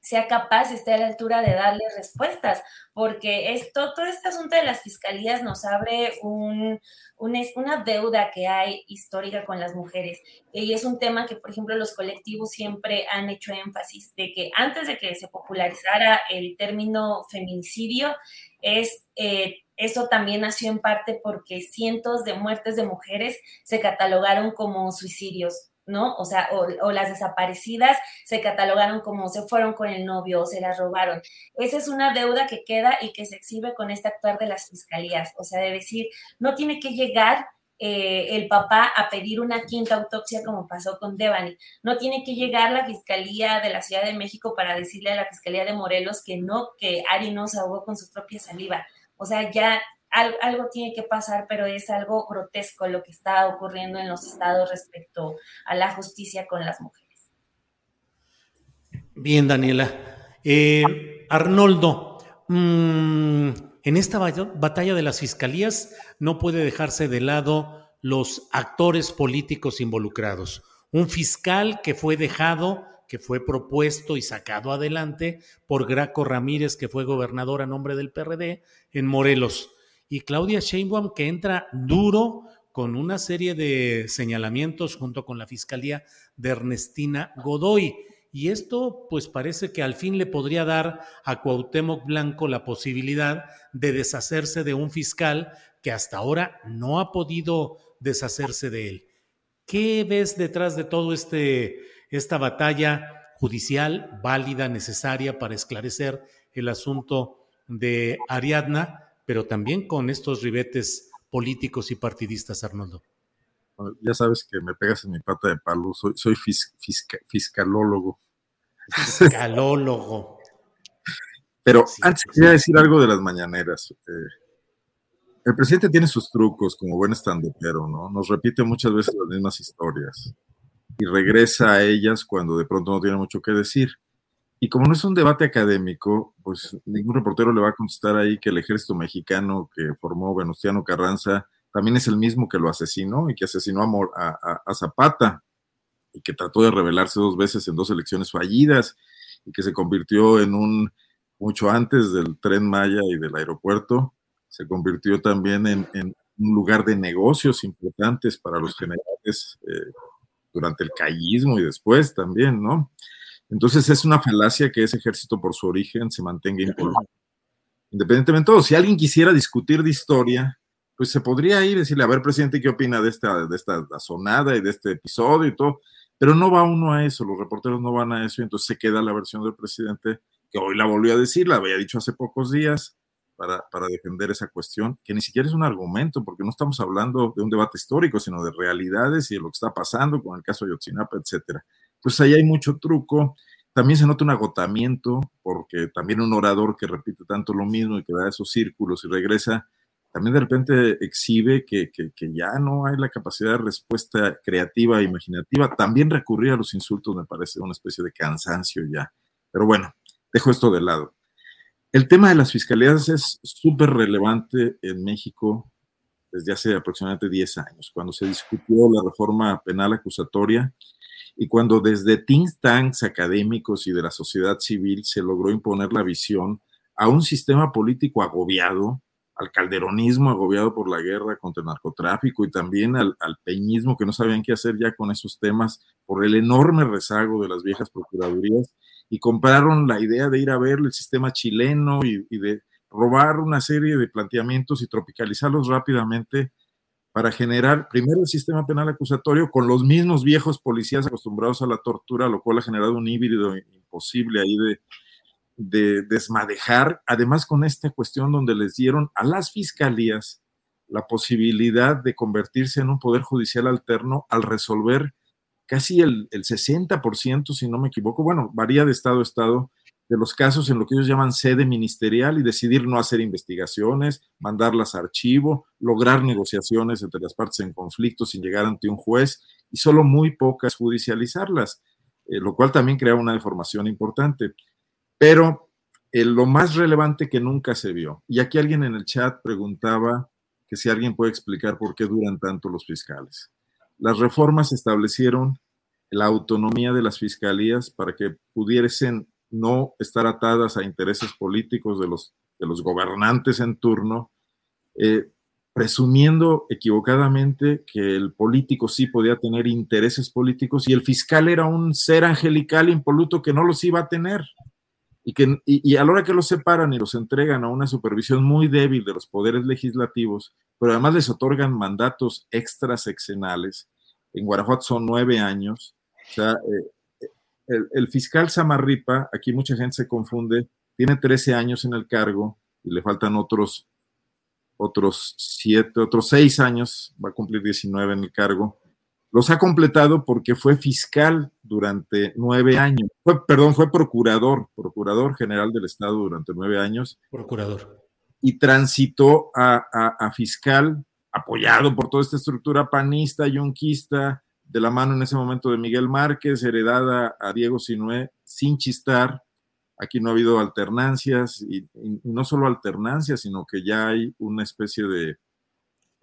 sea capaz, esté a la altura de darles respuestas, porque esto, todo este asunto de las fiscalías nos abre un, una deuda que hay histórica con las mujeres. Y es un tema que, por ejemplo, los colectivos siempre han hecho énfasis de que antes de que se popularizara el término feminicidio, es... Eh, eso también nació en parte porque cientos de muertes de mujeres se catalogaron como suicidios, ¿no? O sea, o, las desaparecidas se catalogaron como se fueron con el novio o se las robaron. Esa es una deuda que queda y que se exhibe con este actuar de las fiscalías. O sea, de decir, no tiene que llegar eh, el papá a pedir una quinta autopsia como pasó con Devani. No tiene que llegar la Fiscalía de la Ciudad de México para decirle a la Fiscalía de Morelos que no, que Ari no se ahogó con su propia saliva. O sea, ya algo, tiene que pasar, pero es algo grotesco lo que está ocurriendo en los estados respecto a la justicia con las mujeres. Bien, Daniela. Eh, Arnoldo, mm, en esta batalla de las fiscalías no puede dejarse de lado los actores políticos involucrados. Un fiscal que fue dejado que fue propuesto y sacado adelante por Graco Ramírez, que fue gobernador a nombre del PRD en Morelos, y Claudia Sheinbaum, que entra duro con una serie de señalamientos junto con la Fiscalía de Ernestina Godoy. Y esto, pues parece que al fin le podría dar a Cuauhtémoc Blanco la posibilidad de deshacerse de un fiscal que hasta ahora no ha podido deshacerse de él. ¿Qué ves detrás de todo este esta batalla judicial válida, necesaria para esclarecer el asunto de Ariadna, pero también con estos ribetes políticos y partidistas, Arnoldo. Ya sabes que me pegas en mi pata de palo, soy, soy fiscalólogo. Fiscalólogo. Pero antes quería decir algo de las mañaneras. Eh, el presidente tiene sus trucos como buen estandopero, ¿no? Nos repite muchas veces las mismas historias y regresa a ellas cuando de pronto no tiene mucho que decir. Y como no es un debate académico, pues ningún reportero le va a contestar ahí que el ejército mexicano que formó Venustiano Carranza también es el mismo que lo asesinó y que asesinó a, a, Zapata y que trató de rebelarse dos veces en dos elecciones fallidas y que se convirtió en un, mucho antes del tren Maya y del aeropuerto, se convirtió también en, un lugar de negocios importantes para los generales eh, durante el callismo y después también, ¿no? Entonces es una falacia que ese ejército por su origen se mantenga impoluto. Independientemente de todo, si alguien quisiera discutir de historia, pues se podría ir y decirle, a ver, presidente, ¿qué opina de esta, de esta sonada y de este episodio y todo? Pero no va uno a eso, los reporteros no van a eso, y entonces se queda la versión del presidente, que hoy la volvió a decir, la había dicho hace pocos días, para, defender esa cuestión, que ni siquiera es un argumento, porque no estamos hablando de un debate histórico, sino de realidades y de lo que está pasando con el caso de Yotzinapa, etcétera. Pues ahí hay mucho truco. También se nota un agotamiento, porque también un orador que repite tanto lo mismo y que da esos círculos y regresa, también de repente exhibe que, que, que ya no hay la capacidad de respuesta creativa e imaginativa. También recurrir a los insultos me parece una especie de cansancio ya. Pero bueno, dejo esto de lado. El tema de las fiscalías es súper relevante en México desde hace aproximadamente 10 años, cuando se discutió la reforma penal acusatoria y cuando desde think tanks académicos y de la sociedad civil se logró imponer la visión a un sistema político agobiado, al calderonismo agobiado por la guerra contra el narcotráfico y también al, al, peñismo que no sabían qué hacer ya con esos temas por el enorme rezago de las viejas procuradurías y compraron la idea de ir a ver el sistema chileno y, de robar una serie de planteamientos y tropicalizarlos rápidamente para generar primero el sistema penal acusatorio con los mismos viejos policías acostumbrados a la tortura, lo cual ha generado un híbrido imposible ahí de, de desmadejar, además con esta cuestión donde les dieron a las fiscalías la posibilidad de convertirse en un poder judicial alterno al resolver casi el, el 60%, si no me equivoco, bueno, varía de estado a estado, de los casos en lo que ellos llaman sede ministerial y decidir no hacer investigaciones, mandarlas a archivo, lograr negociaciones entre las partes en conflicto sin llegar ante un juez y solo muy pocas judicializarlas, eh, lo cual también crea una deformación importante. Pero eh, lo más relevante que nunca se vio, y aquí alguien en el chat preguntaba que si alguien puede explicar por qué duran tanto los fiscales. Las reformas establecieron la autonomía de las fiscalías para que pudiesen no estar atadas a intereses políticos de los, de los gobernantes en turno, eh, presumiendo equivocadamente que el político sí podía tener intereses políticos y el fiscal era un ser angelical impoluto que no los iba a tener. Y, que, y, a la hora que los separan y los entregan a una supervisión muy débil de los poderes legislativos, pero además les otorgan mandatos extraseccionales. En Guanajuato son nueve años. O sea, eh, el, el, fiscal Samarripa, aquí mucha gente se confunde, tiene 13 años en el cargo y le faltan otros, otros siete, otros seis años, va a cumplir 19 en el cargo. Los ha completado porque fue fiscal durante nueve años. Fue, perdón, fue procurador, procurador general del Estado durante nueve años. Procurador y transitó a, fiscal, apoyado por toda esta estructura panista, yunquista, de la mano en ese momento de Miguel Márquez, heredada a Diego Sinué, sin chistar. Aquí no ha habido alternancias, y, no solo alternancias, sino que ya hay una especie de,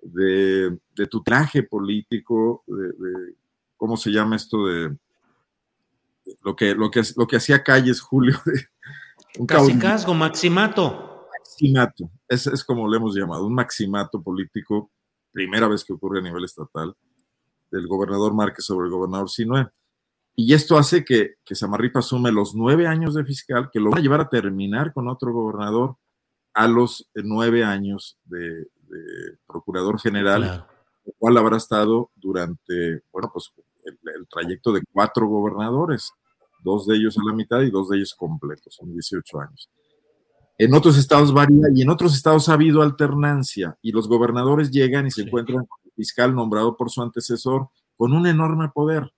de, de tutelaje político, de, ¿cómo se llama esto? De, lo que, lo que, lo que hacía Calles, Julio. Un Casicazgo, maximato maximato, es, es como le hemos llamado, un maximato político, primera vez que ocurre a nivel estatal, del gobernador Márquez sobre el gobernador Sinue. Y esto hace que, que Samarripa asume los nueve años de fiscal, que lo van a llevar a terminar con otro gobernador a los nueve años de, procurador general, el cual habrá estado durante, bueno, pues el, el, trayecto de cuatro gobernadores, dos de ellos a la mitad y dos de ellos completos, son 18 años. En otros estados varía y en otros estados ha habido alternancia y los gobernadores llegan y se encuentran con el fiscal nombrado por su antecesor con un enorme poder.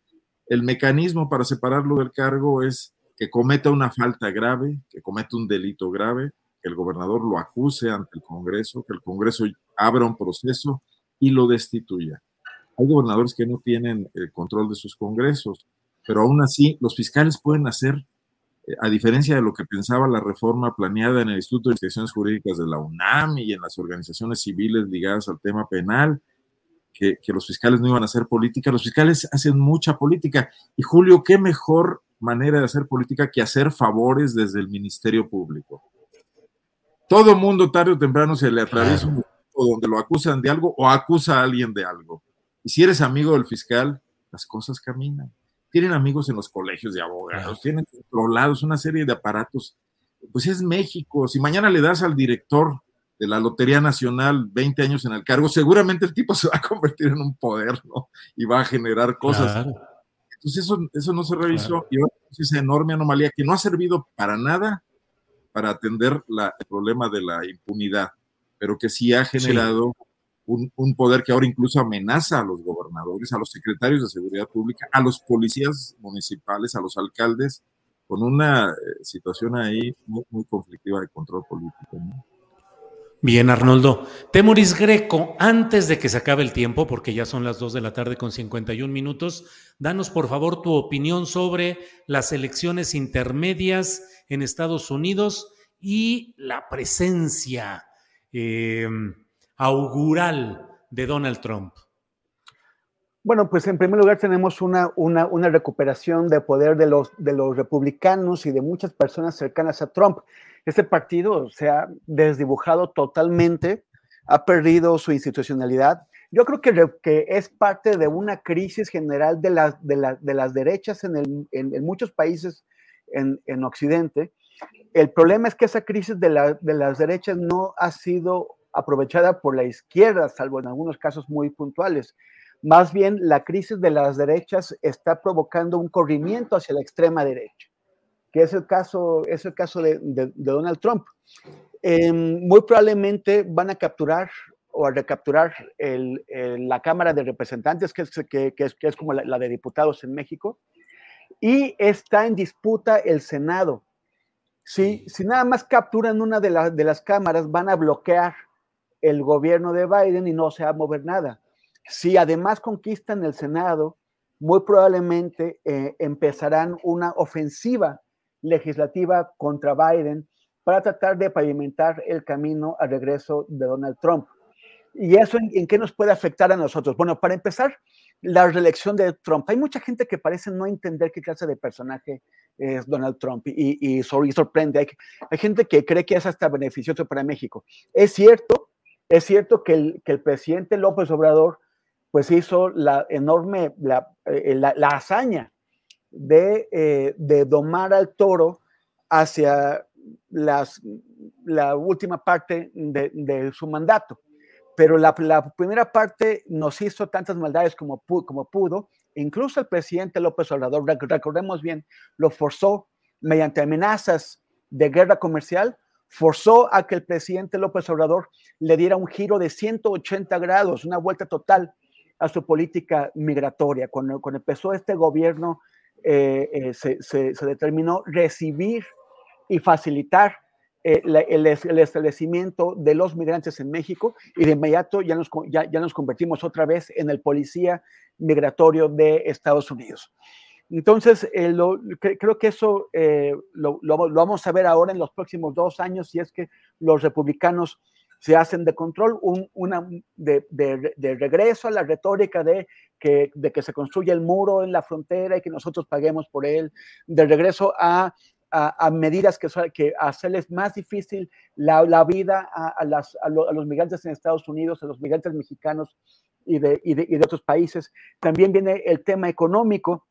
El mecanismo para separarlo del cargo es que cometa una falta grave, que cometa un delito grave, que el gobernador lo acuse ante el Congreso, que el Congreso abra un proceso y lo destituya. Hay gobernadores que no tienen el control de sus congresos, pero aún así los fiscales pueden hacer eh, a diferencia de lo que pensaba la reforma planeada en el Instituto de Investigaciones Jurídicas de la UNAM y en las organizaciones civiles ligadas al tema penal, que, que, los fiscales no iban a hacer política, los fiscales hacen mucha política. Y Julio, ¿qué mejor manera de hacer política que hacer favores desde el Ministerio Público? Todo mundo tarde o temprano se le atraviesa un o donde lo acusan de algo o acusa a alguien de algo. Y si eres amigo del fiscal, las cosas caminan. Tienen amigos en los colegios de abogados, tienen controlados una serie de aparatos. Pues es México. Si mañana le das al director de la Lotería Nacional 20 años en el cargo, seguramente el tipo se va a convertir en un poder, ¿no? Y va a generar cosas. Entonces eso, eso no se revisó y ahora es esa enorme anomalía que no ha servido para nada para atender la, el problema de la impunidad pero que sí ha generado un, un, poder que ahora incluso amenaza a los gobernadores, a los secretarios de seguridad pública, a los policías municipales, a los alcaldes, con una eh, situación ahí muy, muy, conflictiva de control político. ¿no? Bien, Arnoldo. Temoris Greco, antes de que se acabe el tiempo, porque ya son las 2 de la tarde con 51 minutos, danos por favor tu opinión sobre las elecciones intermedias en Estados Unidos y la presencia eh, augural de Donald Trump? Bueno, pues en primer lugar tenemos una, una, recuperación de poder de los, de los republicanos y de muchas personas cercanas a Trump. Este partido se ha desdibujado totalmente, ha perdido su institucionalidad. Yo creo que, que es parte de una crisis general de, la, de, de las derechas en, el, en, en muchos países en, en Occidente, el problema es que esa crisis de, la, de, las derechas no ha sido aprovechada por la izquierda, salvo en algunos casos muy puntuales. Más bien, la crisis de las derechas está provocando un corrimiento hacia la extrema derecha, que es el caso, es el caso de, Donald Trump. Eh, muy probablemente van a capturar o a recapturar la Cámara de Representantes, que es, que, que es, que es como la, la de diputados en México, y está en disputa el Senado si, si nada más capturan una de, la, de las cámaras, van a bloquear el gobierno de Biden y no se va a mover nada. Si además conquistan el Senado, muy probablemente eh, empezarán una ofensiva legislativa contra Biden para tratar de pavimentar el camino al regreso de Donald Trump. ¿Y eso en, qué nos puede afectar a nosotros? Bueno, para empezar, la reelección de Trump. Hay mucha gente que parece no entender qué clase de personaje es Donald Trump y, sorprende. Hay, hay, gente que cree que es hasta beneficioso para México. Es cierto, es cierto que el, que el presidente López Obrador pues hizo la enorme, la, eh, la, hazaña de, eh, de, domar al toro hacia las, la última parte de su mandato pero la, primera parte nos hizo tantas maldades como, pudo. Incluso el presidente López Obrador, recordemos bien, lo forzó mediante amenazas de guerra comercial, forzó a que el presidente López Obrador le diera un giro de 180 grados, una vuelta total a su política migratoria. Cuando, empezó este gobierno, eh, eh, se determinó recibir y facilitar eh, el, el, establecimiento de los migrantes en México y de inmediato ya nos, ya, ya nos convertimos otra vez en el policía migratorio de Estados Unidos. Entonces, eh, lo, creo que eso eh, lo, lo, lo, vamos a ver ahora en los próximos dos años, si es que los republicanos se hacen de control, un, una, de, de, de, regreso a la retórica de que, de que se construye el muro en la frontera y que nosotros paguemos por él, de regreso a a, medidas que, que hacerles más difícil la, la vida a, a, las, a, los migrantes en Estados Unidos, a los migrantes mexicanos y de, y de, y de otros países. También viene el tema económico,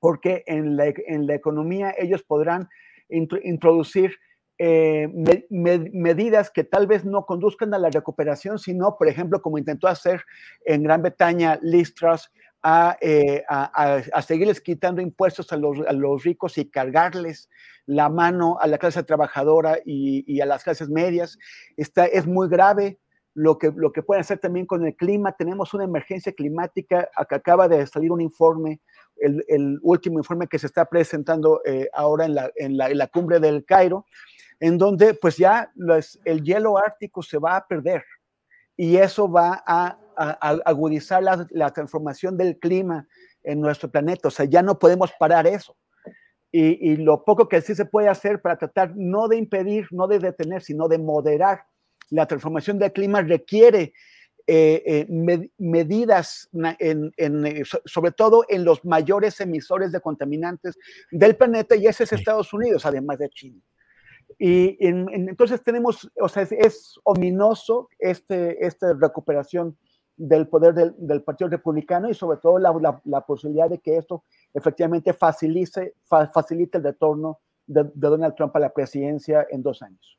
porque en la, en la economía ellos podrán int introducir eh, me, me, medidas que tal vez no conduzcan a la recuperación, sino, por ejemplo, como intentó hacer en Gran Bretaña Liz Truss, a, eh, a, a, seguirles quitando impuestos a los, a los, ricos y cargarles la mano a la clase trabajadora y, y, a las clases medias. Esta es muy grave lo que, lo que pueden hacer también con el clima. Tenemos una emergencia climática. Acá acaba de salir un informe, el, el último informe que se está presentando eh, ahora en la, en, la, en la, cumbre del Cairo, en donde pues ya el hielo ártico se va a perder y eso va a a, a agudizar la, la, transformación del clima en nuestro planeta. O sea, ya no podemos parar eso. y, lo poco que sí se puede hacer para tratar no de impedir, no de detener, sino de moderar la transformación del clima requiere eh, eh, medidas, en, eh, sobre todo en los mayores emisores de contaminantes del planeta, y ese es Estados Unidos, además de China. Y entonces tenemos, o sea, es, ominoso este, esta recuperación del poder del, Partido Republicano y sobre todo la, la, posibilidad de que esto efectivamente facilite, facilite el retorno de, de, Donald Trump a la presidencia en dos años.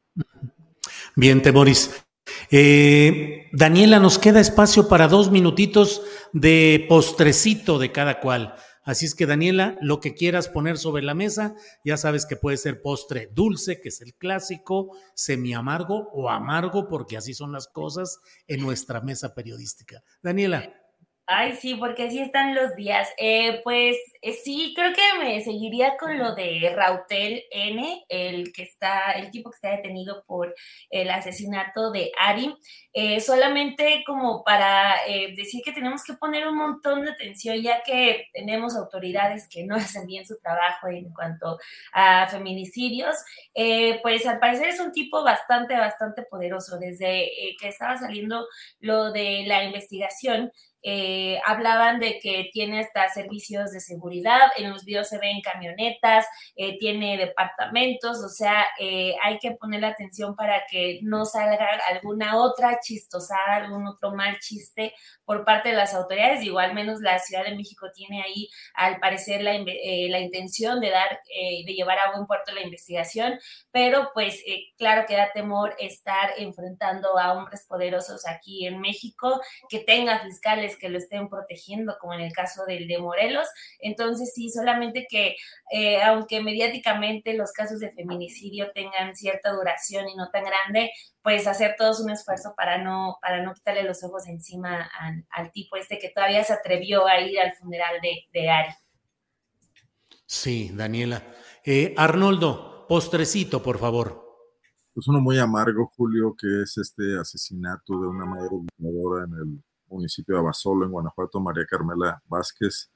Bien, Temoris. Eh, Daniela, nos queda espacio para dos minutitos de postrecito de cada cual. Así es que, Daniela, lo que quieras poner sobre la mesa, ya sabes que puede ser postre dulce, que es el clásico, semi amargo o amargo, porque así son las cosas en nuestra mesa periodística. Daniela. Ay, sí, porque así están los días. Eh, pues eh, sí, creo que me seguiría con lo de Rautel N, el que está, el tipo que está detenido por el asesinato de Ari. Eh, solamente como para decir que tenemos que poner un montón de atención, ya que tenemos autoridades que no hacen bien su trabajo en cuanto a feminicidios. pues al parecer es un tipo bastante, bastante poderoso. Desde que estaba saliendo lo de la investigación, eh, hablaban de que tiene hasta servicios de seguridad, en los videos se ven camionetas, eh, tiene departamentos, o sea, eh, hay que poner atención para que no salga alguna otra chistosada, algún otro mal chiste por parte de las autoridades. Digo, al menos la Ciudad de México tiene ahí, al parecer, la, la intención de dar, de llevar a buen puerto la investigación, pero pues claro que da temor estar enfrentando a hombres poderosos aquí en México, que tenga fiscales que lo estén protegiendo, como en el caso del de Morelos. Entonces, sí, solamente que eh, aunque mediáticamente los casos de feminicidio tengan cierta duración y no tan grande, pues hacer todos un esfuerzo para no, para no quitarle los ojos encima al, tipo este que todavía se atrevió a ir al funeral de, de Ari. Sí, Daniela. Eh, Arnoldo, postrecito, por favor. Pues uno muy amargo, Julio, que es este asesinato de una madre en el municipio de Abasolo, en Guanajuato, María Carmela Vázquez.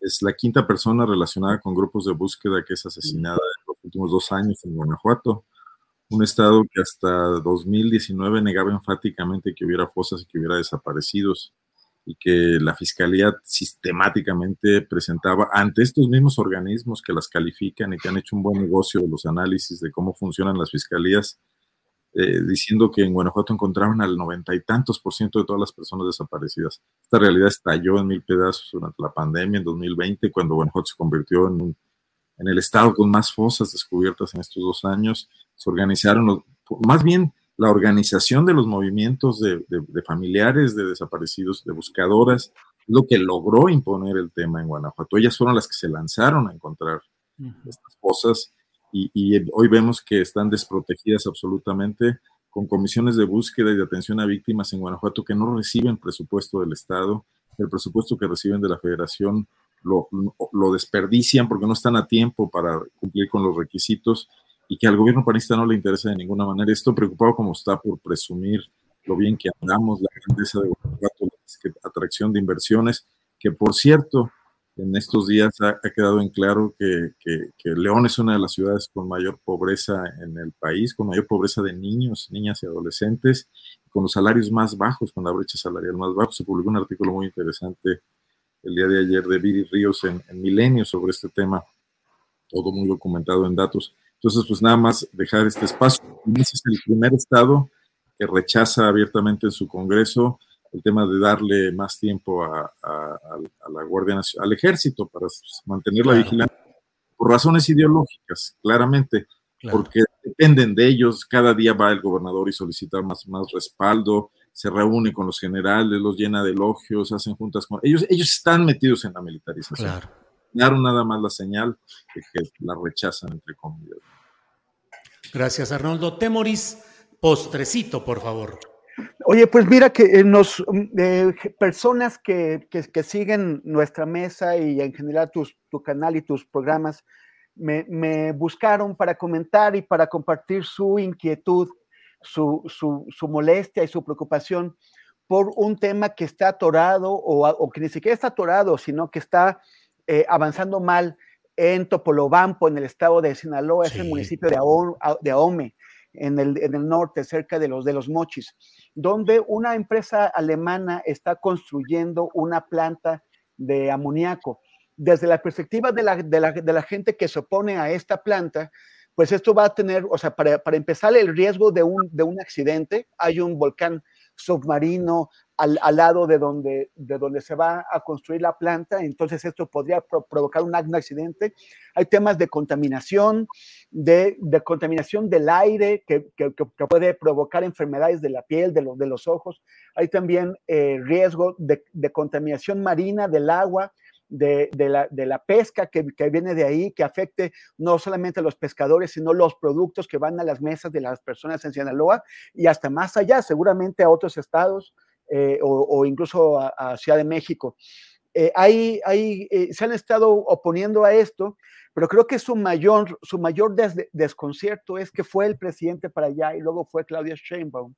Es la quinta persona relacionada con grupos de búsqueda que es asesinada en los últimos dos años en Guanajuato, un estado que hasta 2019 negaba enfáticamente que hubiera fosas y que hubiera desaparecidos y que la fiscalía sistemáticamente presentaba ante estos mismos organismos que las califican y que han hecho un buen negocio los análisis de cómo funcionan las fiscalías, eh, diciendo que en Guanajuato encontraron al noventa y tantos por ciento de todas las personas desaparecidas. Esta realidad estalló en mil pedazos durante la pandemia en 2020, cuando Guanajuato se convirtió en, en el estado con más fosas descubiertas en estos dos años. Se organizaron, más bien la organización de los movimientos de, de, familiares de desaparecidos, de buscadoras, lo que logró imponer el tema en Guanajuato. Ellas fueron las que se lanzaron a encontrar estas fosas y, hoy vemos que están desprotegidas absolutamente con comisiones de búsqueda y de atención a víctimas en Guanajuato que no reciben presupuesto del Estado, el presupuesto que reciben de la Federación lo, lo desperdician porque no están a tiempo para cumplir con los requisitos y que al gobierno panista no le interesa de ninguna manera. Esto preocupado como está por presumir lo bien que andamos, la grandeza de Guanajuato, la atracción de inversiones, que por cierto, en estos días ha, quedado en claro que, León es una de las ciudades con mayor pobreza en el país, con mayor pobreza de niños, niñas y adolescentes, con los salarios más bajos, con la brecha salarial más baja. Se publicó un artículo muy interesante el día de ayer de Viri Ríos en, Milenio sobre este tema, todo muy documentado en datos. Entonces, pues nada más dejar este espacio. Ese es el primer estado que rechaza abiertamente en su Congreso el tema de darle más tiempo a, la Guardia Nacional, al ejército para mantener la vigilancia, por razones ideológicas, claramente, porque dependen de ellos. Cada día va el gobernador y solicita más, más respaldo, se reúne con los generales, los llena de elogios, hacen juntas con ellos. Ellos están metidos en la militarización. Claro. Daron nada más la señal de que la rechazan, entre comillas. Gracias, Arnoldo. Temoris, postrecito, por favor. Oye, pues mira que eh, nos, eh, personas que, siguen nuestra mesa y en general tu canal y tus programas, me, buscaron para comentar y para compartir su inquietud, su, molestia y su preocupación por un tema que está atorado o, que ni siquiera está atorado, sino que está eh, avanzando mal en Topolobampo, en el estado de Sinaloa, es el municipio de, de Ahome, en el, en el, norte, cerca de los, de los Mochis, donde una empresa alemana está construyendo una planta de amoníaco. Desde la perspectiva de la, de la, de la gente que se opone a esta planta, pues esto va a tener, o sea, para, para empezar el riesgo de un, de un accidente, hay un volcán submarino al, al, lado de donde, de donde se va a construir la planta, entonces esto podría pro provocar un, accidente. Hay temas de contaminación, de, de contaminación del aire que, que, que, puede provocar enfermedades de la piel, de, lo, de los ojos. Hay también eh, riesgo de, de, contaminación marina del agua. De, la, de la pesca que, que, viene de ahí, que afecte no solamente a los pescadores, sino los productos que van a las mesas de las personas en Sinaloa y hasta más allá, seguramente a otros estados, eh, o, incluso a, a, Ciudad de México. Eh, hay, eh, se han estado oponiendo a esto, pero creo que su mayor, su mayor des desconcierto es que fue el presidente para allá y luego fue Claudia Sheinbaum.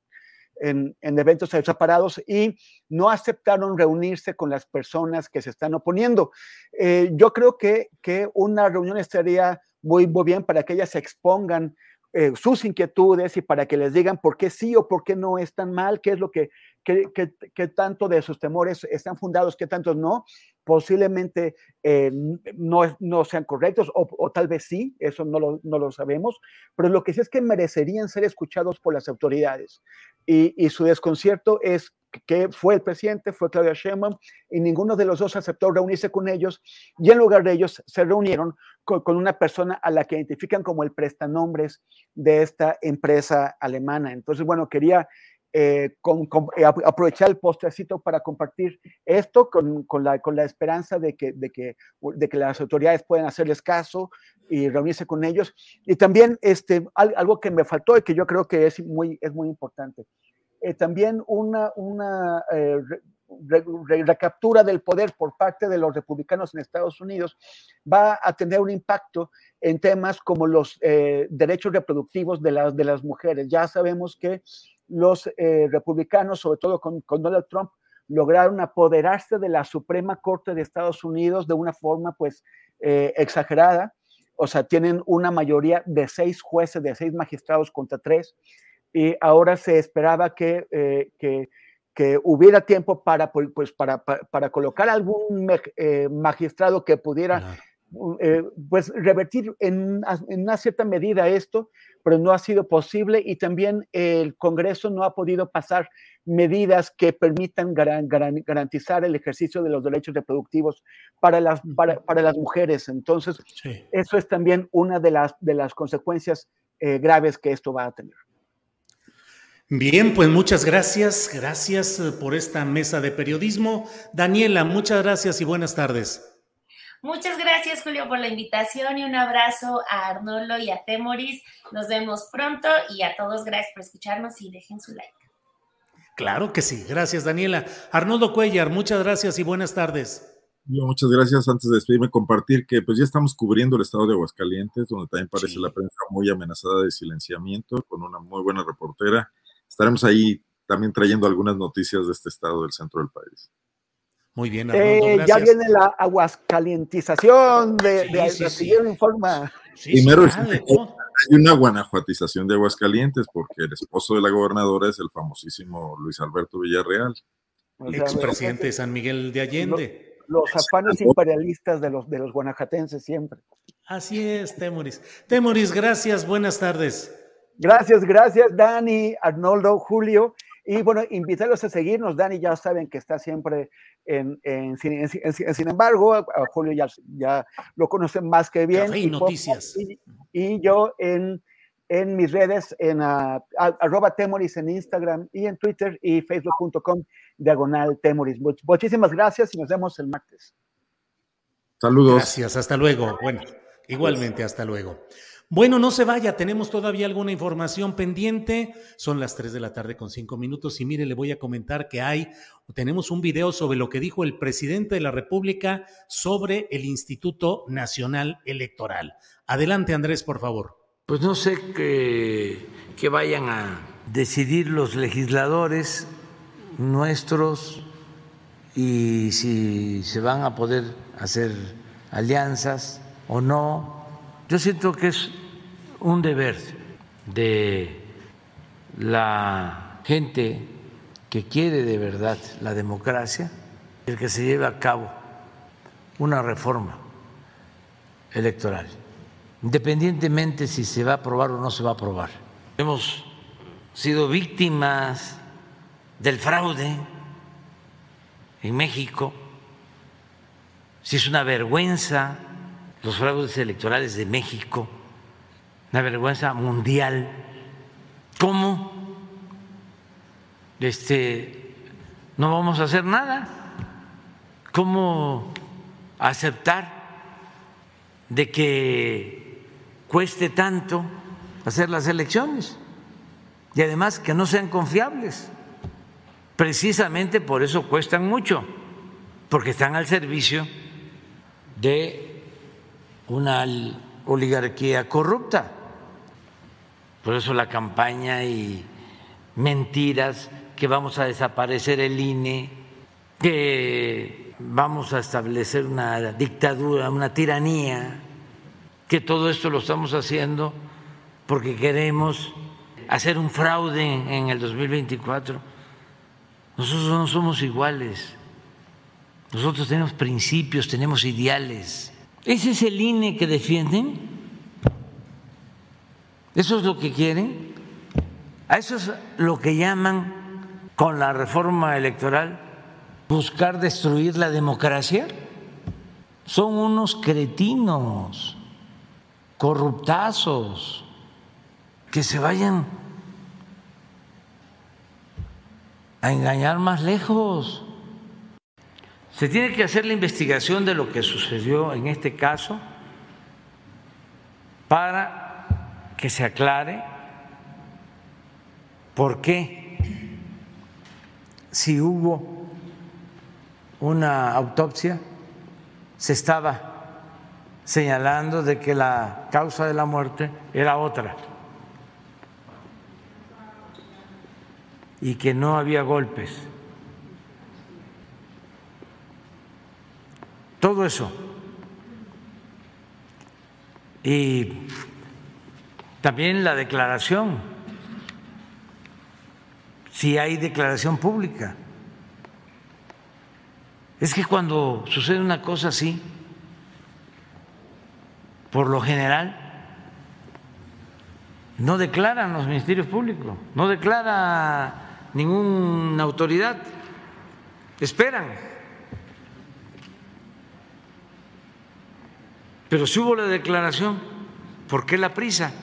En, en, eventos separados y no aceptaron reunirse con las personas que se están oponiendo. Eh, yo creo que, que una reunión estaría muy, muy bien para que ellas se expongan eh, sus inquietudes y para que les digan por qué sí o por qué no es tan mal, qué es lo que, qué, qué tanto de sus temores están fundados, qué tantos no. Posiblemente eh, no, no, sean correctos o, tal vez sí, eso no lo, no lo, sabemos, pero lo que sí es que merecerían ser escuchados por las autoridades. Y, y su desconcierto es que fue el presidente, fue Claudia Sheinbaum, y ninguno de los dos aceptó reunirse con ellos, y en lugar de ellos se reunieron con, con, una persona a la que identifican como el prestanombres de esta empresa alemana. Entonces, bueno, quería eh, con, con, eh, aprovechar el postrecito para compartir esto con, con, la, la esperanza de que, de, que, de que las autoridades puedan hacerles caso y reunirse con ellos. Y también este, algo que me faltó y que yo creo que es muy, es muy importante. Eh, también una, una eh, recaptura del poder por parte de los republicanos en Estados Unidos va a tener un impacto en temas como los eh, derechos reproductivos de las, de las mujeres. Ya sabemos que los eh, republicanos, sobre todo con, con, Donald Trump, lograron apoderarse de la Suprema Corte de Estados Unidos de una forma pues eh, exagerada. O sea, tienen una mayoría de seis jueces, de seis magistrados contra tres. Y ahora se esperaba que, eh, que que hubiera tiempo para, pues, para, para, para colocar algún magistrado que pudiera eh, pues, revertir en, en, una cierta medida esto, pero no ha sido posible y también el Congreso no ha podido pasar medidas que permitan garan, garan, garantizar el ejercicio de los derechos reproductivos para las, para, para las mujeres. Entonces, sí. eso es también una de las, de las consecuencias eh, graves que esto va a tener. Bien, pues muchas gracias, gracias eh, por esta mesa de periodismo. Daniela, muchas gracias y buenas tardes. Muchas gracias, Julio, por la invitación y un abrazo a Arnolo y a Temoris. Nos vemos pronto y a todos gracias por escucharnos y dejen su like. Claro que sí, gracias, Daniela. Arnoldo Cuellar, muchas gracias y buenas tardes. Muchas gracias. Antes de despedirme, compartir que pues ya estamos cubriendo el estado de Aguascalientes, donde también parece sí. la prensa muy amenazada de silenciamiento, con una muy buena reportera estaremos ahí también trayendo algunas noticias de este estado del centro del país. Muy bien, Arnoldo, eh, ya viene la aguascalientización de, sí, de, sí, de sí. Informa. Primero hay una guanajuatización de Aguascalientes porque el esposo de la gobernadora es el famosísimo Luis Alberto Villarreal. O sea, expresidente de San Miguel de Allende. Los, los afanes imperialistas de los, de los guanajatenses siempre. Así es, Temoris. Temoris, gracias, buenas tardes. Gracias, gracias, Dani, Arnoldo, Julio. Y bueno, invitarlos a seguirnos. Dani ya saben que está siempre en, en, en, en sin embargo, a Julio ya, ya, lo conocen más que bien. Café y, noticias. Y, y, yo en, en mis redes, en uh, arroba temoris en Instagram y en Twitter y facebook.com diagonal temoris. Muchísimas gracias y nos vemos el martes. Saludos. Gracias, hasta luego. Bueno, igualmente, hasta luego. Bueno, no se vaya, tenemos todavía alguna información pendiente. Son las 3 de la tarde con 5 minutos y mire, le voy a comentar que hay, tenemos un video sobre lo que dijo el presidente de la República sobre el Instituto Nacional Electoral. Adelante, Andrés, por favor. Pues no sé que, que vayan a decidir los legisladores nuestros y si se van a poder hacer alianzas o no. Yo siento que es un deber de la gente que quiere de verdad la democracia el que se lleve a cabo una reforma electoral, independientemente si se va a aprobar o no se va a aprobar. Hemos sido víctimas del fraude en México. Si es una vergüenza los fraudes electorales de México, una vergüenza mundial. ¿Cómo? Este, no vamos a hacer nada. ¿Cómo aceptar de que cueste tanto hacer las elecciones? Y además que no sean confiables. Precisamente por eso cuestan mucho, porque están al servicio de una oligarquía corrupta. Por eso la campaña y mentiras que vamos a desaparecer el INE, que vamos a establecer una dictadura, una tiranía, que todo esto lo estamos haciendo porque queremos hacer un fraude en el 2024. Nosotros no somos iguales. Nosotros tenemos principios, tenemos ideales. ¿Ese es el INE que defienden? ¿Eso es lo que quieren? ¿A eso es lo que llaman con la reforma electoral buscar destruir la democracia? Son unos cretinos, corruptazos, que se vayan a engañar más lejos. Se tiene que hacer la investigación de lo que sucedió en este caso para que se aclare por qué, si hubo una autopsia, se estaba señalando de que la causa de la muerte era otra y que no había golpes. Todo eso. Y también la declaración, si hay declaración pública. Es que cuando sucede una cosa así, por lo general, no declaran los ministerios públicos, no declara ninguna autoridad, esperan. Pero si hubo la declaración, ¿por qué la prisa?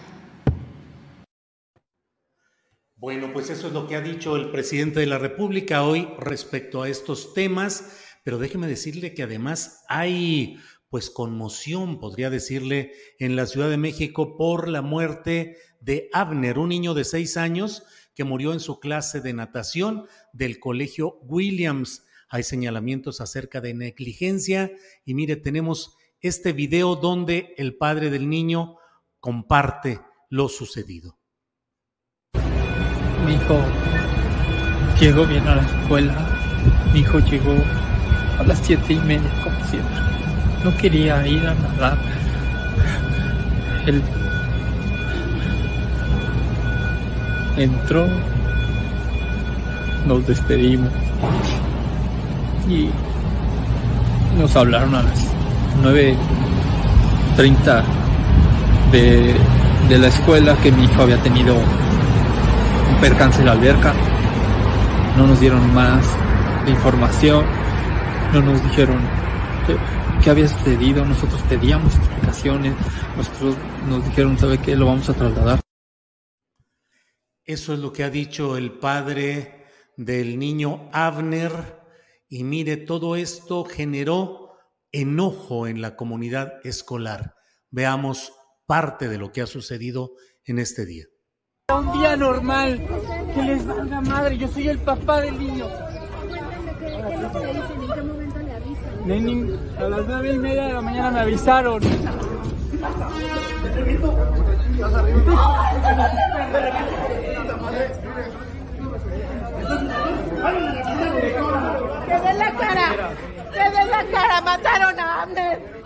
Bueno, pues eso es lo que ha dicho el presidente de la República hoy respecto a estos temas, pero déjeme decirle que además hay pues conmoción, podría decirle, en la Ciudad de México por la muerte de Abner, un niño de seis años que murió en su clase de natación del colegio Williams. Hay señalamientos acerca de negligencia y mire, tenemos este video donde el padre del niño comparte lo sucedido. Mi hijo llegó bien a la escuela. Mi hijo llegó a las siete y media, como siempre. No quería ir a nadar. Él entró, nos despedimos y nos hablaron a las 9.30 de, de la escuela que mi hijo había tenido un percance en la alberca. No nos dieron más información, no nos dijeron qué, qué había sucedido, nosotros pedíamos explicaciones, nosotros nos dijeron, ¿sabe qué? Lo vamos a trasladar. Eso es lo que ha dicho el padre del niño Abner. Y mire, todo esto generó enojo en la comunidad escolar. Veamos parte de lo que ha sucedido en este día. Un día normal, que les valga madre, yo soy el papá del niño. A las nueve y media de la mañana me avisaron. ¡Que den la cara! ¡Que den la cara! ¡Mataron a Abner!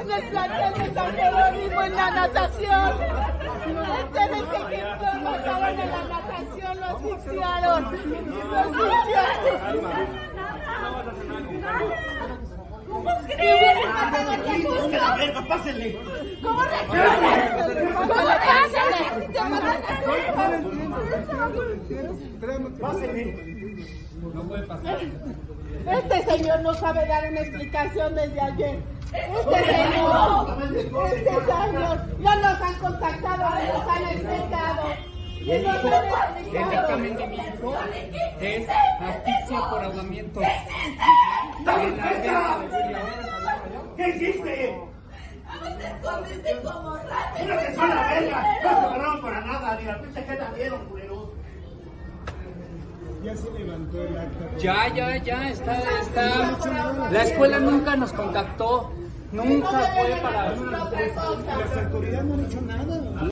¡En el plantel de San Jerónimo en la natación. Ustedes que mataron en la natación, lo asfixiaron. Lo asfixiaron. ¿Cómo pásenle. ¿Cómo? ¿Cómo? Pásenle. No puede pasar. Este señor no sabe dar una explicación desde ayer. Este señor, este señor, no nos han contactado, no nos han explicado. Y El hijo es asfixia por ahogamiento. ¿Qué hiciste? ¡Mira que son la verga! No se agarraron para nada, ni la pinche que la dieron, culero. Ya se levantó el acta. Ya, ya, ya, está, está. La escuela nunca nos contactó. Nunca fue para. Las autoridades no han hecho nada.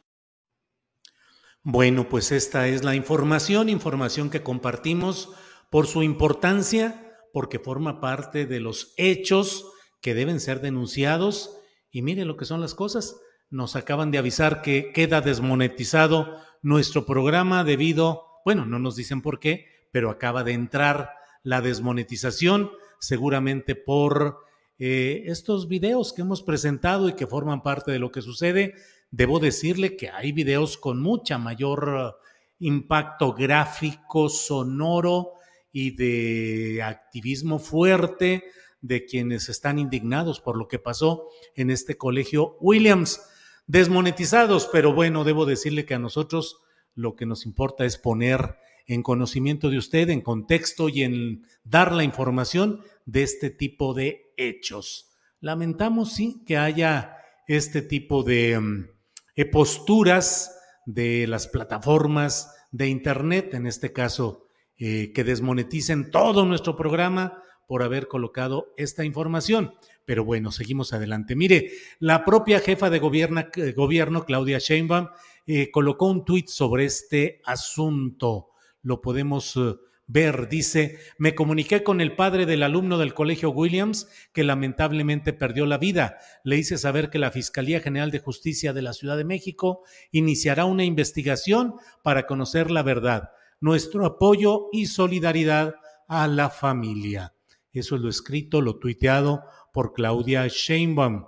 Bueno, pues esta es la información, información que compartimos por su importancia, porque forma parte de los hechos que deben ser denunciados. Y mire lo que son las cosas. Nos acaban de avisar que queda desmonetizado nuestro programa debido, bueno, no nos dicen por qué, pero acaba de entrar la desmonetización, seguramente por eh, estos videos que hemos presentado y que forman parte de lo que sucede. Debo decirle que hay videos con mucha mayor eh, impacto gráfico, sonoro y de activismo fuerte de quienes están indignados por lo que pasó en este colegio Williams. Desmonetizados, pero bueno, debo decirle que a nosotros lo que nos importa es poner en conocimiento de usted, en contexto y en dar la información de este tipo de hechos. Lamentamos, sí, que haya este tipo de mm, eh, posturas de las plataformas de Internet, en este caso, eh, que desmoneticen todo nuestro programa por haber colocado esta información. Pero bueno, seguimos adelante. Mire, la propia jefa de gobierno, eh, gobierno Claudia Sheinbaum, colocó un tuit sobre este asunto. Lo podemos eh, ver. Dice, me comuniqué con el padre del alumno del colegio Williams que lamentablemente perdió la vida. Le hice saber que la Fiscalía General de Justicia de la Ciudad de México iniciará una investigación para conocer la verdad. Nuestro apoyo y solidaridad a la familia. Eso es lo escrito, lo tuiteado por Claudia Sheinbaum.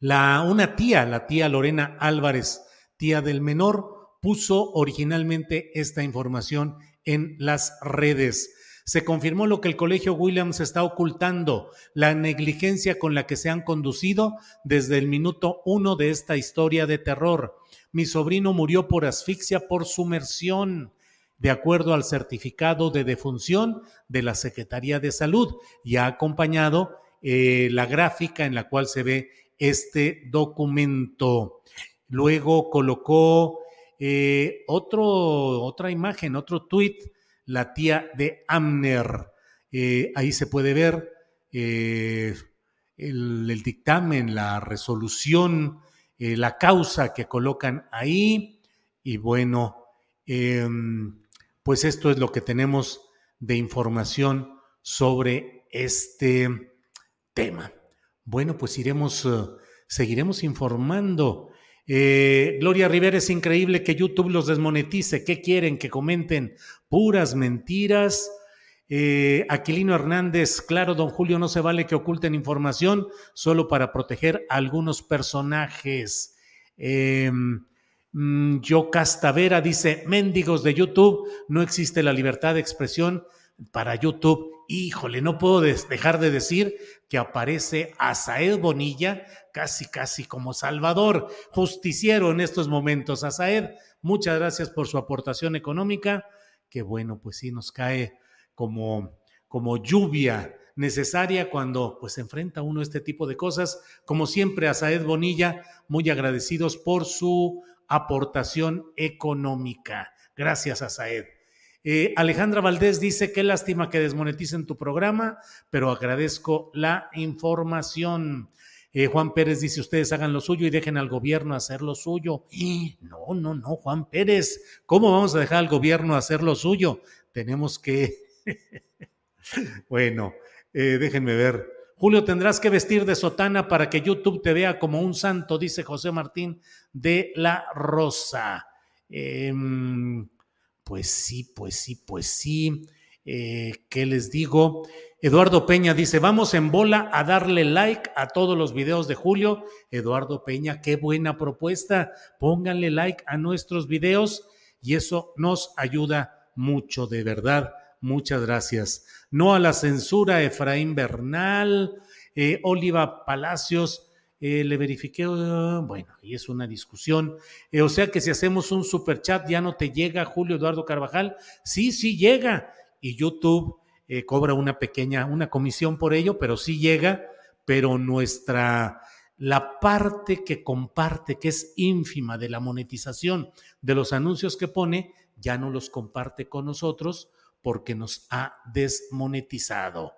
La, una tía, la tía Lorena Álvarez, tía del menor, puso originalmente esta información en las redes. Se confirmó lo que el Colegio Williams está ocultando, la negligencia con la que se han conducido desde el minuto uno de esta historia de terror. Mi sobrino murió por asfixia por sumersión, de acuerdo al certificado de defunción de la Secretaría de Salud, y ha acompañado eh, la gráfica en la cual se ve este documento. Luego colocó eh, otro, otra imagen, otro tuit, la tía de Amner. Eh, ahí se puede ver eh, el, el dictamen, la resolución, la causa que colocan ahí. Y bueno, em, pues esto es lo que tenemos de información sobre este tema. Bueno, pues iremos, seguiremos informando. Eh, Gloria Rivera, es increíble que YouTube los desmonetice. ¿Qué quieren? Que comenten puras mentiras. Eh, Aquilino Hernández, claro, don Julio, no se vale que oculten información solo para proteger a algunos personajes. Eh, mm, Yo Castavera dice, mendigos de YouTube, no existe la libertad de expresión para YouTube. Híjole, no puedo dejar de decir que aparece Asaed Bonilla, casi, casi como Salvador, justiciero en estos momentos. Asaed, muchas gracias por su aportación económica, que bueno, pues sí nos cae como, como lluvia necesaria cuando pues enfrenta uno este tipo de cosas. Como siempre, a Saed Bonilla, muy agradecidos por su aportación económica. Gracias a Saed. Eh, Alejandra Valdés dice, qué lástima que desmoneticen tu programa, pero agradezco la información. Eh, Juan Pérez dice, ustedes hagan lo suyo y dejen al gobierno hacer lo suyo. Y no, no, no, Juan Pérez, ¿cómo vamos a dejar al gobierno hacer lo suyo? Tenemos que... bueno, eh, déjenme ver. Julio, tendrás que vestir de sotana para que YouTube te vea como un santo, dice José Martín de la Rosa. Em, pues sí, pues sí, pues sí. Eh, ¿Qué les digo? Eduardo Peña dice, vamos en bola a darle like a todos los videos de Julio. Eduardo Peña, qué buena propuesta. Pónganle like a nuestros videos y eso nos ayuda mucho, de verdad. Muchas gracias. No a la censura, Efraín Bernal, eh, Oliva Palacios. Eh, le verifiqué, bueno, y es una discusión. Eh, o sea que si hacemos un super chat ya no te llega Julio Eduardo Carvajal. Sí, sí llega. Y YouTube cobra una pequeña, una comisión por ello, pero sí llega. Pero nuestra, la parte que comparte, que es ínfima de la monetización de los anuncios que pone, ya no los comparte con nosotros porque nos ha desmonetizado.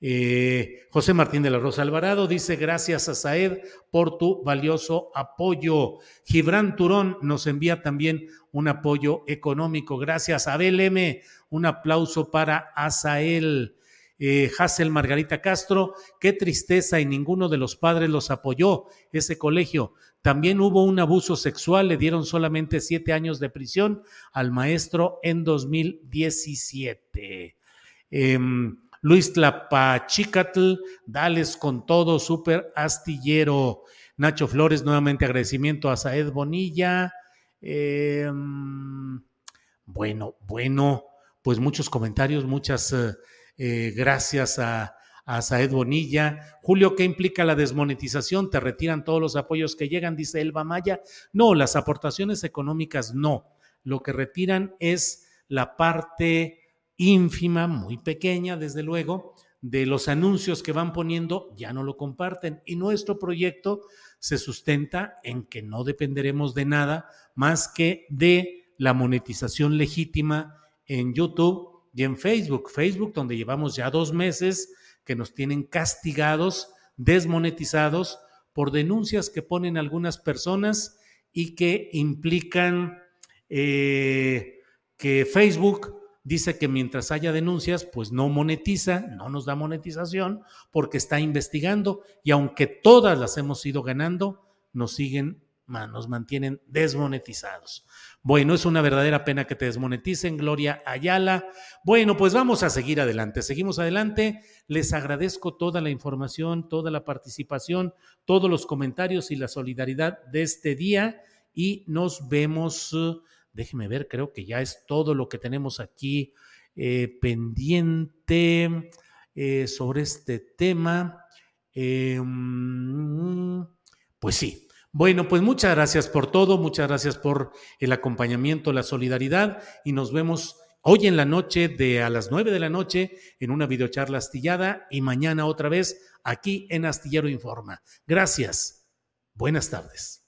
Eh, José Martín de la Rosa Alvarado dice, gracias a Saed por tu valioso apoyo. Gibran Turón nos envía también un apoyo económico. Gracias. Abel M, un aplauso para Asael. Eh, Hassel Margarita Castro, qué tristeza y ninguno de los padres los apoyó ese colegio. También hubo un abuso sexual, le dieron solamente siete años de prisión al maestro en 2017. Em, Luis Tlapachicatl, dales con todo, súper astillero. Nacho Flores, nuevamente agradecimiento a Saed Bonilla. Em, bueno, bueno, pues muchos comentarios, muchas eh, eh, gracias a, a Saed Bonilla. Julio, ¿qué implica la desmonetización? ¿Te retiran todos los apoyos que llegan? Dice Elba Maya. No, las aportaciones económicas no. Lo que retiran es la parte ínfima, muy pequeña, desde luego, de los anuncios que van poniendo, ya no lo comparten. Y nuestro proyecto se sustenta en que no dependeremos de nada más que de la monetización legítima en YouTube y en Facebook. Facebook, donde llevamos ya dos meses que nos tienen castigados, desmonetizados por denuncias que ponen algunas personas y que implican eh, que Facebook dice que mientras haya denuncias, pues no monetiza, no nos da monetización porque está investigando y aunque todas las hemos ido ganando, nos siguen, nos mantienen desmonetizados. Bueno, es una verdadera pena que te desmoneticen, Gloria Ayala. Bueno, pues vamos a seguir adelante. Seguimos adelante. Les agradezco toda la información, toda la participación, todos los comentarios y la solidaridad de este día y nos vemos. Déjeme ver, creo que ya es todo lo que tenemos aquí eh, pendiente eh, sobre este tema. Em, pues sí, bueno, pues muchas gracias por todo, muchas gracias por el acompañamiento, la solidaridad y nos vemos hoy en la noche de a las nueve de la noche en una videocharla astillada y mañana otra vez aquí en Astillero Informa. Gracias. Buenas tardes.